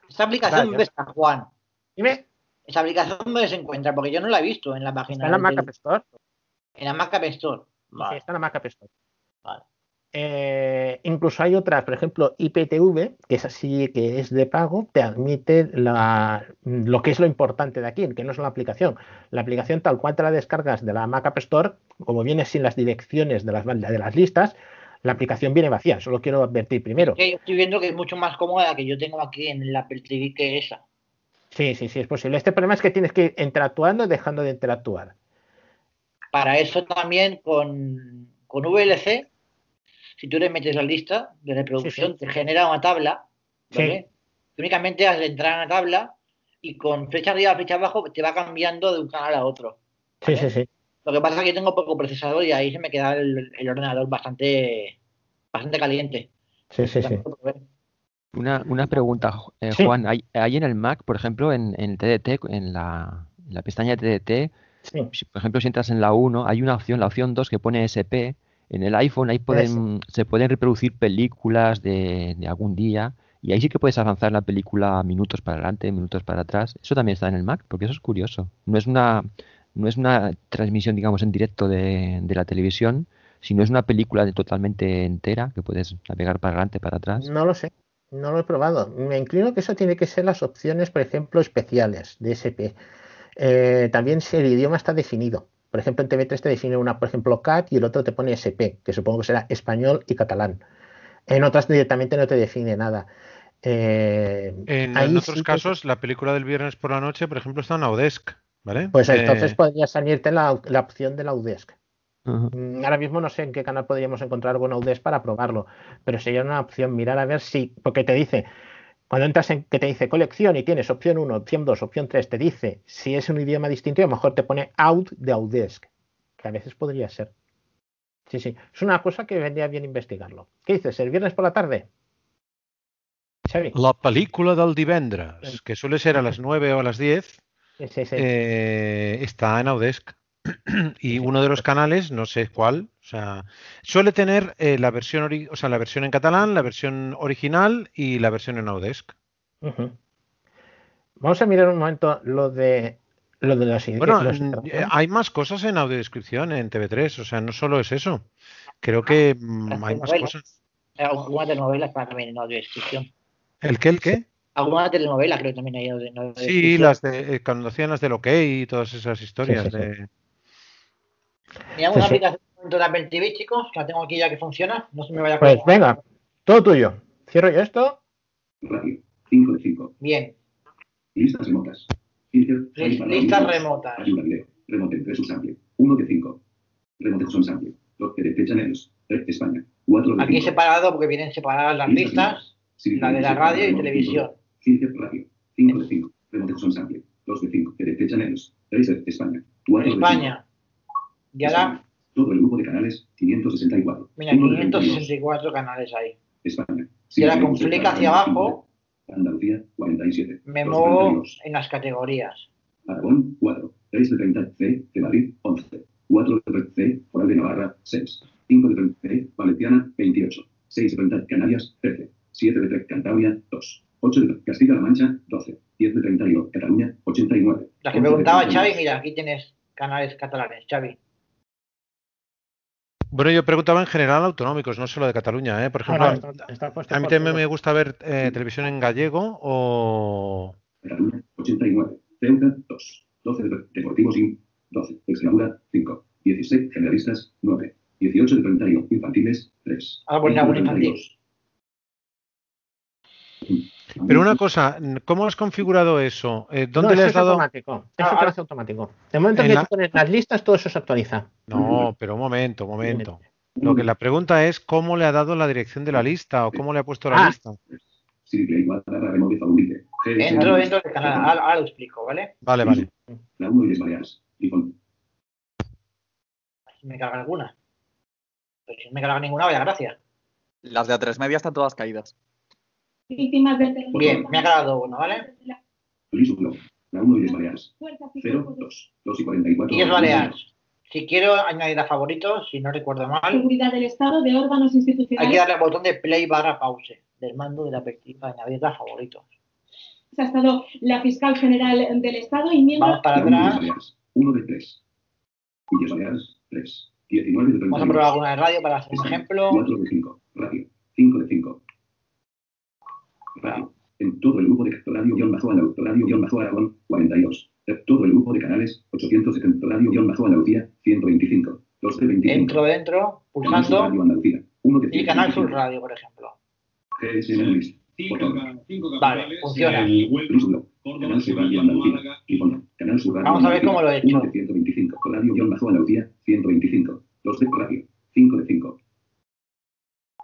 Esta aplicación. ¿dónde está, Juan? Dime. Esa aplicación, ¿dónde se encuentra? Porque yo no la he visto en la página. Está en la Mac App Store. En la Mac App Store. Sí, está en la Mac App Store. Vale. Eh, incluso hay otras, por ejemplo, IPTV, que es así, que es de pago, te admite la, lo que es lo importante de aquí, que no es la aplicación. La aplicación tal cual te la descargas de la Mac App Store, como viene sin las direcciones de las, de las listas, la aplicación viene vacía. Solo quiero advertir primero. Yo estoy viendo que es mucho más cómoda la que yo tengo aquí en el Apple TV que esa. Sí, sí, sí, es posible. Este problema es que tienes que ir interactuando y dejando de interactuar. Para eso también con, con VLC, si tú le metes la lista de reproducción, Sí, sí. te genera una tabla, Sí. ¿vale? Tú únicamente has de entrar en la tabla y con flecha arriba, flecha abajo, te va cambiando de un canal a otro. Sí, sí, sí. Lo que pasa es que tengo poco procesador y ahí se me queda el, el ordenador bastante, bastante caliente. Sí, sí, sí. Una, una pregunta, eh, Sí. Juan. Hay, hay en el Mac, por ejemplo, en, en TDT, en la, en la pestaña de TDT, si, por ejemplo, si entras en la 1, hay una opción, la opción 2 que pone SP. En el iPhone ahí pueden, se pueden reproducir películas de, de algún día y ahí sí que puedes avanzar la película minutos para adelante, minutos para atrás. Eso también está en el Mac, porque eso es curioso. No es una, no es una transmisión, digamos, en directo de, de la televisión, sino es una película de totalmente entera que puedes navegar para adelante, para atrás. No lo sé, no lo he probado. Me inclino que eso tiene que ser las opciones, por ejemplo, especiales de SP. Eh, también si el idioma está definido. Por ejemplo, en TV3 te define una, por ejemplo, CAT y el otro te pone SP, que supongo que será español y catalán. En otras directamente no te define nada. Eh, En, otros sí que- casos, la película del viernes por la noche, por ejemplo, está en Audesc, ¿vale? Pues Eh, entonces podría salirte la, la opción de la UDESC. Mm, Ahora mismo no sé en qué canal podríamos encontrar algo en UDESC para probarlo, pero sería una opción mirar a ver si, porque te dice, cuando entras en que te dice colección y tienes opción 1, opción 2, opción 3, te dice si es un idioma distinto y a lo mejor te pone out de Audesc, que a veces podría ser. Sí, sí, es una cosa que vendría bien investigarlo. ¿Qué dices? ¿El viernes por la tarde? Xavi. La película del divendres, que suele ser a las 9 o a las 10, Sí, sí, sí. eh, está en Audesc. Y uno de los canales, no sé cuál, o sea, suele tener eh, la versión o sea, la versión en catalán, la versión original y la versión en Audesc. Vamos a mirar un momento lo de lo de los Bueno, los- eh, hay más cosas en audiodescripción en TV3, o sea, no solo es eso. Creo que mm, hay más Telenovelas. cosas. Eh, Alguna telenovela está también en audiodescripción. ¿El qué, el qué? Alguna telenovela creo que también hay en audiodescripción. Sí, las de, eh, cuando hacían las del OK y todas esas historias sí, sí. de... Mira, Sí, una sí. aplicación de Apple TV, chicos, la tengo aquí ya que funciona. No se me vaya a Pues venga, todo tuyo. Cierro yo esto. Radio. 5 de 5. Bien. Listas remotas. Listas remotas. Ayuda video. Remote 3 sample. 1 de 5. Remote son sample. 2 de channels. Eh, España. 4 de Aquí 5. separado porque vienen separadas las listas, la de la radio y televisión. Filter radio. 5 de 5. Remote son sample. 2 de 5. de channels. 3 de España. 4 de 5. España. Y ahora, Todo el grupo de canales. 564. mira, 1 de 32. 564 canales ahí. España. Y ahora con 7 de flick hacia abajo, Andalucía. 47. me 2 de muevo 32. en las categorías. Aragón, 4. 3 de 30, C, de Madrid, 11. 4 de 30, C, Foral de Navarra, 6. 5 de 30, C, Valenciana, 28. 6 de 30, Canarias, 13. 7 de 30, Cantabria, 2. 8 de Castilla-La Mancha, 12. 10 de 31, Cataluña, 89. La que 11 de preguntaba 31. Xavi, mira, aquí tienes canales catalanes, Xavi. Bueno, yo preguntaba en general autonómicos, no solo de Cataluña, ¿eh? Por ejemplo, Ah, a- no, está- está a mí también me gusta ver eh, televisión en gallego o... Cataluña, 89. Ceuta, 2. 12 de Deportivo Sin. 12. Extremadura, 5. 16. Generalistas, 9. 18 de 31. Infantiles, 3. Ah, bueno, 20 de algún infantil. 32. Pero una cosa, ¿cómo has configurado eso? Eh, ¿Dónde No, le eso has es dado? automático. Eso Ah, te lo hace automático. De momento En que la- tú pones las listas, todo eso se actualiza. No, pero un momento, un momento. Lo que la pregunta es cómo le ha dado la dirección de la lista o cómo le ha puesto la Ah. lista. Siri Play barra remove favorite. GS Entro dentro del canal. Ahora, ahora lo explico, ¿vale? Vale, vale. La 1 y. Tifón. Si me carga alguna. Pero si no me carga ninguna, vaya gracia. Las de A3 media están todas caídas. Víctimas del Bien, me ha cargado una, ¿vale? Luis Ulo. La 1 y les Baleares. 0, 2. 2 y 44. Y es Baleares. Si quiero añadir a favoritos, si no recuerdo mal, Seguridad del Estado de órganos hay institucionales. que darle al botón de play barra pause del mando de la perspectiva añadir a favoritos. Ha estado la fiscal general del Estado y miembros. Vamos para 1 atrás. Baleares. 1 de 3. Villas Baleares, 3. 19 de 31. Vamos a probar alguna de radio para hacer un ejemplo. 4 de 5. Radio. 5 de 5. Radio. En todo el grupo de radio-radio radio-aragón, 42. En todo el grupo de canales, 870 radio-andalucía, 125. 2 de 25. Entro dentro, Canal Sur pulsando Radio Andalucía. 1 de y Canal Sur 125. Radio, por ejemplo. GSM List. Botón. Vale, funciona. Ulo. Canal Sur Radio Andalucía. Icono. Canal Sur Radio Vamos a ver cómo lo he hecho. 1 de 125. Radio-Andalucía, 125. 2 de radio. 5 de 5.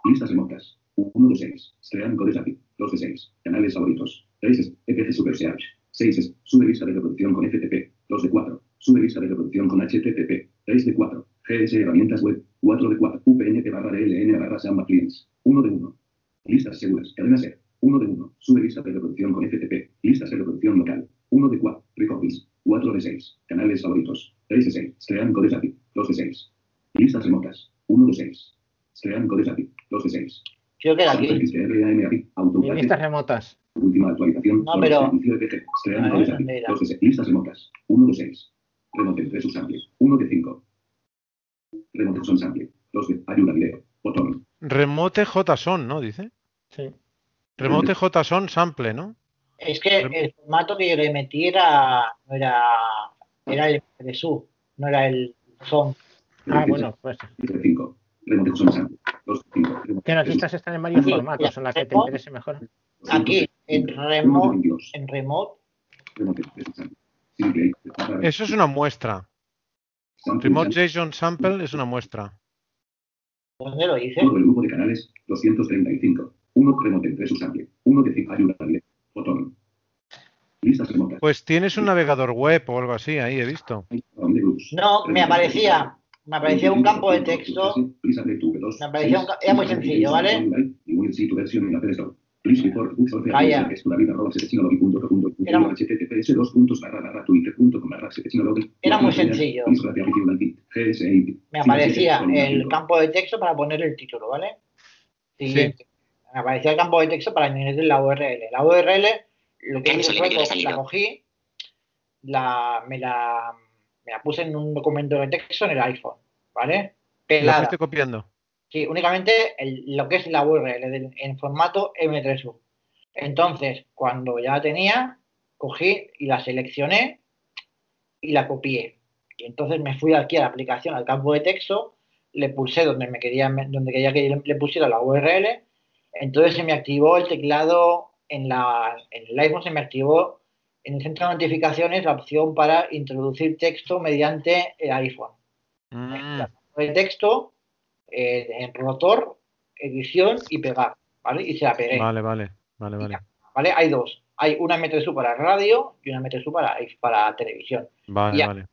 Listas remotas. 1 de 6. Crean codes API. 2 de 6. Canales favoritos. 3 es EPG Super Search. 6 es sube lista de reproducción con FTP. 2 de 4. Sube lista de reproducción con HTTP. 3 de 4. GS herramientas web. 4 de 4. UPnP barra DLN barra Samba Clients. 1 de 1. Listas seguras. Cadena ser. 1 de 1. Sube lista de reproducción con FTP. Listas de reproducción local. 1 de 4. Recordings. 4 de 6. Canales favoritos. 3 de 6. Crean codes API. 2 de 6. Listas remotas. 1 de 6. Crean codes API. 2 de 6. Creo que era aquí. Listas remotas. Última actualización. No, pero- Servicio EPG. Crean A ver, codes API. ¿dónde era? 2 de 6. Listas remotas. 1 de 6. Remote 3 sample. 1 de 5. Remote son sample. 2 de ayuda video. Botón. Remote JSON, ¿no? Dice. Sí. Remote JSON sample, ¿no? Es que el formato que yo le metí era, no era, era el de su, no era el son. Ah, bueno, pues. 5. Remote son sample. 2 de 5. Que las listas están en varios Aquí, formatos, en la que te remote. interese mejor. Aquí, en remote, en remote, Remote 3 sample. Simple. Eso es una muestra. Remote sample. JSON sample es una muestra. ¿dónde lo hice? Todo el grupo de canales, 235. 1 remote 3 sample. 1 de 5. Ayuda. Botón. Listas remotas. Pues tienes un navegador web o algo así, ahí he visto. No, me aparecía, me aparecía un campo de texto, me aparecía un, era muy sencillo, ¿vale? Vaya. Era muy- Era muy sencillo. Me aparecía el campo de texto para poner el título, ¿vale? Siguiente. Me aparecía el campo de texto para añadir la URL. La URL, lo que hice fue la cogí, la, me, la, me la puse en un documento de texto en el iPhone, ¿vale? Lo Pelada. fuiste copiando. Sí, únicamente el- lo que es la URL en formato M3U. Entonces, cuando ya la tenía, cogí y la seleccioné y la copié. Y entonces me fui aquí a la aplicación, al campo de texto, le pulsé donde me quería, donde quería que le pusiera la URL. Entonces se me activó el teclado en, la, en el iPhone, se me activó en el centro de notificaciones la opción para introducir texto mediante el iPhone Mm, de texto, eh, en rotor, edición y pegar, ¿vale? Y se la pegué, Vale, vale, vale, vale. ¿vale? Hay dos. Hay una M3U para radio y una M3U para, para televisión. Vale, Ya. vale.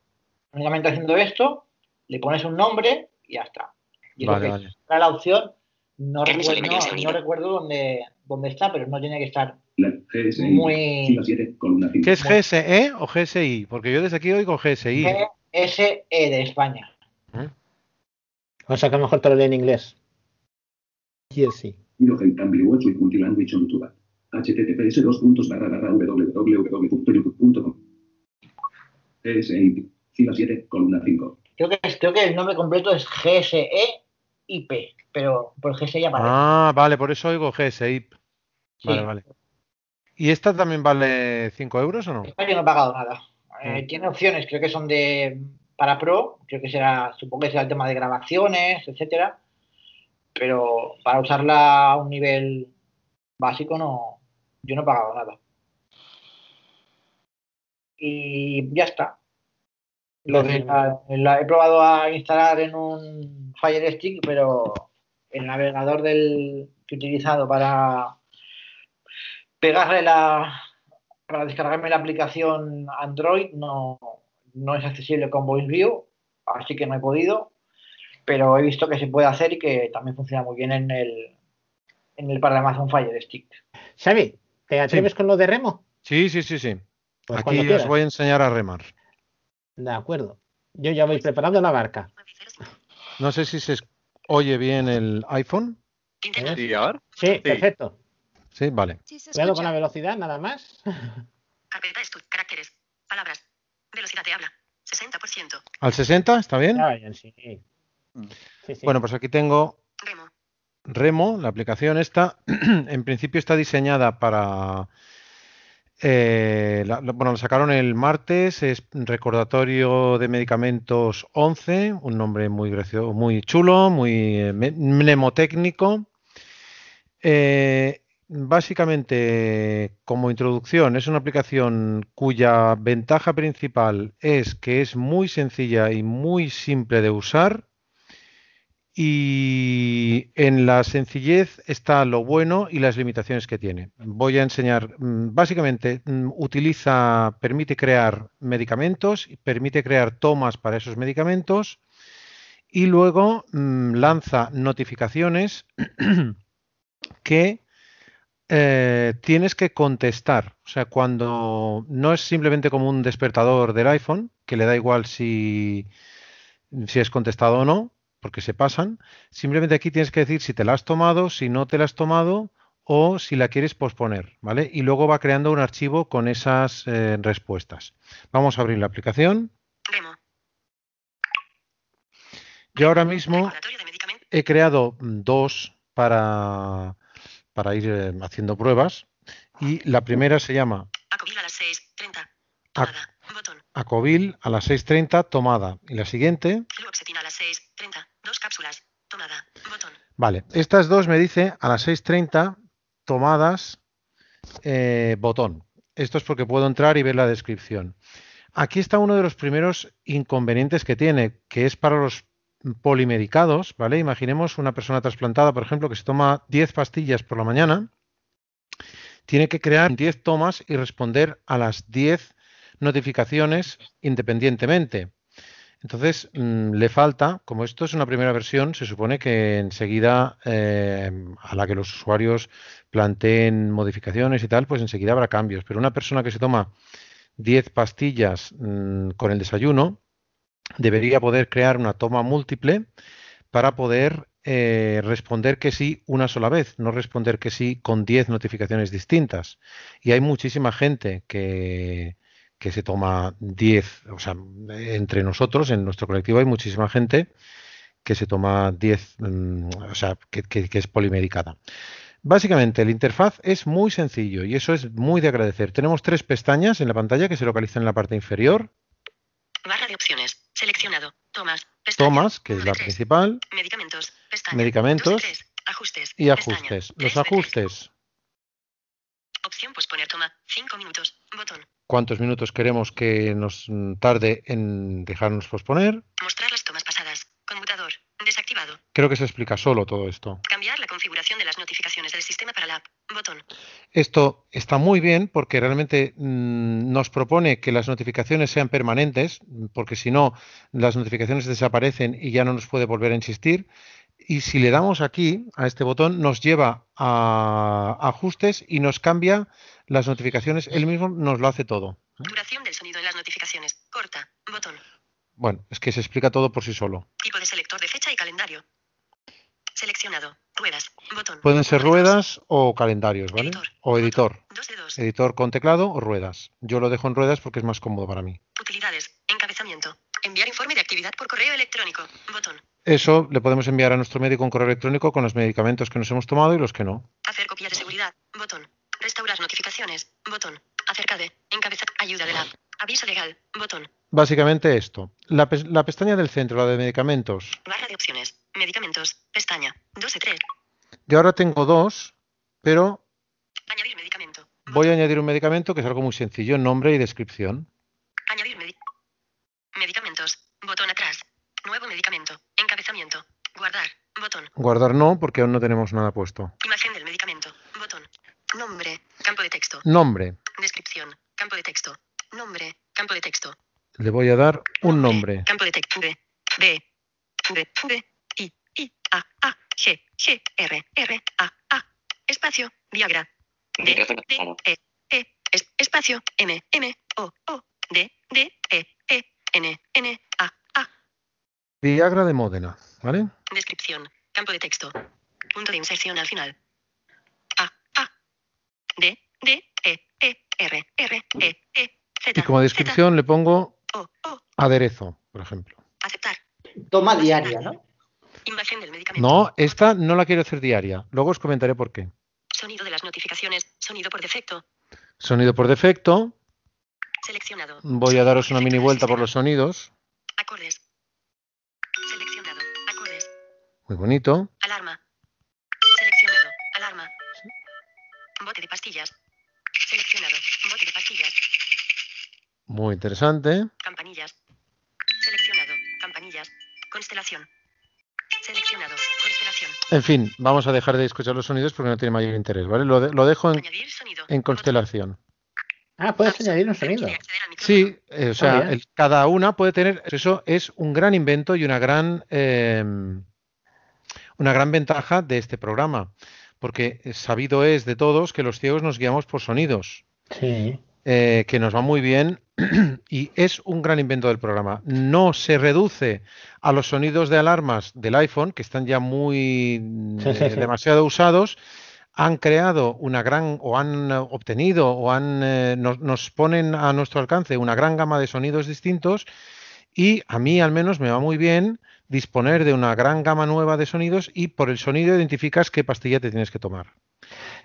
Únicamente haciendo esto, le pones un nombre y ya está. Y lo Vale, que vale. está la opción, no recuerdo, no recuerdo dónde, dónde está, pero no tiene que estar GSI. Muy- 7, columna 5. ¿Qué es GSE o GSI? Porque yo desde aquí oigo GSI. GSE de España. O sea que a lo mejor te lo lee en inglés. Sí. Hidrogen cambio 8 y multilanguage on YouTube. https dos puntos barra barra www.youtube.com GSI. Fila 7, columna 5. Creo que, creo que el nombre completo es GSE IP, pero por GSE ya aparece. Ah, vale, por eso oigo GSI. Vale, Sí. vale. ¿Y esta también vale 5 euros o no? Esta yo no he pagado nada. Eh, Mm. Tiene opciones, creo que son de para Pro, creo que será, supongo que será el tema de grabaciones, etcétera, pero para usarla a un nivel básico no, yo no he pagado nada. Y ya está. Lo de la- la he probado a instalar en un Fire Stick, pero el navegador del que he utilizado para pegarle la para descargarme la aplicación Android no, no es accesible con VoiceView, así que no he podido, pero he visto que se puede hacer y que también funciona muy bien en el en el para Amazon Fire Stick. Xavi, ¿te atreves con lo de remo? Sí, sí, sí, sí. Pues Aquí os quieras. voy a enseñar a remar. De acuerdo. Yo ya voy preparando la barca. No sé si se oye bien el iPhone. Sí, a ver. Sí, perfecto. Sí, vale. Cuidado con la velocidad, nada más. Carpeta caracteres. Palabras. Velocidad de habla. 60%. ¿Al 60? ¿Está bien? sí. Bueno, pues aquí tengo Remo. Remo, la aplicación esta, en principio está diseñada para... eh, la- la- bueno, la sacaron el martes, es recordatorio de medicamentos 11, un nombre muy gracioso, muy chulo, muy eh, mnemotécnico. Eh, básicamente, como introducción, es una aplicación cuya ventaja principal es que es muy sencilla y muy simple de usar. Y en la sencillez está lo bueno y las limitaciones que tiene. Voy a enseñar, mm, básicamente, mm, utiliza, permite crear medicamentos, permite crear tomas para esos medicamentos y luego mm, lanza notificaciones que eh, tienes que contestar. O sea, cuando no es simplemente como un despertador del iPhone, que le da igual si, si es contestado o no, porque se pasan. Simplemente aquí tienes que decir si te la has tomado, si no te la has tomado o si la quieres posponer, ¿vale? Y luego va creando un archivo con esas eh, respuestas. Vamos a abrir la aplicación. Yo ahora mismo he creado dos para, para ir eh, haciendo pruebas y la primera se llama Acovil a las 6.30. Ac- Botón. Acovil a las 6.30 tomada y la siguiente Fluoxetina a las 6.30. Dos cápsulas. Tomada. Botón. Vale, estas dos me dice a las 6.30 tomadas eh, botón. Esto es porque puedo entrar y ver la descripción. Aquí está uno de los primeros inconvenientes que tiene, que es para los polimedicados, ¿vale? Imaginemos una persona trasplantada, por ejemplo, que se toma 10 pastillas por la mañana, tiene que crear 10 tomas y responder a las 10 notificaciones independientemente. Entonces, mm, le falta, como esto es una primera versión, se supone que enseguida, eh, a la que los usuarios planteen modificaciones y tal, pues enseguida habrá cambios. Pero una persona que se toma 10 pastillas mm, con el desayuno, debería poder crear una toma múltiple para poder eh, responder que sí una sola vez, no responder que sí con 10 notificaciones distintas. Y hay muchísima gente que, que se toma 10, o sea, entre nosotros, en nuestro colectivo hay muchísima gente que se toma 10, mm, o sea, que, que- es polimedicada. Básicamente, el interfaz es muy sencillo y eso es muy de agradecer. Tenemos tres pestañas en la pantalla que se localizan en la parte inferior. Barra de opciones. Seleccionado. Tomas. Pestaña. Tomas, que es la principal, Medicamentos. Pestaña. medicamentos tres. Ajustes. y ajustes. Los ajustes, Opción posponer toma. 5 minutos. Botón. cuántos minutos queremos que nos tarde en dejarnos posponer. Mostrar las tomas pasadas. Conmutador. Desactivado. Creo que se explica solo todo esto. Cambiar la configuración de las notificaciones del sistema para la app. Botón. Esto está muy bien porque realmente mm, nos propone que las notificaciones sean permanentes, porque si no, las notificaciones desaparecen y ya no nos puede volver a insistir. Y si le damos aquí a este botón, nos lleva a ajustes y nos cambia las notificaciones. Él mismo nos lo hace todo. Duración del sonido en las notificaciones. Corta. Botón. Bueno, es que se explica todo por sí solo. Tipo de selector de fecha y calendario. Seleccionado. Ruedas. Botón. Pueden ser ruedas o calendarios, ¿vale? O editor. De. Editor con teclado o ruedas. Yo lo dejo en ruedas porque es más cómodo para mí. Utilidades. Encabezamiento. Enviar informe de actividad por correo electrónico. Botón. Eso le podemos enviar a nuestro médico un correo electrónico con los medicamentos que nos hemos tomado y los que no. Hacer copia de seguridad. Botón. Restaurar notificaciones. Botón. Acerca de. Encabezar. Ayuda de la. Aviso legal. Botón. Básicamente esto. La, la pestaña del centro, la de medicamentos. Barra de opciones. Medicamentos. Pestaña. 2 de 3. Yo ahora tengo dos, pero Añadir medicamento. voy a añadir un medicamento que es algo muy sencillo, nombre y descripción. Añadir medi- medicamentos. Botón atrás. Nuevo medicamento. Encabezamiento. Guardar. Botón. Guardar no, porque aún no tenemos nada puesto. Imagen del medicamento. Botón. Nombre. Campo de texto. Nombre. Descripción. Campo de texto. Nombre. Campo de texto. Le voy a dar un nombre. Campo de texto. V. B. V. V. I. I. A. A. G. G. R. R. A. A. Espacio. Viagra. D. D. E. E. Es- espacio. M. M. O. O. D. D. E. E. N. N. A. A. Viagra de Módena, ¿vale? Descripción. Campo de texto. Punto de inserción al final. A. A. D. D. E. E. R. R. E. E. Z. Y como descripción le pongo aderezo, por ejemplo. Aceptar. Toma diaria, ¿no? Imagen del medicamento. No, esta no la quiero hacer diaria. Luego os comentaré por qué. Sonido de las notificaciones. Sonido por defecto. Sonido por defecto. Seleccionado. Voy a daros una mini vuelta por los sonidos. Acordes. Seleccionado. Acordes. Muy bonito. Alarma. Seleccionado. Alarma. Bote de pastillas. Seleccionado. Bote de pastillas. Muy interesante. Campanillas. Seleccionado. Campanillas. Constelación. Seleccionado. Constelación. En fin, vamos a dejar de escuchar los sonidos porque no tiene mayor interés, ¿vale? Lo, de- lo dejo en, en constelación. Ah, puedes añadir un sonido. Sí, eh, o sea, Ah, el- cada una puede tener. Eso es un gran invento y una gran, eh, una gran ventaja de este programa, porque sabido es de todos que los ciegos nos guiamos por sonidos, Sí. eh, que nos va muy bien y es un gran invento del programa. No se reduce a los sonidos de alarmas del iPhone, que están ya muy Sí, sí, eh, sí. demasiado usados. Han creado una gran, o han obtenido, o han, eh, nos, nos ponen a nuestro alcance una gran gama de sonidos distintos y a mí al menos me va muy bien disponer de una gran gama nueva de sonidos y por el sonido identificas qué pastilla te tienes que tomar.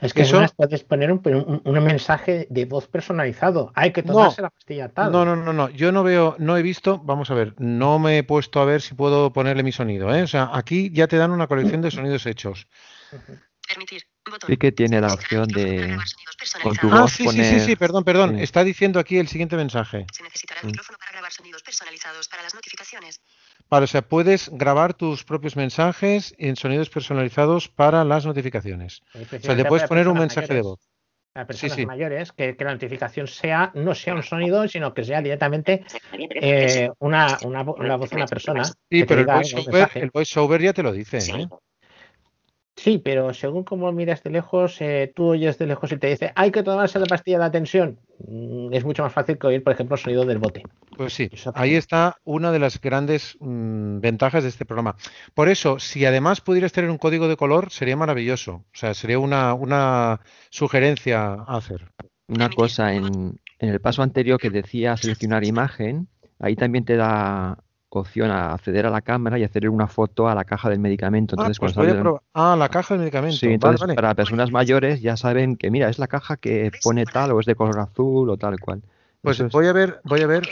Es que Eso- puedes poner un, un- un mensaje de voz personalizado. Hay que tomarse la pastilla tal. No, no, no, no. Yo no veo, no he visto, vamos a ver, no me he puesto a ver si puedo ponerle mi sonido, ¿eh? O sea, aquí ya te dan una colección de sonidos hechos. Permitir. Botón. Sí que tiene la opción de con tu Ah, voz sí, sí, poner... sí, sí, perdón, perdón. Sí. Está diciendo aquí el siguiente mensaje. Se necesitará Sí. el micrófono para grabar sonidos personalizados para las notificaciones. Vale, o sea, puedes grabar tus propios mensajes en sonidos personalizados para las notificaciones. O sea, le puedes poner un mensaje de voz. A Sí, personas sí. mayores, que, que la notificación sea, no sea un sonido, sino que sea directamente eh, una, una, voz de una persona. Sí, pero el diga voiceover, el voiceover ya te lo dice, ¿eh? Sí, pero según cómo miras de lejos, eh, tú oyes de lejos y te dice, hay que tomarse la pastilla de la tensión. Mm, Es mucho más fácil que oír, por ejemplo, el sonido del bote. Pues sí, ahí está una de las grandes mm, ventajas de este programa. Por eso, si además pudieras tener un código de color, sería maravilloso. O sea, sería una, una sugerencia a hacer. Una cosa, en, en el paso anterior que decía seleccionar imagen, ahí también te da opción a acceder a la cámara y hacer una foto a la caja del medicamento. Ah, Entonces, pues cuando sale-. Ah, la caja de medicamentos. Sí, entonces vale. para personas mayores ya saben que mira, es la caja que pone tal o es de color azul o tal cual. Pues es- voy a ver, voy a ver.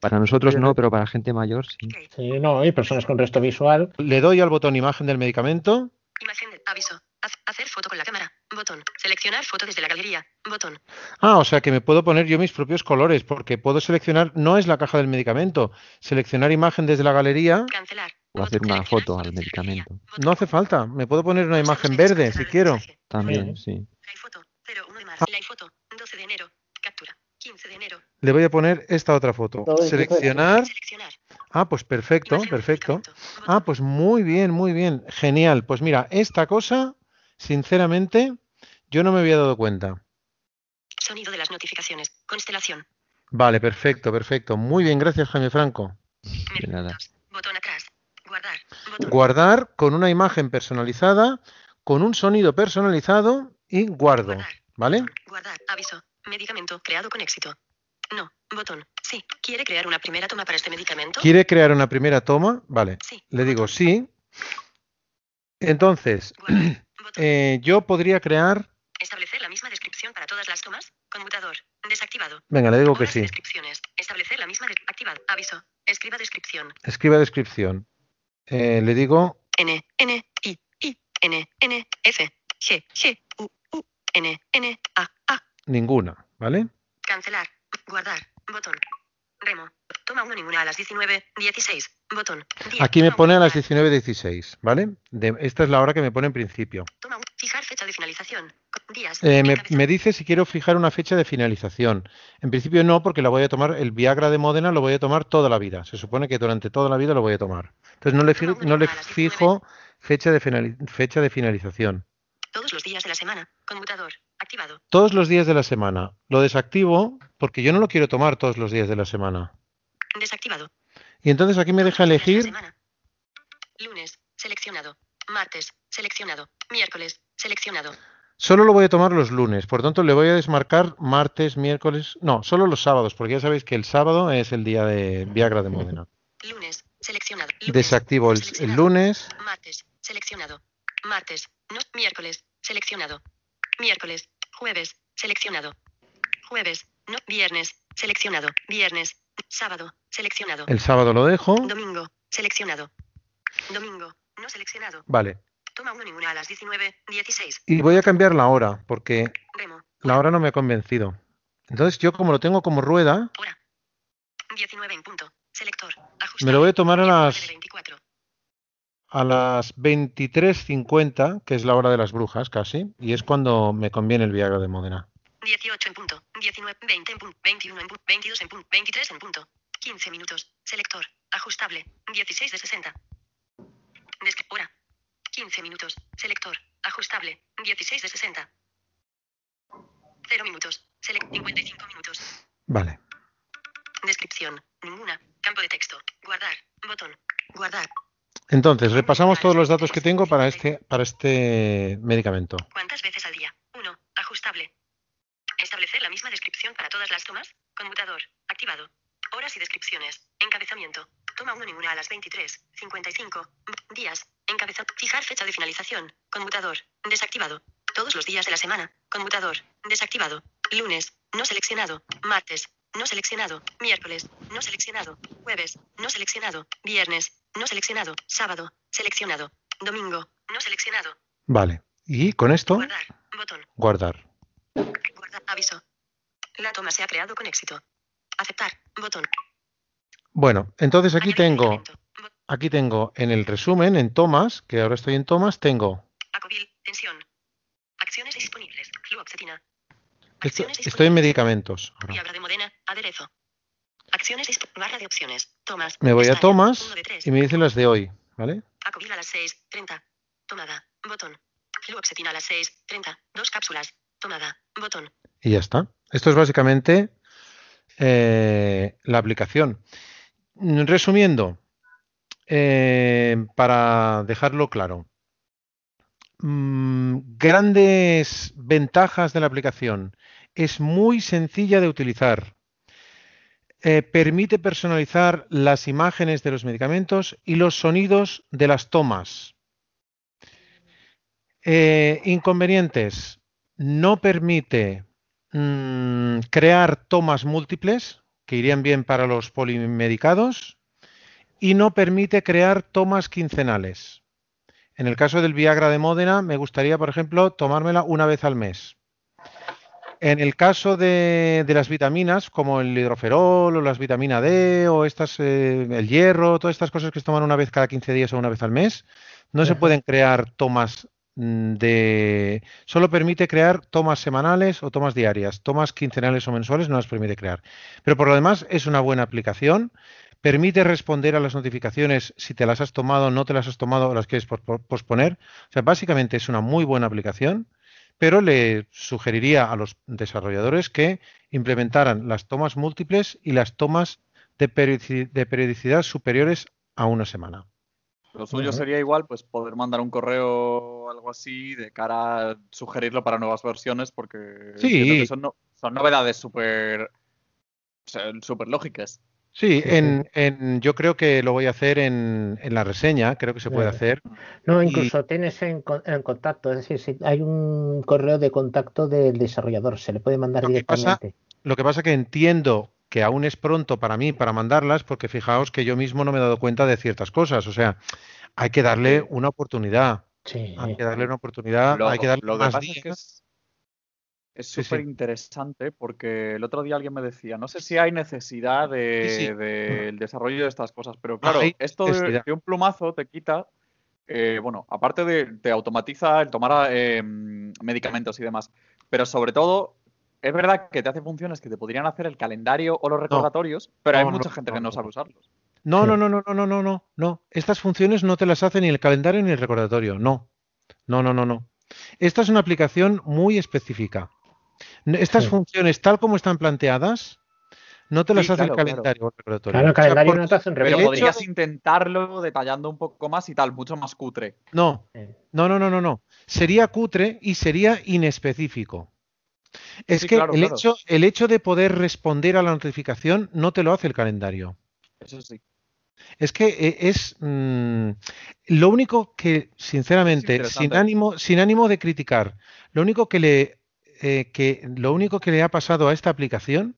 para nosotros no, pero para gente mayor sí. Sí, no, y personas con resto visual. Le doy al botón imagen del medicamento. Imagen de aviso. Hacer foto con la cámara. Botón. Seleccionar foto desde la galería. Botón. Ah, o sea que me puedo poner yo mis propios colores, porque puedo seleccionar, no es la caja del medicamento, seleccionar imagen desde la galería. Cancelar. O hacer una foto al medicamento. No hace falta, me puedo poner una imagen verde si quiero. También, sí. iPhoto. 01 de Ah. marzo. La foto. 12 de enero. Captura. 15 de enero. Le voy a poner esta otra foto. Seleccionar. Ah, pues perfecto, perfecto. Ah, pues muy bien, muy bien. Genial. Pues mira, esta cosa, sinceramente, yo no me había dado cuenta. Sonido de las notificaciones. Constelación. Vale, perfecto, perfecto. Muy bien, gracias, Jaime Franco. De nada. Botón atrás. Guardar. Guardar con una imagen personalizada, con un sonido personalizado y guardo. ¿Vale? Guardar. Aviso. Medicamento creado con éxito. No. Botón. Sí. ¿Quiere crear una primera toma para este medicamento? ¿Quiere crear una primera toma? Vale. Le digo sí. Entonces, eh, yo podría crear. Establecer la misma descripción para todas las tomas. Conmutador. Desactivado. Venga, le digo que sí. Descripciones. Establecer la misma. activado. Aviso. Escriba descripción. Escriba descripción. Eh, le digo N, N, I, I, N, N, F, G, G, U, U, N, N, A, A. ninguna, ¿vale? Cancelar. Guardar. Botón. Remo. Toma uno ninguna a las 19, 16. Botón. Aquí me pone a las 19.16, ¿vale? De- esta es la hora que me pone en principio. Toma un. Fijar fecha de finalización. Co- Días. Eh, me, dice si quiero fijar una fecha de finalización. En principio no, porque la voy a tomar, el Viagra de Módena lo voy a tomar toda la vida. Se supone que durante toda la vida lo voy a tomar. Entonces no le, fi- no le fijo fecha de, fecha de finalización. Todos los días de la semana. Conmutador. Activado. Todos los días de la semana. Lo desactivo porque yo no lo quiero tomar todos los días de la semana. Desactivado. Y entonces aquí me deja elegir. Lunes. Seleccionado. Martes. Seleccionado. Miércoles. Seleccionado. Solo lo voy a tomar los lunes, por tanto le voy a desmarcar martes, miércoles, no, solo los sábados, porque ya sabéis que el sábado es el día de Viagra de Módena. Lunes. Seleccionado. Lunes. Desactivo el, el lunes, Martes. Seleccionado. Martes. No. Miércoles. Seleccionado. Miércoles. Jueves. Seleccionado. Jueves. No. Viernes. Seleccionado. Viernes. Sábado. Seleccionado. el sábado lo dejo, Domingo. Seleccionado. Domingo. No seleccionado. vale. Toma uno ninguna a las 19, 16. Y voy a cambiar la hora, porque Remo. la hora no me ha convencido. Entonces yo como lo tengo como rueda, 19 en punto. Selector. me lo voy a tomar a las, 24. A las 23.50, que es la hora de las brujas casi, y es cuando me conviene el Viagra de Módena. 18 en punto. 19, 20 en punto. 21 en punto. 22 en punto. 23 en punto. 15 minutos. Selector. Ajustable. 16 de 60. Descri- hora. 15 minutos. Selector. Ajustable. 16 de 60. 0 minutos. Select 55 minutos. Vale. Descripción. Ninguna. Campo de texto. Guardar. Botón. Guardar. Entonces, repasamos todos los datos que tengo para este, para este medicamento. ¿Cuántas veces al día? 1. Ajustable. Establecer la misma descripción para todas las tomas. Conmutador. Activado. Horas y descripciones. Encabezamiento. Toma 1 ninguna a las 23. 55. Días. Encabezado. Fijar fecha de finalización. Conmutador. Desactivado. Todos los días de la semana. Conmutador. Desactivado. Lunes. No seleccionado. Martes. No seleccionado. Miércoles. No seleccionado. Jueves. No seleccionado. Viernes. No seleccionado. Sábado. Seleccionado. Domingo. No seleccionado. Vale. Y con esto, Guardar. Botón. guardar. Guarda. Aviso. La toma se ha creado con éxito. Aceptar. Botón. Bueno, entonces aquí tengo, aquí tengo en el resumen, en tomas, que ahora estoy en tomas, tengo, Acovil. Tensión. Acciones disponibles. Fluoxetina. esto- estoy en medicamentos. ahora. De Modena. Aderezo. Acciones barra de opciones. Tomas. Me voy a tomas y me dice las de hoy, ¿vale? Acovil a las 6. 30. Tomada. Botón. Fluoxetina a las 6. 30. Dos cápsulas. Tomada. Botón. Y ya está. Esto es básicamente eh, la aplicación. Resumiendo, eh, para dejarlo claro, mm, grandes ventajas de la aplicación. Es muy sencilla de utilizar. Eh, permite personalizar las imágenes de los medicamentos y los sonidos de las tomas. Eh, inconvenientes. No permite mm, crear tomas múltiples que irían bien para los polimedicados y no permite crear tomas quincenales. En el caso del Viagra de Módena, me gustaría, por ejemplo, tomármela una vez al mes. En el caso de, de las vitaminas, como el hidroferol o las vitamina D o estas, eh, el hierro, todas estas cosas que se toman una vez cada 15 días o una vez al mes, no se pueden crear tomas mm, de... Solo permite crear tomas semanales o tomas diarias. Tomas quincenales o mensuales no las permite crear. Pero por lo demás es una buena aplicación. Permite responder a las notificaciones si te las has tomado, no te las has tomado o las quieres posponer. O sea, básicamente es una muy buena aplicación, pero le sugeriría a los desarrolladores que implementaran las tomas múltiples y las tomas de periodici- de periodicidad superiores a una semana. Lo suyo sería igual, pues poder mandar un correo o algo así de cara a sugerirlo para nuevas versiones, porque Sí. son, no- son novedades súper súper lógicas. Sí, Sí, sí. en, en- yo creo que lo voy a hacer en, en la reseña, creo que se puede Claro. hacer. No, Y- incluso tienes en, con- en contacto, es decir, si hay un correo de contacto del desarrollador, se le puede mandar Lo que pasa, directamente. lo que pasa que entiendo que aún es pronto para mí para mandarlas, porque fijaos que yo mismo no me he dado cuenta de ciertas cosas. O sea, hay que darle una oportunidad. Hay que darle una oportunidad, Lo, hay que darle lo que más es que días. Es súper interesante porque el otro día alguien me decía, no sé si hay necesidad del de, sí, desarrollo de estas cosas, pero claro, esto de, de, un plumazo te quita, eh, bueno, aparte de te automatiza el tomar eh, medicamentos y demás, pero sobre todo es verdad que te hace funciones que te podrían hacer el calendario o los recordatorios, pero hay mucha gente que no sabe usarlos. No, no, no, no, no, no, no, no. Estas funciones no te las hace ni el calendario ni el recordatorio, no. No, no, no, no. Esta es una aplicación muy específica. Estas Sí. funciones, tal como están planteadas, no te las Sí, hace el claro, claro. calendario o el recordatorio. Claro, el O sea, calendario por- no te hace un Pero podrías intentarlo detallando un poco más y tal, mucho más cutre. No, no, no, no, no, no. Sería cutre y sería inespecífico. Es Sí, que claro, el, claro. Hecho, el hecho de poder responder a la notificación no te lo hace el calendario. Eso sí. Es que eh, es mm, lo único que, sinceramente, sin ánimo, sin ánimo de criticar, lo único que le, eh, que, lo único que le ha pasado a esta aplicación,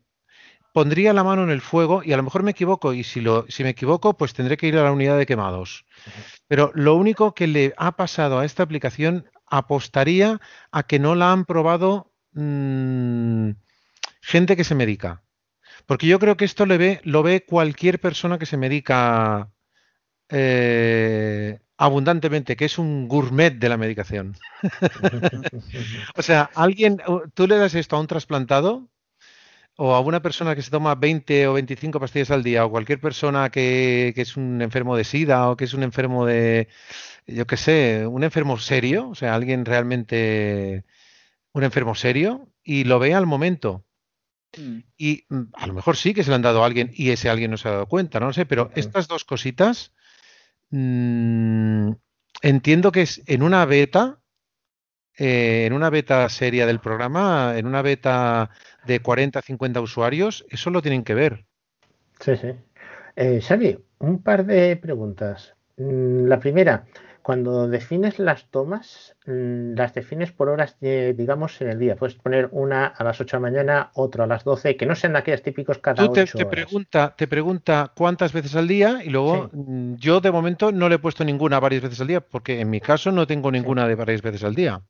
pondría la mano en el fuego y a lo mejor me equivoco y si lo, si me equivoco, pues tendré que ir a la unidad de quemados. Pero lo único que le ha pasado a esta aplicación apostaría a que no la han probado mm, gente que se medica. Porque yo creo que esto le ve, lo ve cualquier persona que se medica eh, abundantemente, que es un gourmet de la medicación. o sea, alguien, tú le das esto a un trasplantado o a una persona que se toma 20 o 25 pastillas al día, o cualquier persona que, que es un enfermo de SIDA o que es un enfermo de, yo qué sé, un enfermo serio, o sea, alguien realmente, un enfermo serio, y lo ve al momento. Y mm, a lo mejor sí que se le han dado a alguien y ese alguien no se ha dado cuenta, no lo sé, pero estas dos cositas mm, entiendo que es en una beta, eh, en una beta seria del programa, en una beta de 40, 50 usuarios, eso lo tienen que ver. Sí, sí. Eh, un par de preguntas. Mm, La primera, cuando defines las tomas, mm, las defines por horas, de, digamos, en el día. Puedes poner una a las 8 de la mañana, otra a las 12, que no sean aquellos típicos cada Tú te, 8 te horas. pregunta, te pregunta cuántas veces al día y luego mm, yo de momento no le he puesto ninguna varias veces al día porque en mi caso no tengo ninguna de varias veces al día.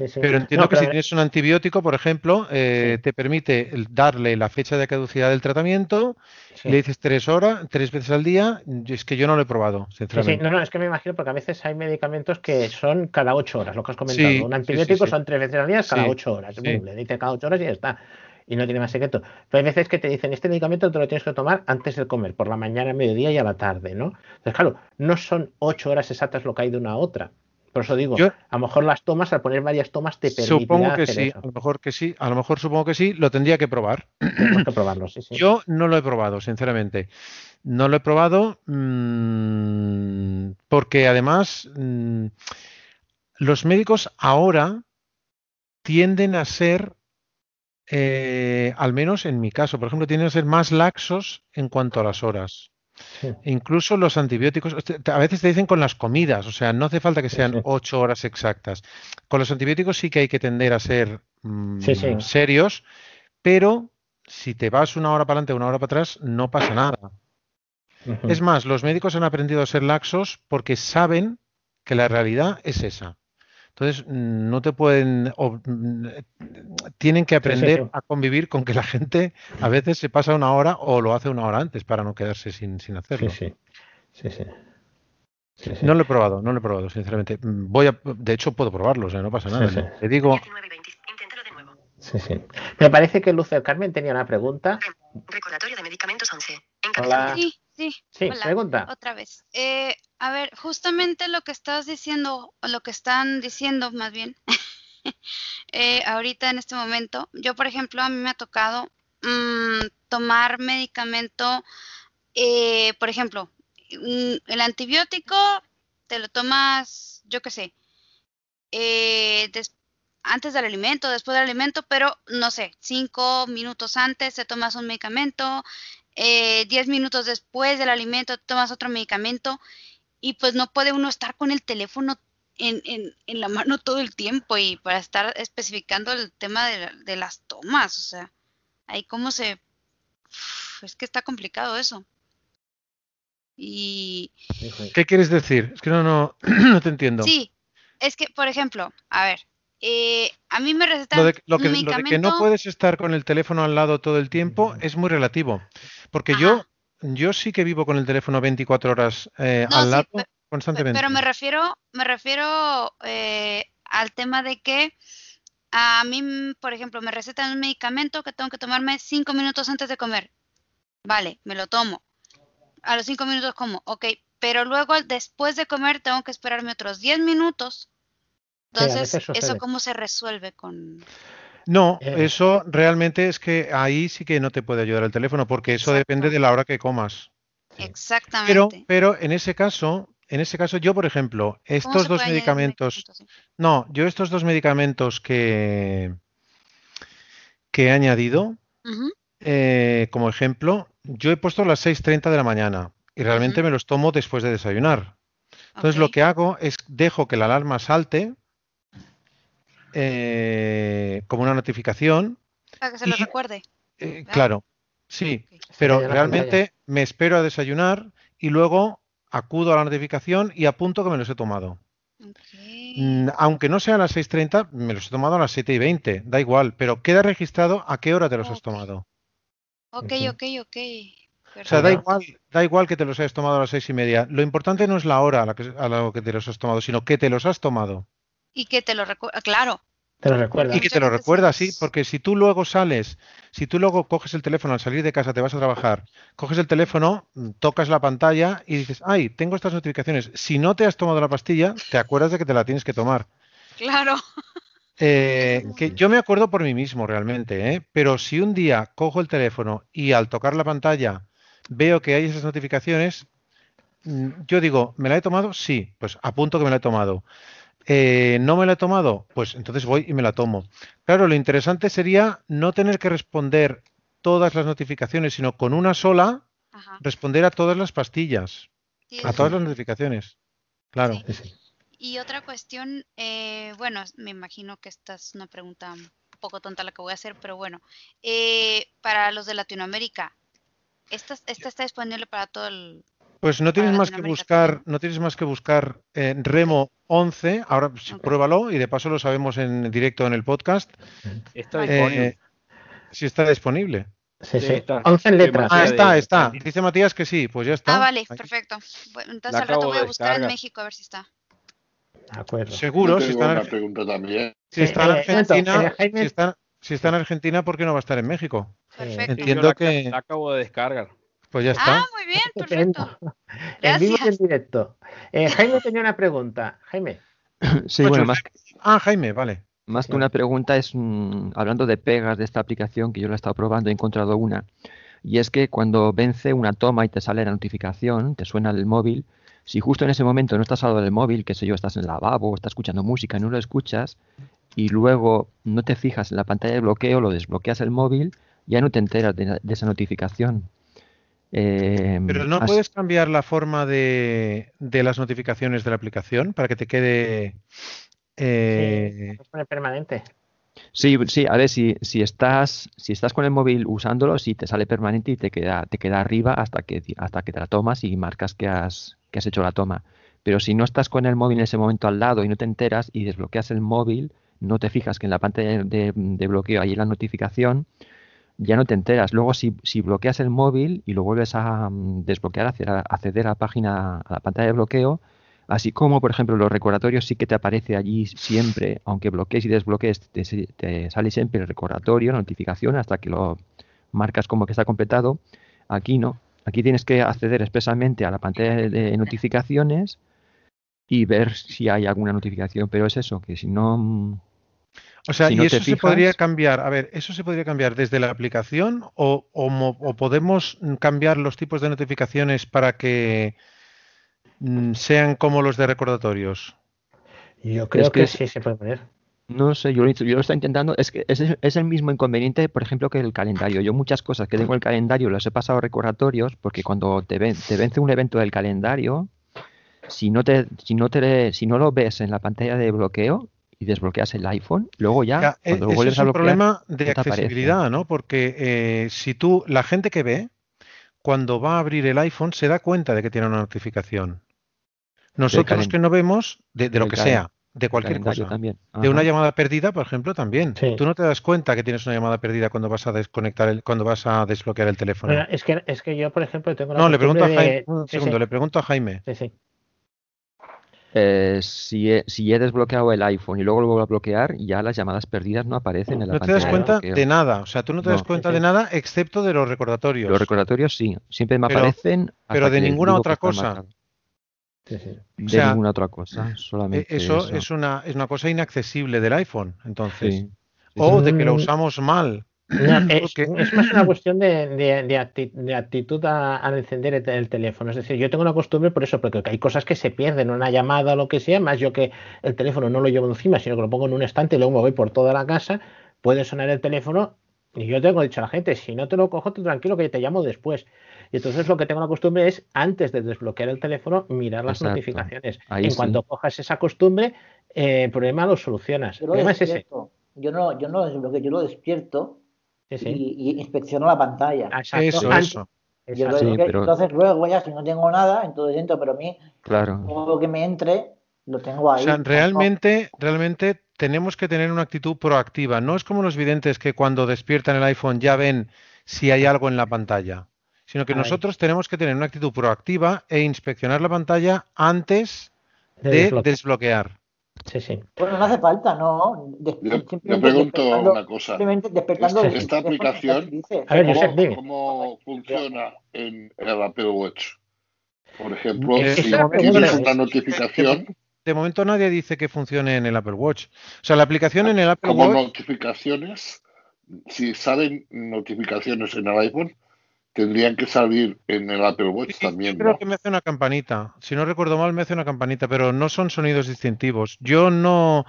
Sí, sí. Pero entiendo No, que si tienes un antibiótico, por ejemplo, eh, te permite darle la fecha de caducidad del tratamiento le dices tres horas, tres veces al día. Es que yo no lo he probado, sinceramente. no, no, es que me imagino porque a veces hay medicamentos que son cada 8 horas, lo que has comentado. Un antibiótico son tres veces al día, cada 8 horas. le dice cada 8 horas y ya está. Y no tiene más secreto. Pero hay veces que te dicen, este medicamento te lo tienes que tomar antes de comer, por la mañana, mediodía y a la tarde, ¿no? Entonces, claro, no son 8 horas exactas lo que hay de una a otra. Por eso digo, Yo- a lo mejor las tomas, al poner varias tomas, te permitirá Supongo que hacer sí, eso. a lo mejor que sí, a lo mejor supongo que sí, lo tendría que probar. Tenemos que probarlo, sí, sí. Yo no lo he probado, sinceramente. No lo he probado mm, porque además mm, los médicos ahora tienden a ser, eh, al menos en mi caso, por ejemplo, tienden a ser más laxos en cuanto a las horas. Sí. Incluso los antibióticos, a veces te dicen con las comidas, o sea, no hace falta que sean ocho horas exactas. Con los antibióticos sí que hay que tender a ser mm, Sí, serios, pero si te vas una hora para adelante o una hora para atrás, no pasa nada. Es más, los médicos han aprendido a ser laxos porque saben que la realidad es esa. Entonces, no te pueden, mm, tienen que aprender sí. a convivir con que la gente a veces se pasa una hora o lo hace una hora antes para no quedarse sin, sin hacerlo. Sí, sí. Sí, sí. Sí, sí. No lo he probado, no lo he probado, sinceramente. Voy a, de hecho, puedo probarlo, o sea, no pasa Sí, nada. sí. Te digo, Sí, sí. Me parece que Lucer Carmen tenía una pregunta. Recordatorio de medicamentos 11. Hola. Sí, sí. Sí, Hola, pregunta. Otra vez. Eh, a ver, justamente lo que estás diciendo, lo que están diciendo más bien, eh, ahorita en este momento, yo por ejemplo, a mí me ha tocado mm, tomar medicamento, eh, por ejemplo, un- el antibiótico te lo tomas, yo qué sé, eh, des- antes del alimento, después del alimento, pero no sé, cinco minutos antes te tomas un medicamento, eh, 10 minutos después del alimento tomas otro medicamento y pues no puede uno estar con el teléfono en, en, en la mano todo el tiempo y para estar especificando el tema de, la- de las tomas, o sea, ahí cómo se uf, es que está complicado eso. Y ¿Qué quieres decir? Es que no, no, no te entiendo. sí, es que, por ejemplo, a ver, eh, a mí me recetan Lo de, lo un que, lo de que no medicamento. puedes estar con el teléfono al lado todo el tiempo es muy relativo. Porque yo, yo sí que vivo con el teléfono 24 horas eh, No, al sí, lado constantemente. Pero me refiero, me refiero eh, al tema de que a mí, mm, por ejemplo, me recetan un medicamento que tengo que tomarme cinco minutos antes de comer. Vale, me lo tomo. A los cinco minutos como, ok, pero luego después de comer tengo que esperarme otros 10 minutos. Entonces, ¿eso cómo se resuelve con...? No, Eh. eso realmente es que ahí sí que no te puede ayudar el teléfono, porque eso depende de la hora que comas. Exactamente. Pero, pero en ese caso, en ese caso, yo, por ejemplo, ¿Cómo estos dos medicamentos, no, yo estos dos medicamentos que, que he añadido, eh, como ejemplo, yo he puesto las 6.30 de la mañana y realmente me los tomo después de desayunar. Entonces lo que hago es dejo que la alarma salte eh, como una notificación. Para que se lo recuerde. eh, claro, sí, pero realmente me espero a desayunar y luego acudo a la notificación y apunto que me los he tomado. Mm, Aunque no sea a las 6.30, me los he tomado a las 7 y 20, da igual, pero queda registrado a qué hora te los has tomado. Ok, ok, ok. O sea, da igual, da igual que te los hayas tomado a las seis y media. Lo importante no es la hora a la que, a la que te los has tomado, sino que te los has tomado. Y que te lo recuerda, claro. Te lo recuerda. Y que te lo recuerdas, sí, porque si tú luego sales, si tú luego coges el teléfono al salir de casa, te vas a trabajar, coges el teléfono, mm, tocas la pantalla y dices, ay, tengo estas notificaciones. Si no te has tomado la pastilla, te acuerdas de que te la tienes que tomar. Claro. Eh, que yo me acuerdo por mí mismo realmente, ¿eh? pero si un día cojo el teléfono y al tocar la pantalla veo que hay esas notificaciones, mm, yo digo, ¿me la he tomado? Sí, pues apunto que me la he tomado. Eh, ¿No me la he tomado? Pues entonces voy y me la tomo. Claro, lo interesante sería no tener que responder todas las notificaciones, sino con una sola responder a todas las pastillas, Sí, a todas sí. las notificaciones. Claro. Y otra cuestión, eh, bueno, me imagino que esta es una pregunta un poco tonta la que voy a hacer, pero bueno, eh, para los de Latinoamérica, ¿esta, esta está disponible para todo el... Pues no tienes más que buscar, no tienes más que buscar eh, Remo 11, ahora pruébalo y de paso lo sabemos en directo en el podcast. Está Eh, disponible. si está disponible. Sí, Sí, sí. está. 11 letras. Ah, está, está. Dice Matías que sí, pues ya está. Ah, vale, Ahí. perfecto. Entonces La al rato voy a buscar en. México a ver si está. De acuerdo. Seguro, si está, en una Arge- pregunta también. si está en Eh, eh, Argentina, eh, si está, si está en Argentina, ¿por qué no va a estar en México? Perfecto. Yo Entiendo la, que, la acabo de descargar. Pues ya está. Ah, muy bien, perfecto. En vivo y en directo. Eh, Jaime tenía una pregunta. Jaime. Sí, Pues bueno, más, Ah, Jaime, vale. más que una pregunta es, mm, hablando de pegas de esta aplicación, que yo la he estado probando, he encontrado una, y es que cuando vence una toma y te sale la notificación, te suena el móvil, si justo en ese momento no estás al lado del móvil, que sé yo, estás en el lavabo, estás escuchando música, no lo escuchas, y luego no te fijas en la pantalla de bloqueo, lo desbloqueas el móvil, ya no te enteras de, de esa notificación. Eh, Pero no puedes cambiar la forma de, de las notificaciones de la aplicación para que te quede. eh, Se pone permanente. Sí, sí, a ver, si, si estás, si estás con el móvil usándolo, sí te sale permanente y te queda, te queda arriba hasta que, hasta que te la tomas y marcas que has, que has hecho la toma. Pero si no estás con el móvil en ese momento al lado y no te enteras y desbloqueas el móvil, no te fijas que en la pantalla de, de bloqueo hay la notificación, ya no te enteras. Luego, si, si bloqueas el móvil y lo vuelves a mm, desbloquear, hacia- acceder a la página, a la pantalla de bloqueo, así como, por ejemplo, los recordatorios sí que te aparece allí siempre, aunque bloquees y desbloquees, te, te sale siempre el recordatorio, la notificación, hasta que lo marcas como que está completado. Aquí no. Aquí tienes que acceder expresamente a la pantalla de- de notificaciones y ver si hay alguna notificación, pero es eso, que si no... o sea, si y no eso se podría cambiar. A ver, ¿eso se podría cambiar desde la aplicación o, o mo- o podemos mm, cambiar los tipos de notificaciones para que mm, sean como los de recordatorios? Yo creo Es que que es- sí se puede poner. No sé, yo, lo- yo lo estoy intentando. Es que es, es el mismo inconveniente, por ejemplo, que el calendario. Yo muchas cosas que tengo en el calendario los he pasado a recordatorios porque cuando te, ven- te vence un evento del calendario, si no te, si no te, si no lo ves en la pantalla de bloqueo y desbloqueas el iPhone, luego ya, Ya, e- cuando lo ese vuelves es a un bloquear, problema de no te aparece. accesibilidad, ¿no? Porque eh, si tú, la gente que ve, cuando va a abrir el iPhone, se da cuenta de que tiene una notificación. Nosotros que no vemos, de, de lo que sea, de cualquier cosa, también. de una llamada perdida, por ejemplo, también. Tú no te das cuenta que tienes una llamada perdida cuando vas a desconectar el, cuando vas a desbloquear el teléfono. Bueno, es, que, es que yo, por ejemplo, tengo la No, le pregunto a Jaime, de- un sí, segundo, sí. le pregunto a Jaime. Eh, si, he, si he desbloqueado el iPhone y luego lo vuelvo a bloquear, ya las llamadas perdidas no aparecen en la No te das de cuenta de nada, o sea, tú no te das No. cuenta de nada excepto de los recordatorios. Los recordatorios sí, siempre me Pero- aparecen. pero de ninguna otra cosa. O De sea, ninguna otra cosa, Eh, solamente Eso, eso. es una es una cosa inaccesible del iPhone, entonces. Sí, O de que lo usamos mal. No, es, más una cuestión de, de- de acti- de actitud a- al encender el, el teléfono. Es decir, yo tengo una costumbre por eso, porque hay cosas que se pierden, una llamada o lo que sea, más yo que el teléfono no lo llevo encima, sino que lo pongo en un estante y luego me voy por toda la casa, puede sonar el teléfono y yo tengo dicho a la gente, si no te lo cojo, tú tranquilo que te llamo después. Y entonces lo que tengo la costumbre es, antes de desbloquear el teléfono, mirar las Exacto. notificaciones. Ahí en sí. cuanto cojas esa costumbre, eh, el problema lo solucionas. Yo El problema es ese. Yo no, yo no lo desbloqueo, yo lo despierto Sí, sí. y, y inspecciono la pantalla. Exacto. Eso, Antes- eso. Sí, pero- Entonces luego ya si no tengo nada, entonces entro, pero a mí Claro. todo lo que me entre lo tengo O ahí. sea, realmente, realmente tenemos que tener una actitud proactiva. No es como los videntes que cuando despiertan el iPhone ya ven si hay algo en la pantalla, sino que Ahí. nosotros tenemos que tener una actitud proactiva e inspeccionar la pantalla antes De de desbloquear. Sí, sí. Bueno, no hace falta, no. Des- Yo, pregunto despertando- una cosa. Simplemente despertando Esta, el esta aplicación. A ver, ¿cómo, Josep, dime. cómo funciona en el Apple Watch? Por ejemplo, Eh, si de momento- tienes es- una notificación, de momento nadie dice que funcione en el Apple Watch. O sea, la aplicación en el Apple como Watch notificaciones, si salen notificaciones en el iPhone, tendrían que salir en el Apple Watch también, creo ¿no? que me hace una campanita. Si no recuerdo mal, me hace una campanita, pero no son sonidos distintivos. Yo no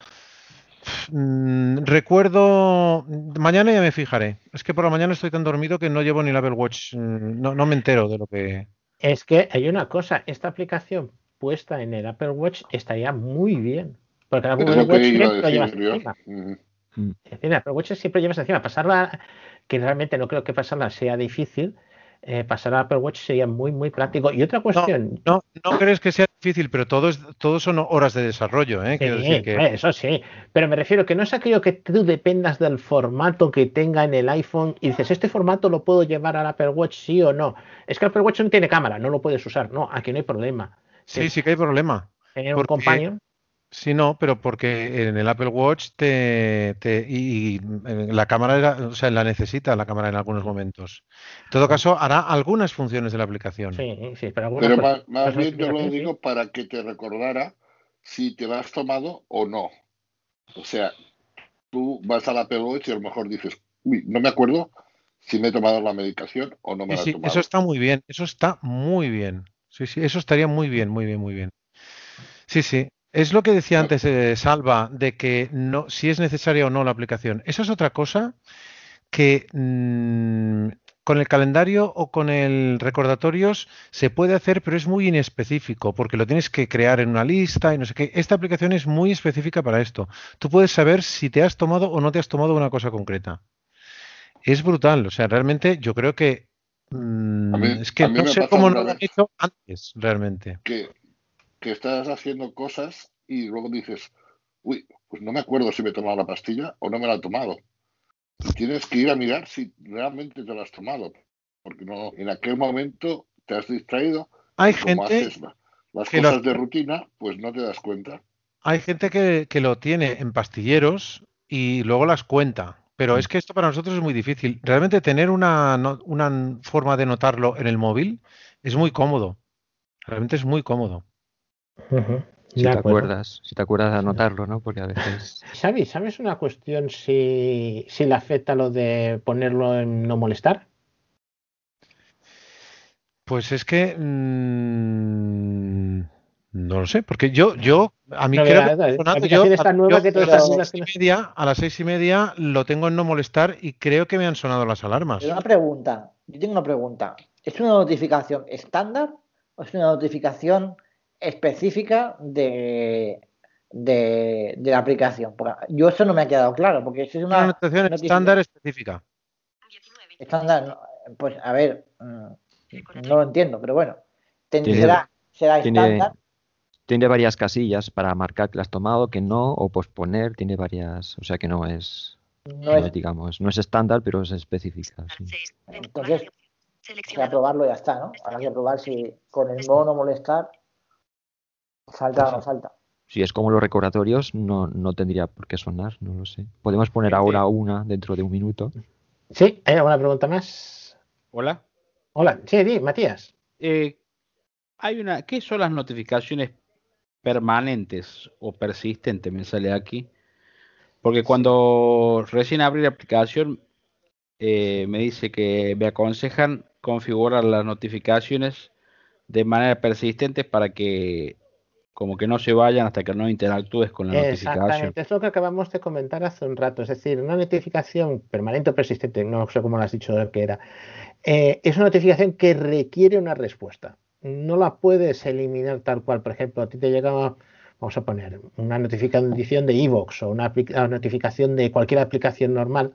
mm, recuerdo. Mañana ya me fijaré. Es que por la mañana estoy tan dormido que no llevo ni el Apple Watch. mm, No, no me entero de lo que. Es que hay una cosa, esta aplicación puesta en el Apple Watch estaría muy bien. Porque el Apple Watch siempre lo llevas encima. Mm. El Apple Watch siempre llevas encima. Pasarla, que realmente no creo que pasarla sea difícil, eh, pasar al Apple Watch sería muy, muy práctico. Y otra cuestión, No, no crees que sea difícil, pero todo, es, todo son horas de desarrollo, ¿eh? Quiero Sí, decir que. hombre, eso sí, pero me refiero que no es aquello que tú dependas del formato que tenga en el iPhone y dices, este formato lo puedo llevar al Apple Watch, sí o no. Es que el Apple Watch no tiene cámara, no lo puedes usar. No, aquí no hay problema. Sí, sí que hay problema. Tener un companion, Sí, no, pero porque en el Apple Watch te, te- y, y, eh, la cámara, era- o sea, la necesita la cámara en algunos momentos. En todo caso, hará algunas funciones de la aplicación. sí, sí, pero algunas Pero más, más bien yo lo digo para que te recordara si te la has tomado o no. O sea, tú vas al Apple Watch y a lo mejor dices, uy, no me acuerdo si me he tomado la medicación o no me Sí, la he sí, tomado. eso está muy bien, eso está muy bien. Sí, sí, eso estaría muy bien, muy bien, muy bien. Sí, sí. Es lo que decía antes eh, Salva, de que no, si es necesaria o no la aplicación. Eso es otra cosa que mm, con el calendario o con el recordatorios se puede hacer, pero es muy inespecífico, porque lo tienes que crear en una lista y no sé qué. Esta aplicación es muy específica para esto. Tú puedes saber si te has tomado o no te has tomado una cosa concreta. Es brutal, o sea, realmente yo creo que mm, mí- es que no sé cómo no lo han hecho antes, realmente. que, que estás haciendo cosas y luego dices, uy, pues no me acuerdo si me he tomado la pastilla o no me la he tomado. Tienes que ir a mirar si realmente te la has tomado, porque no, en aquel momento te has distraído. Hay como gente haces la- las que lo cosas de rutina, pues no te das cuenta. Hay gente que, que lo tiene en pastilleros y luego las cuenta. Pero Mm. es que esto para nosotros es muy difícil. Realmente tener una, una forma de notarlo en el móvil es muy cómodo. Realmente es muy cómodo. Si te acuerdas, si te acuerdas de anotarlo, ¿no? Porque a veces. Xavi, ¿sabes una cuestión si, si le afecta lo de ponerlo en no molestar? Pues es que mm, no lo sé, porque yo, yo a mí No, creo que yo- nueva yo a las seis y media, a las seis y media lo tengo en no molestar y creo que me han sonado las alarmas. Pero una pregunta, yo tengo una pregunta. ¿Es una notificación estándar o es una notificación específica de, de, de la aplicación. Porque yo eso no me ha quedado claro, porque eso es una, Una notificación estándar específica. estándar. no, Pues a ver, mm, no lo entiendo, pero bueno, ten- Tiene- será, estándar. tiene varias casillas para marcar que la has tomado, que no, o posponer, tiene varias, o sea que no es, No no es- es, digamos, no es estándar, pero es específica. sí. Entonces, para probarlo ya está, ¿no? Habrá que probar si con el modo no molestar salta o no salta. Si es como los recordatorios, no, no tendría por qué sonar, no lo sé. Podemos poner ahora una dentro de un minuto. Sí, ¿hay alguna pregunta más? Hola. Hola, sí, di, Matías. Eh, hay una. ¿Qué son las notificaciones permanentes o persistentes? Me sale aquí. Porque cuando recién abrí la aplicación, eh, me dice que me aconsejan configurar las notificaciones de manera persistente para que como que no se vayan hasta que no interactúes con la notificación. Exactamente, es lo que acabamos de comentar hace un rato. Es decir, una notificación permanente o persistente, no sé cómo lo has dicho que era, eh, es una notificación que requiere una respuesta. No la puedes eliminar tal cual. Por ejemplo, a ti te llega, vamos a poner, una notificación de iVoox o una notificación de cualquier aplicación normal.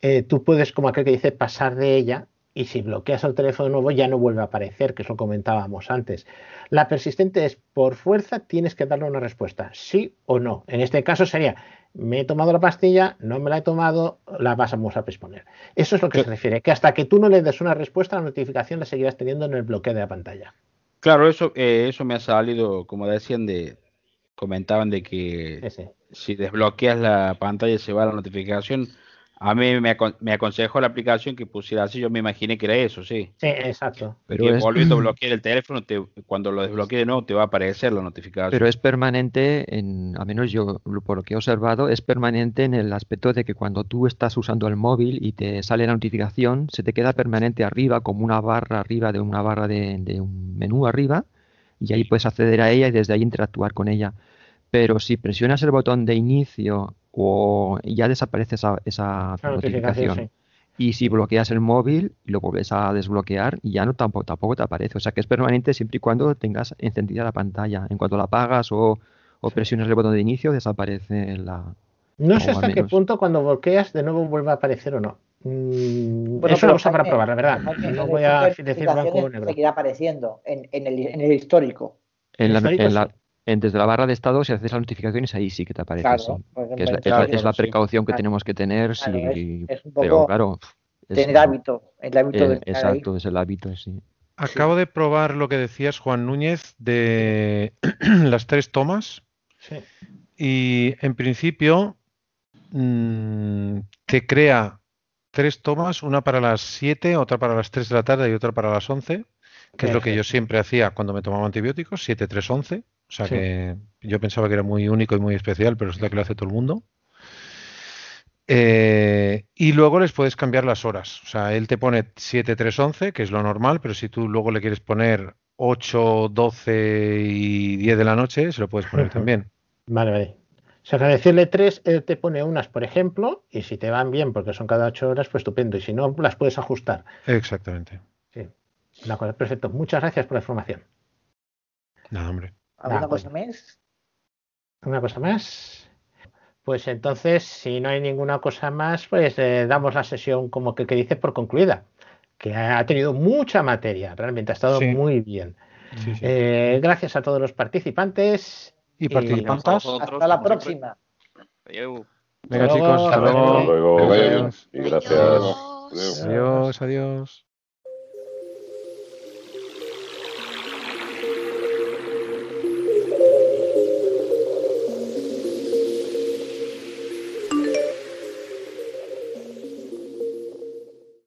eh, tú puedes, como aquel que dice, pasar de ella y si bloqueas el teléfono nuevo ya no vuelve a aparecer, que eso comentábamos antes. La persistente es por fuerza, tienes que darle una respuesta, sí o no. En este caso sería, me he tomado la pastilla, no me la he tomado, la vamos a posponer. Eso es lo que se refiere, que hasta que tú no le des una respuesta, la notificación la seguirás teniendo en el bloqueo de la pantalla. Claro, eso, eh, eso me ha salido, como decían, de comentaban de que si desbloqueas la pantalla y se va la notificación. A mí me, acon- me aconsejó la aplicación que pusiera así, yo me imaginé que era eso, sí. Sí, exacto. Pero que es- volviendo a bloquear el teléfono, te- cuando lo desbloquee de nuevo, te va a aparecer la notificación. Pero es permanente, en, a menos yo por lo que he observado, es permanente en el aspecto de que cuando tú estás usando el móvil y te sale la notificación, se te queda permanente arriba, como una barra arriba de una barra de, de un menú arriba, y ahí puedes acceder a ella y desde ahí interactuar con ella. Pero si presionas el botón de inicio o ya desaparece esa, esa notificación. Y si bloqueas el móvil y lo vuelves a desbloquear, ya no tampoco, tampoco te aparece. O sea que es permanente siempre y cuando tengas encendida la pantalla. En cuanto la apagas o, o presionas el botón de inicio, desaparece la. No sé hasta qué punto cuando bloqueas de nuevo vuelve a aparecer o no. Mm, Bueno, eso lo usa para probar, la verdad. No voy a decir blanco o negro. Seguirá apareciendo en, en el, en el histórico. En la, Histórico, en la- sí. En- desde la barra de estado, si haces las notificaciones, ahí sí que te aparece. Claro, sí. pues Que es, la, claro, es la- es la claro, sí. precaución que Claro. tenemos que tener. Claro, sí, es- es un pero poco claro. es- Tener hábito, el hábito eh, de estar ahí. exacto, es el hábito, sí. Acabo de probar lo que decías, Juan Núñez, de las tres tomas. Sí. Y en principio mm, te crea tres tomas, una para las 7, otra para las 3 de la tarde y otra para las 11, que es lo que yo siempre hacía cuando me tomaba antibióticos, 7, 3, 11. O sea Sí. que yo pensaba que era muy único y muy especial, pero resulta que lo hace todo el mundo. Eh, y luego les puedes cambiar las horas. O sea, él te pone 7, 3, 11, que es lo normal, pero si tú luego le quieres poner 8, 12 y 10 de la noche, se lo puedes poner también. Vale, vale. O sea, que al decirle tres, él te pone unas, por ejemplo, y si te van bien, porque son cada ocho horas, pues estupendo. Y si no, las puedes ajustar. Exactamente. Sí. De acuerdo, perfecto. Muchas gracias por la información. Nada, hombre. ¿Alguna De cosa más? ¿Una cosa más? Pues entonces, si no hay ninguna cosa más, pues eh, damos la sesión como que, que dice por concluida, que ha tenido mucha materia, realmente ha estado Sí. muy bien. Sí, sí. Eh, gracias a todos los participantes. Y participantes. Hasta la próxima. Venga, Hasta chicos, hasta luego. Hasta. Y gracias. Adiós. Adiós, adiós.